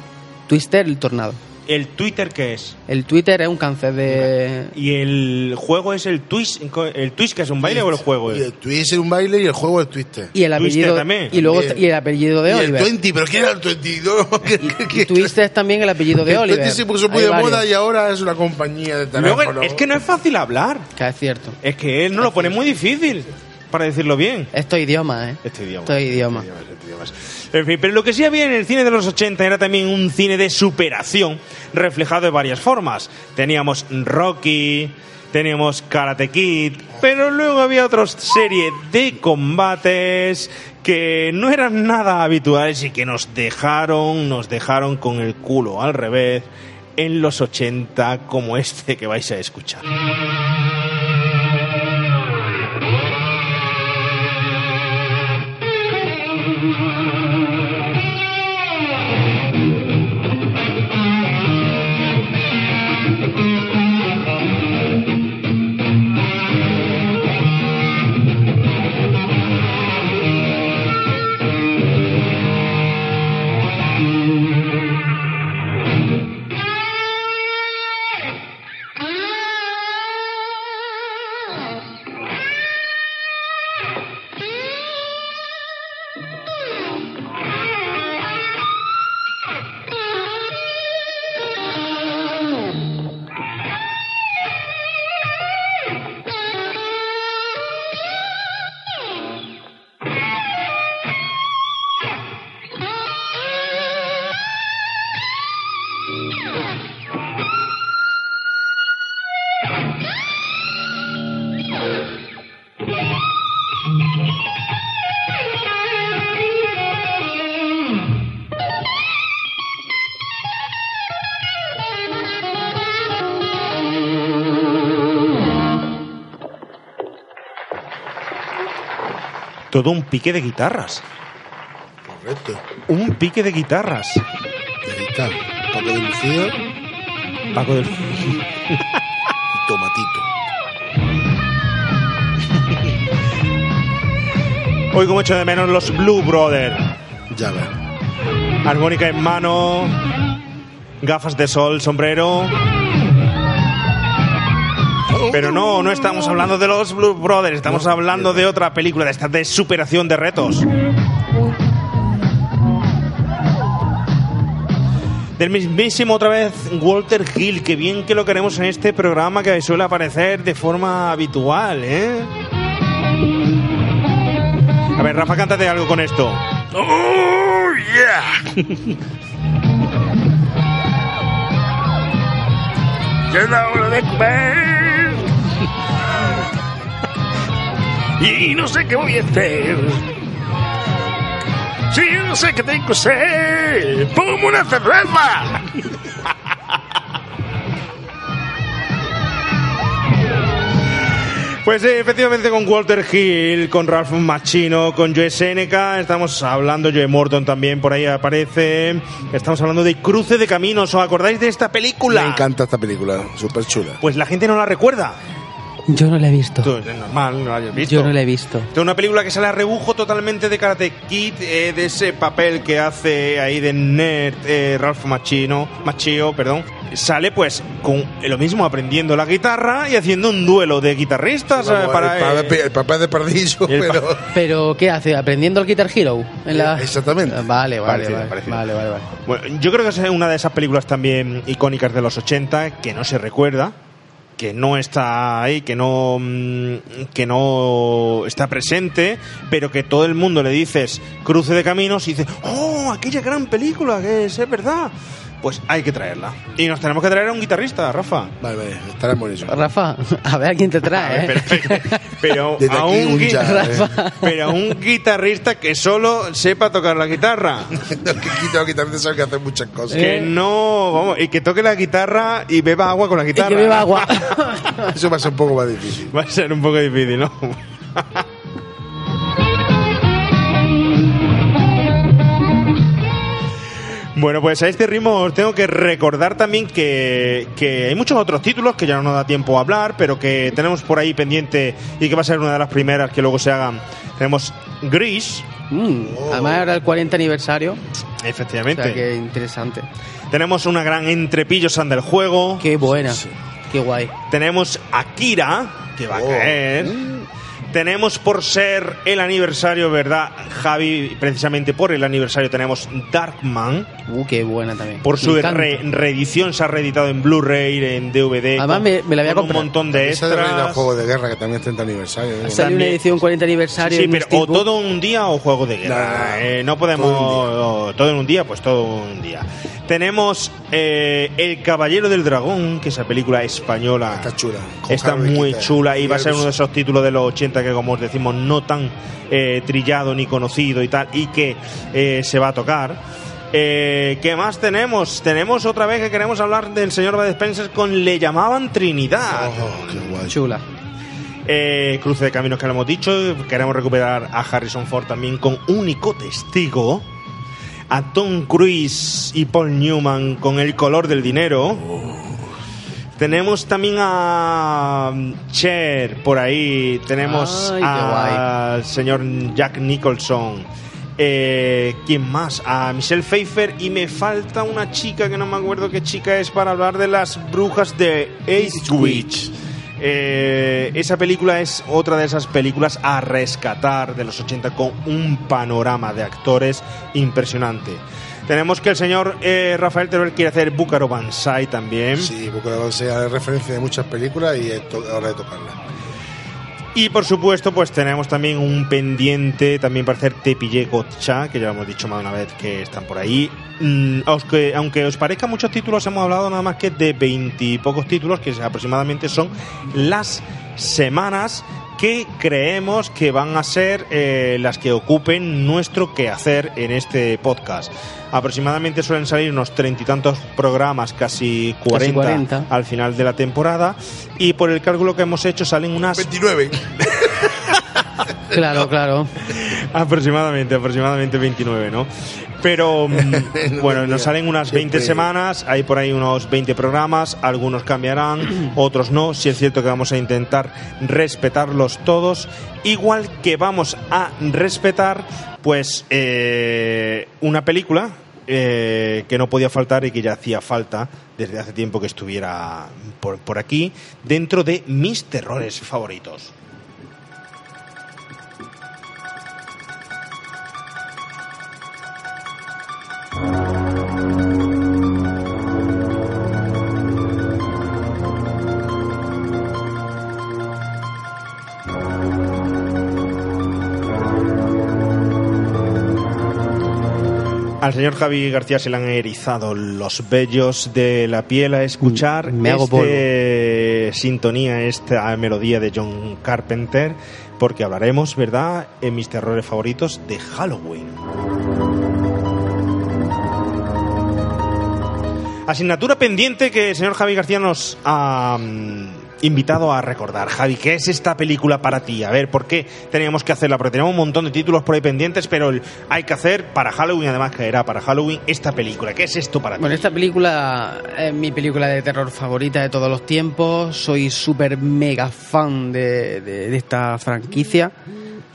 Twister, el tornado. ¿El Twitter qué es? El Twitter es un cáncer de. ¿Y el juego es el Twist? ¿El Twist que es un baile o el juego? Y el Twist era un baile y el juego el Twister. Y el Twister apellido. también. Y luego También. y el apellido de y el Oliver. 20, ¿pero qué era el 20? No, ¿qué- qué- qué- Twister es también el apellido de el Oliver. 20 se puso muy de moda y ahora es una compañía de Luego, teléfono. es que no es fácil hablar. Que es cierto. Es que él no lo pone muy difícil para decirlo bien. Estos idiomas, ¿eh? Este idioma. Este idioma, este idioma. En fin, pero lo que sí había en el cine de los 80 era también un cine de superación, reflejado de varias formas. Teníamos Rocky, teníamos Karate Kid, pero luego había otra serie de combates que no eran nada habituales y que nos dejaron, nos dejaron con el culo al revés en los 80 como este que vais a escuchar. Todo un pique de guitarras. Correcto. Un pique de guitarras. Y ahí está. Paco de Lucía Paco del... y Tomatito. Hoy como echo de menos los Blue Brothers. Ya ves. Armónica en mano, gafas de sol, sombrero. Pero no, no estamos hablando de los Blue Brothers, estamos hablando de otra película, de esta de superación de retos. Del mismísimo otra vez Walter Hill, que bien que lo queremos en este programa que suele aparecer de forma habitual, ¿eh? A ver, Rafa, cántate algo con esto. ¡Oh, yeah! y no sé qué voy a hacer. Sí, no sé qué tengo que hacer. ¡Ponme una cerveza! Pues eh, efectivamente con Walter Hill, con Ralph Machino, con Joe Seneca, estamos hablando, Joe Morton también por ahí aparece, estamos hablando de Cruce de Caminos, ¿os acordáis de esta película? Me encanta esta película, súper chula. Pues la gente no la recuerda. Yo no la he visto. Tú, es normal, no lo hayas visto. Yo no la he visto. Es una película que sale a rebujo totalmente de Karate Kid, eh, de ese papel que hace ahí de nerd eh, Ralph Machino, Machio, perdón. Sale pues con lo mismo aprendiendo la guitarra y haciendo un duelo de guitarristas eh, para... el, eh, papel, el papel de Pardillo, el pa- pero... ¿Pero qué hace? ¿Aprendiendo el Guitar Hero? En la... Exactamente. Vale, vale, Parecido, vale, parecido. vale, vale, vale. Bueno, yo creo que es una de esas películas también icónicas de los 80 que no se recuerda, que no está ahí, que no mm, que no está presente, pero que todo el mundo le dices cruce de caminos y dice, "Oh, aquella gran película que es, es verdad." Pues hay que traerla. Y nos tenemos que traer a un guitarrista, Rafa. Vale, vale, estaremos en eso. Rafa, a ver a quién te trae, ¿eh? Pero a un, ¿eh? pero a un guitarrista que solo sepa tocar la guitarra. que quito quitarme sabe que hacer muchas cosas. Que no, vamos, y que toque la guitarra y beba agua con la guitarra. que beba agua. Eso va a ser un poco más difícil. Va a ser un poco difícil, ¿no? Bueno, pues a este ritmo os tengo que recordar también que, que hay muchos otros títulos que ya no nos da tiempo a hablar, pero que tenemos por ahí pendiente y que va a ser una de las primeras que luego se hagan. Tenemos Gris, Mm, Además era el 40 aniversario. O efectivamente. sea, que interesante. Tenemos una gran entrepillo del juego. Qué buena. Qué guay. Tenemos Akira, que va a caer. Tenemos por ser el aniversario, ¿verdad? Javi, precisamente por el aniversario tenemos Darkman. Uh, qué buena también. Por su re- reedición se ha reeditado en Blu-ray, en DVD. Además, con- me- me la voy a con un montón de Esa de extras. juego de guerra que también es 30 aniversario. ¿eh? Salió una edición 40 aniversario. Sí, pero o todo un día o juego de guerra. Eh, no podemos. Todo en un día, pues todo un día. Tenemos eh, El Caballero del Dragón, que es esa película española. Está chula. Está muy chula y va a ser uno de esos títulos de los 80 que, como os decimos, no tan eh, trillado ni conocido y tal, y que eh, se va a tocar. Eh, ¿Qué más tenemos? Tenemos otra vez que queremos hablar del señor Bud Spencer con Le llamaban Trinidad. Oh, qué guay. Chula. Eh, cruce de caminos que lo hemos dicho. Queremos recuperar a Harrison Ford también con único testigo. A Tom Cruise y Paul Newman con el color del dinero. Tenemos también a mm, Cher por ahí. Tenemos Ay, al señor Jack Nicholson. Eh, ¿Quién más? A Michelle Pfeiffer. Y me falta una chica que no me acuerdo qué chica es para hablar de las brujas de Eastwich. Eh, esa película es otra de esas películas a rescatar de los 80 con un panorama de actores impresionante. Tenemos que el señor eh, Rafael Teruel quiere hacer Búcaro Banzai también. Sí, porque la sea referencia de muchas películas y es hora de tocarla. Y por supuesto, pues tenemos también un pendiente también para hacer Tepille Gotcha, que ya hemos dicho más de una vez que están por ahí. Mm, aunque, aunque os parezcan muchos títulos, hemos hablado nada más que de veintipocos títulos, que aproximadamente son las semanas que creemos que van a ser eh, las que ocupen nuestro quehacer en este podcast. Aproximadamente suelen salir unos treinta y tantos programas, casi 40, 40. al final de la temporada, y por el cálculo que hemos hecho salen unas 29. Claro, claro. Aproximadamente, aproximadamente 29, ¿no? Pero mm, bueno, nos salen unas 20 Siempre. semanas, hay por ahí unos 20 programas, algunos cambiarán, otros no. Si es cierto que vamos a intentar respetarlos todos, igual que vamos a respetar, pues, eh, una película eh, que no podía faltar y que ya hacía falta desde hace tiempo que estuviera por, por aquí, dentro de mis terrores favoritos. Al señor Javi García se le han erizado los vellos de la piel a escuchar Me hago este sintonía, esta melodía de John Carpenter, porque hablaremos, ¿verdad?, en mis terrores favoritos de Halloween. Asignatura pendiente que el señor Javi García nos ha mm, invitado a recordar. Javi, ¿qué es esta película para ti? A ver, ¿por qué teníamos que hacerla? Porque tenemos un montón de títulos por ahí pendientes, pero el- hay que hacer para Halloween, además que era para Halloween, esta película. ¿Qué es esto para ti? Bueno, esta película es mi película de terror favorita de todos los tiempos. Soy súper mega fan de, de- esta franquicia.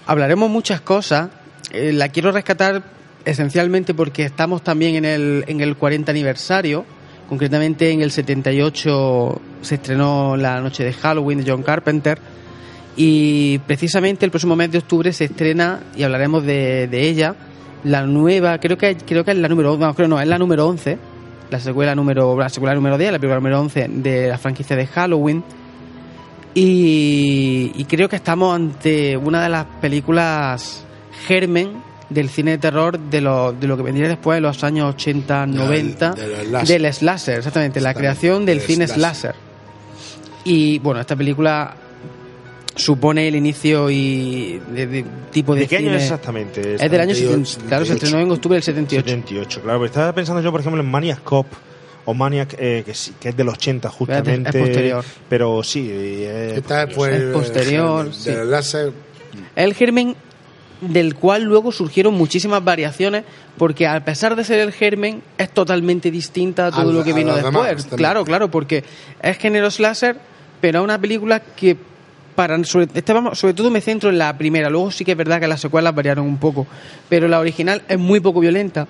Hablaremos muchas cosas. Eh, la quiero rescatar esencialmente porque estamos también en el, en el 40 aniversario. Concretamente en el 78 se estrenó La Noche de Halloween de John Carpenter. Y precisamente el próximo mes de octubre se estrena, y hablaremos de, ella, la nueva, creo que creo que es la número, no, creo no, es la número 11, la secuela número, la secuela número 10, la película número 11 de la franquicia de Halloween. Y, y creo que estamos ante una de las películas germen del cine de terror de lo, de lo que vendría después de los años 80, 90, del slasher. del slasher, exactamente, la creación del del cine slasher. slasher. Y bueno, esta película supone el inicio y de, de tipo de, ¿De qué año cine- es exactamente? Es del año 78, 70, claro, se estrenó en octubre del 78. 78, claro. pero estaba pensando yo, por ejemplo, en Maniac Cop o Maniac, eh, que, sí, que es del 80 justamente. Es posterior. Pero sí. eh, Esta fue Es el- posterior, el- sí. del láser. El germen del cual luego surgieron muchísimas variaciones porque a pesar de ser el germen es totalmente distinta a todo lo que vino después. claro, claro, porque es género slasher, pero es una película que para sobre, este vamos- sobre todo me centro en la primera, luego sí que es verdad que las secuelas variaron un poco, pero la original es muy poco violenta,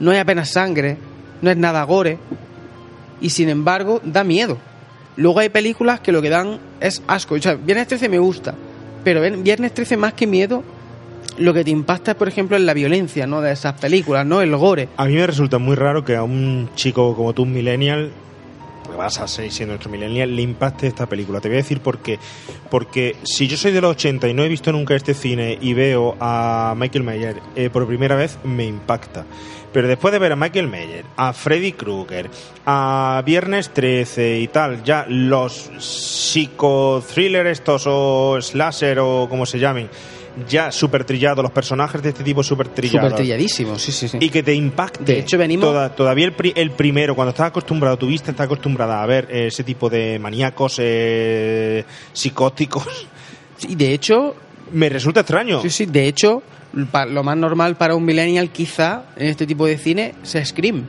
no hay apenas sangre, no es nada gore y sin embargo da miedo. Luego hay películas que lo que dan es asco. O sea, Viernes 13 me gusta, pero Viernes 13 más que miedo, lo que te impacta, por ejemplo, es la violencia ¿no? de esas películas, no el gore. A mí me resulta muy raro que a un chico como tú, un millennial, porque vas a seguir siendo nuestro millennial, le impacte esta película. Te voy a decir por qué. Porque si yo soy de los 80 y no he visto nunca este cine y veo a Michael Mayer eh, por primera vez, me impacta. Pero después de ver a Michael Mayer, a Freddy Krueger, a Viernes 13 y tal, ya los psicothrillers estos o slasher o como se llamen, ya super trillados, los personajes de este tipo super trillados. Súper trilladísimo, sí, sí, sí. Y que te impacte. De hecho, venimos- Toda- todavía el, pri- el primero, cuando estás acostumbrado, tu vista está acostumbrada a ver eh, ese tipo de maníacos eh, psicóticos. Y de hecho, Me resulta extraño. sí, sí, de hecho, lo más normal para un millennial quizá en este tipo de cine es Scream,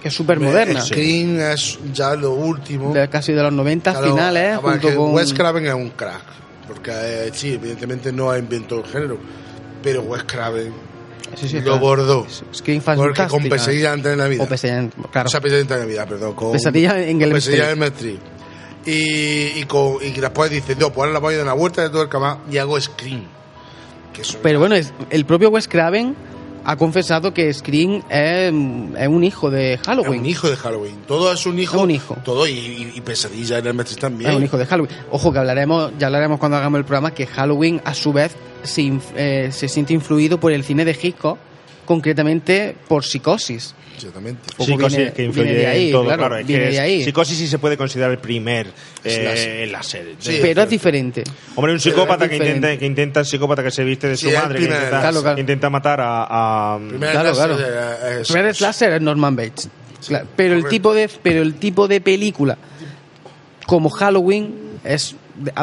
que es súper moderna. Scream es ya lo último. De casi de los 90 Claro, finales, junto con... Wes Craven es un crack. Porque eh, sí, evidentemente no inventó el género. Pero Wes Craven Sí, sí, lo claro. bordó. Scream Porque con. Pesadilla antes de Navidad. O Pesadilla en- claro. O sea, Pesadilla antes de Navidad, perdón. Con Pesadilla en Elm Pesadilla en. Y, y, con, y después dice, no, pues ahora la voy a dar una vuelta de todo el cama y hago Scream. Que es Pero bueno, es- el propio Wes Craven ha confesado que Scream es, es un hijo de Halloween. Es un hijo de Halloween. Todo es un hijo. Es un hijo. Todo y, y- Pesadilla en el Street también. Es un hijo de Halloween. Ojo que hablaremos, ya hablaremos cuando hagamos el programa que Halloween a su vez se, eh, se siente influido por el cine de Hitchcock, concretamente por Psicosis. Exactamente. Psicosis viene- que viene influye de ahí, en todo, claro, claro. es viene que de es- ahí. Psicosis sí se puede considerar el primer eh, láser. Sí, pero es diferente. Hombre, un psicópata que intenta, que intenta, psicópata que se viste de su Sí, el madre, que primer intenta, Claro, claro. intenta matar a, a- Primer Claro, láser, claro. eh, es- Red Slasher es Norman Bates. Claro, pero el tipo de pero el tipo de película como Halloween es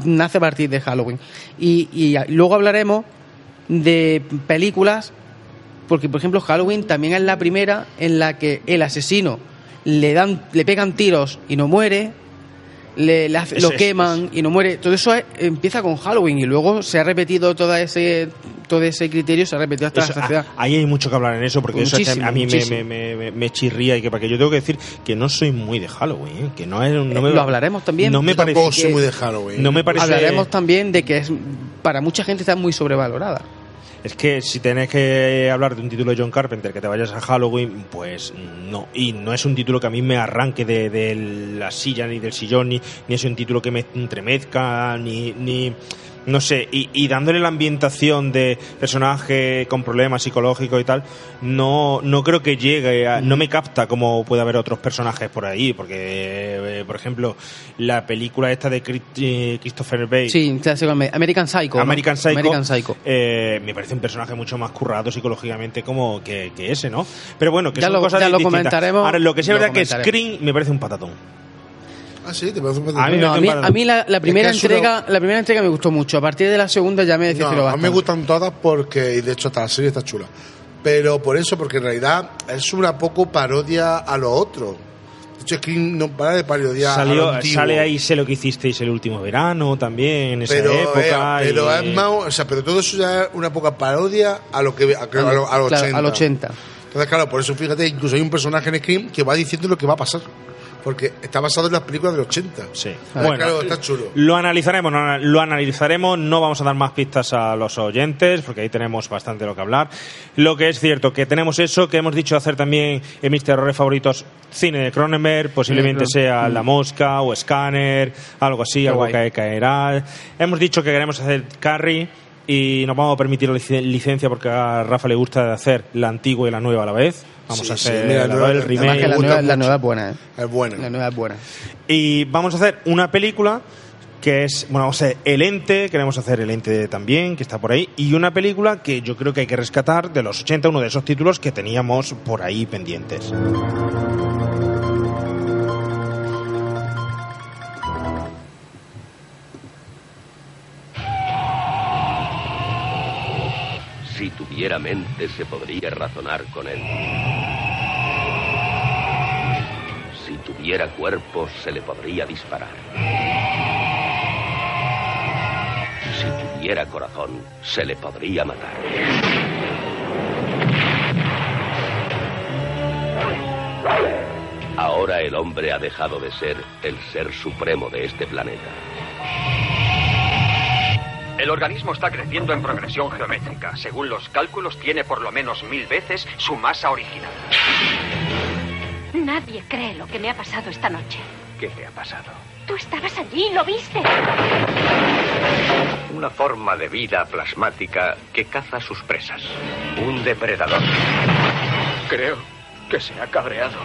nace a partir de Halloween y, y luego hablaremos de películas porque por ejemplo Halloween también es la primera en la que el asesino le dan le pegan tiros y no muere le, le hace- Es- lo es- queman y no muere todo eso es- empieza con Halloween y luego se ha repetido todo ese todo ese criterio se ha repetido hasta Eso, la saciedad a- ahí hay mucho que hablar en eso, porque eso Muchísimo, a mí me, me, me, me chirría y que para que yo tengo que decir que no soy muy de Halloween, ¿eh? que no es no me, lo hablaremos también. No me parece tampoco que- soy muy de Halloween. no me parece Hablaremos también de que es para mucha gente está muy sobrevalorada. Es que si tenés que hablar de un título de John Carpenter que te vayas a Halloween, pues no. Y no es un título que a mí me arranque de, de la silla ni del sillón, ni, ni es un título que me entremezca, ni. ni no sé, y, y dándole la ambientación de personaje con problemas psicológicos y tal, no, no creo que llegue, a- no me capta como puede haber otros personajes por ahí, porque, eh, por ejemplo, la película esta de eh, Christopher Bale, Sí, American Psycho. ¿no? American Psycho, American Psycho. eh, me parece un personaje mucho más currado psicológicamente como que, que ese, ¿no? Pero bueno, que Ya son lo- cosas ya lo distintas. comentaremos, Ahora, lo que sí es verdad que. Scream me parece un patatón. Ah, sí, te parece un A mí No, a mí, a mí la, la primera Es que es una- entrega, la primera entrega me gustó mucho. A partir de la segunda ya me decepcionó No, a mí me gustan todas porque, y de hecho, hasta la serie está chula. Pero por eso, porque en realidad es una poco parodia a lo otro. De hecho, Scream no para de parodiar a Salió, sale ahí sé lo que hicisteis el último verano también en esa pero, época eh, pero y- es más, o sea, pero todo eso ya es una poca parodia a lo que a, a, lo- a los Claro, 80. al 80. Entonces, claro, por eso fíjate, incluso hay un personaje en Scream que va diciendo lo que va a pasar. Porque está basado en las películas del 80. Sí. Bueno, claro, está chulo. Lo analizaremos, no, lo analizaremos, no vamos a dar más pistas a los oyentes, porque ahí tenemos bastante lo que hablar. Lo que es cierto, que tenemos eso, que hemos dicho hacer también en mis terrores favoritos, cine de Cronenberg, posiblemente Sí, sea La Mosca o Scanner, algo así, Qué algo guay. que caerá. Hemos dicho que queremos hacer Carrie y nos vamos a permitir la lic- licencia porque a Rafa le gusta hacer la antigua y la nueva a la vez. Vamos Sí, a sí, hacer mira, la- nueva- el remake. Que la nueva, la nueva es buena. ¿eh? Es buena. La nueva es buena. Y vamos a hacer una película que es, bueno, vamos a hacer El Ente, queremos hacer El Ente también, que está por ahí, y una película que yo creo que hay que rescatar de los 80, uno de esos títulos que teníamos por ahí pendientes. Si tuviera mente se podría razonar con él. Si tuviera cuerpo se le podría disparar. Si tuviera corazón se le podría matar. Ahora el hombre ha dejado de ser el ser supremo de este planeta. El organismo está creciendo en progresión geométrica. Según los cálculos, tiene por lo menos mil veces su masa original. Nadie cree lo que me ha pasado esta noche. ¿Qué te ha pasado? Tú estabas allí, lo viste. Una forma de vida plasmática que caza sus presas. Un depredador. Creo que se ha cabreado.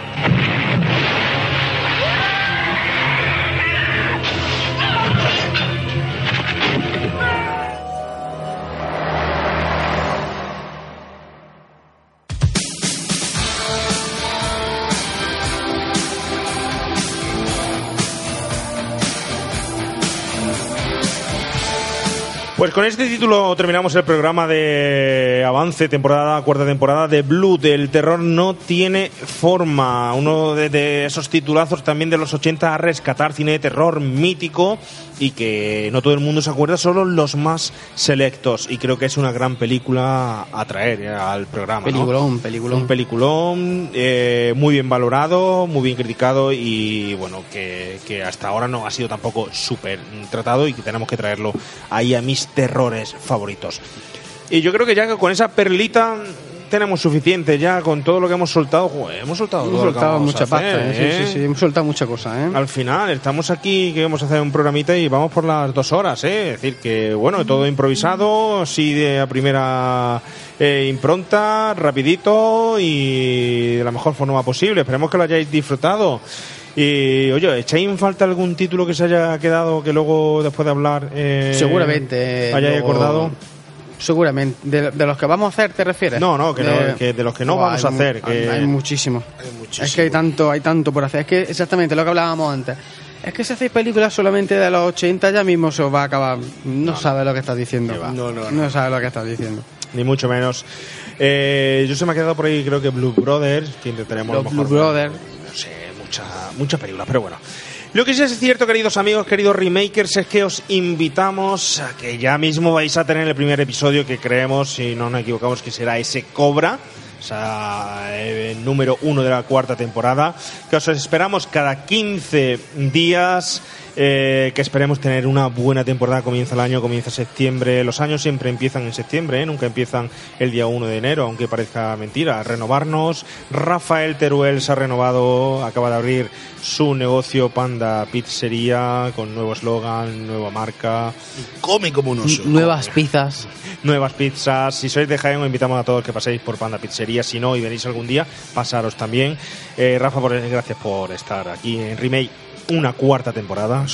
Pues con este título terminamos el programa de avance, temporada, cuarta temporada de Blood. El terror no tiene forma. Uno de, de esos titulazos también de los 80 a rescatar cine de terror mítico y que no todo el mundo se acuerda, solo los más selectos. Y creo que es una gran película a traer eh, al programa. ¿no? Peliculón, peliculón. Un peliculón eh, muy bien valorado, muy bien criticado y bueno, que, que hasta ahora no ha sido tampoco súper tratado y que tenemos que traerlo ahí a mis terrores favoritos. Y yo creo que ya que con esa perlita tenemos suficiente ya con todo lo que hemos soltado. Joder, hemos soltado Hemos todo lo que soltado mucha pasta, hacer, ¿eh? Sí, ¿eh? sí, sí, hemos soltado mucha cosa, ¿eh? Al final, estamos aquí que vamos a hacer un programita y vamos por las dos horas, ¿eh? Es decir, que bueno, todo improvisado, sí de a primera eh, impronta, rapidito y de la mejor forma posible. Esperemos que lo hayáis disfrutado. Y oye, ¿echáis en falta algún título que se haya quedado que luego después de hablar eh, Seguramente. hayáis luego- acordado? Seguramente. De, de los que vamos a hacer, ¿te refieres? No, no, que no, que de los que no vamos a hay hacer, que- Hay, muchísimos. Es que hay tanto, hay tanto por hacer. Es que exactamente lo que hablábamos antes. Es que si hacéis películas solamente de los 80 ya mismo se os va a acabar. No, sabes lo que estás diciendo. No, no, No sabes lo que estás diciendo. Ni mucho menos. Eh, yo se me ha quedado por ahí, creo que Blue Brothers, que intentaremos a lo Los mejor- Blue Brothers. No sé, mucha, mucha película, pero bueno. Lo que sí es cierto, queridos amigos, queridos remakers, es que os invitamos a que ya mismo vais a tener el primer episodio que creemos, si no nos equivocamos, que será ese Cobra. O sea, el número uno de la cuarta temporada. Que os esperamos cada 15 días. Eh, que esperemos tener una buena temporada. Comienza el año, comienza septiembre. Los años siempre empiezan en septiembre, ¿eh? nunca empiezan el día 1 de enero, aunque parezca mentira. Renovarnos. Rafael Teruel se ha renovado, acaba de abrir su negocio Panda Pizzería con nuevo eslogan, nueva marca. Come como un oso. Nuevas pizzas. Nuevas pizzas. Si sois de Jaén, os invitamos a todos que paséis por Panda Pizzería. Si no, y venís algún día, pasaros también. Eh, Rafa, por- gracias por estar aquí en Remake. Una cuarta temporada.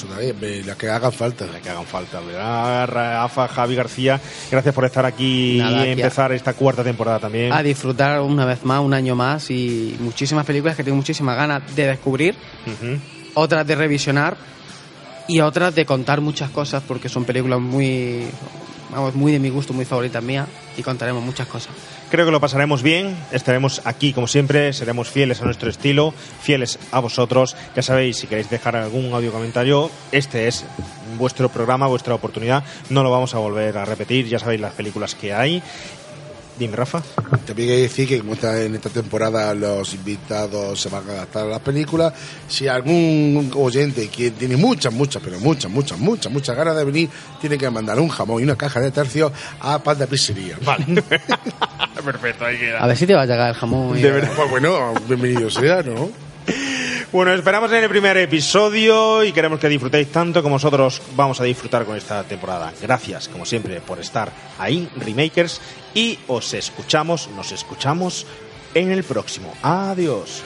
La que hagan falta. La que hagan falta, ¿verdad? Rafa, Javi García, gracias por estar aquí Nada, y empezar esta cuarta temporada también. A disfrutar una vez más, un año más y muchísimas películas que tengo muchísimas ganas de descubrir. Ujú. otras de revisionar y otras de contar muchas cosas porque son películas muy, vamos, muy de mi gusto, muy favoritas mías y contaremos muchas cosas. Creo que lo pasaremos bien, estaremos aquí como siempre, seremos fieles a nuestro estilo, fieles a vosotros. Ya sabéis, si queréis dejar algún audio comentario, este es vuestro programa, vuestra oportunidad. No lo vamos a volver a repetir, ya sabéis las películas que hay. Dime, Rafa. También hay que decir que como está en esta temporada los invitados se van a adaptar a las películas, si algún oyente que tiene muchas, muchas, pero muchas, muchas, muchas, muchas ganas de venir, tiene que mandar un jamón y una caja de tercios a Panda Pizzería. Vale. Perfecto, ahí queda. A ver si te va a llegar el jamón. y- De verdad, pues bueno, bienvenido sea, ¿no? Bueno, esperamos en el primer episodio y queremos que disfrutéis tanto como nosotros vamos a disfrutar con esta temporada. Gracias, como siempre, por estar ahí, Remakers, y os escuchamos, nos escuchamos en el próximo. Adiós.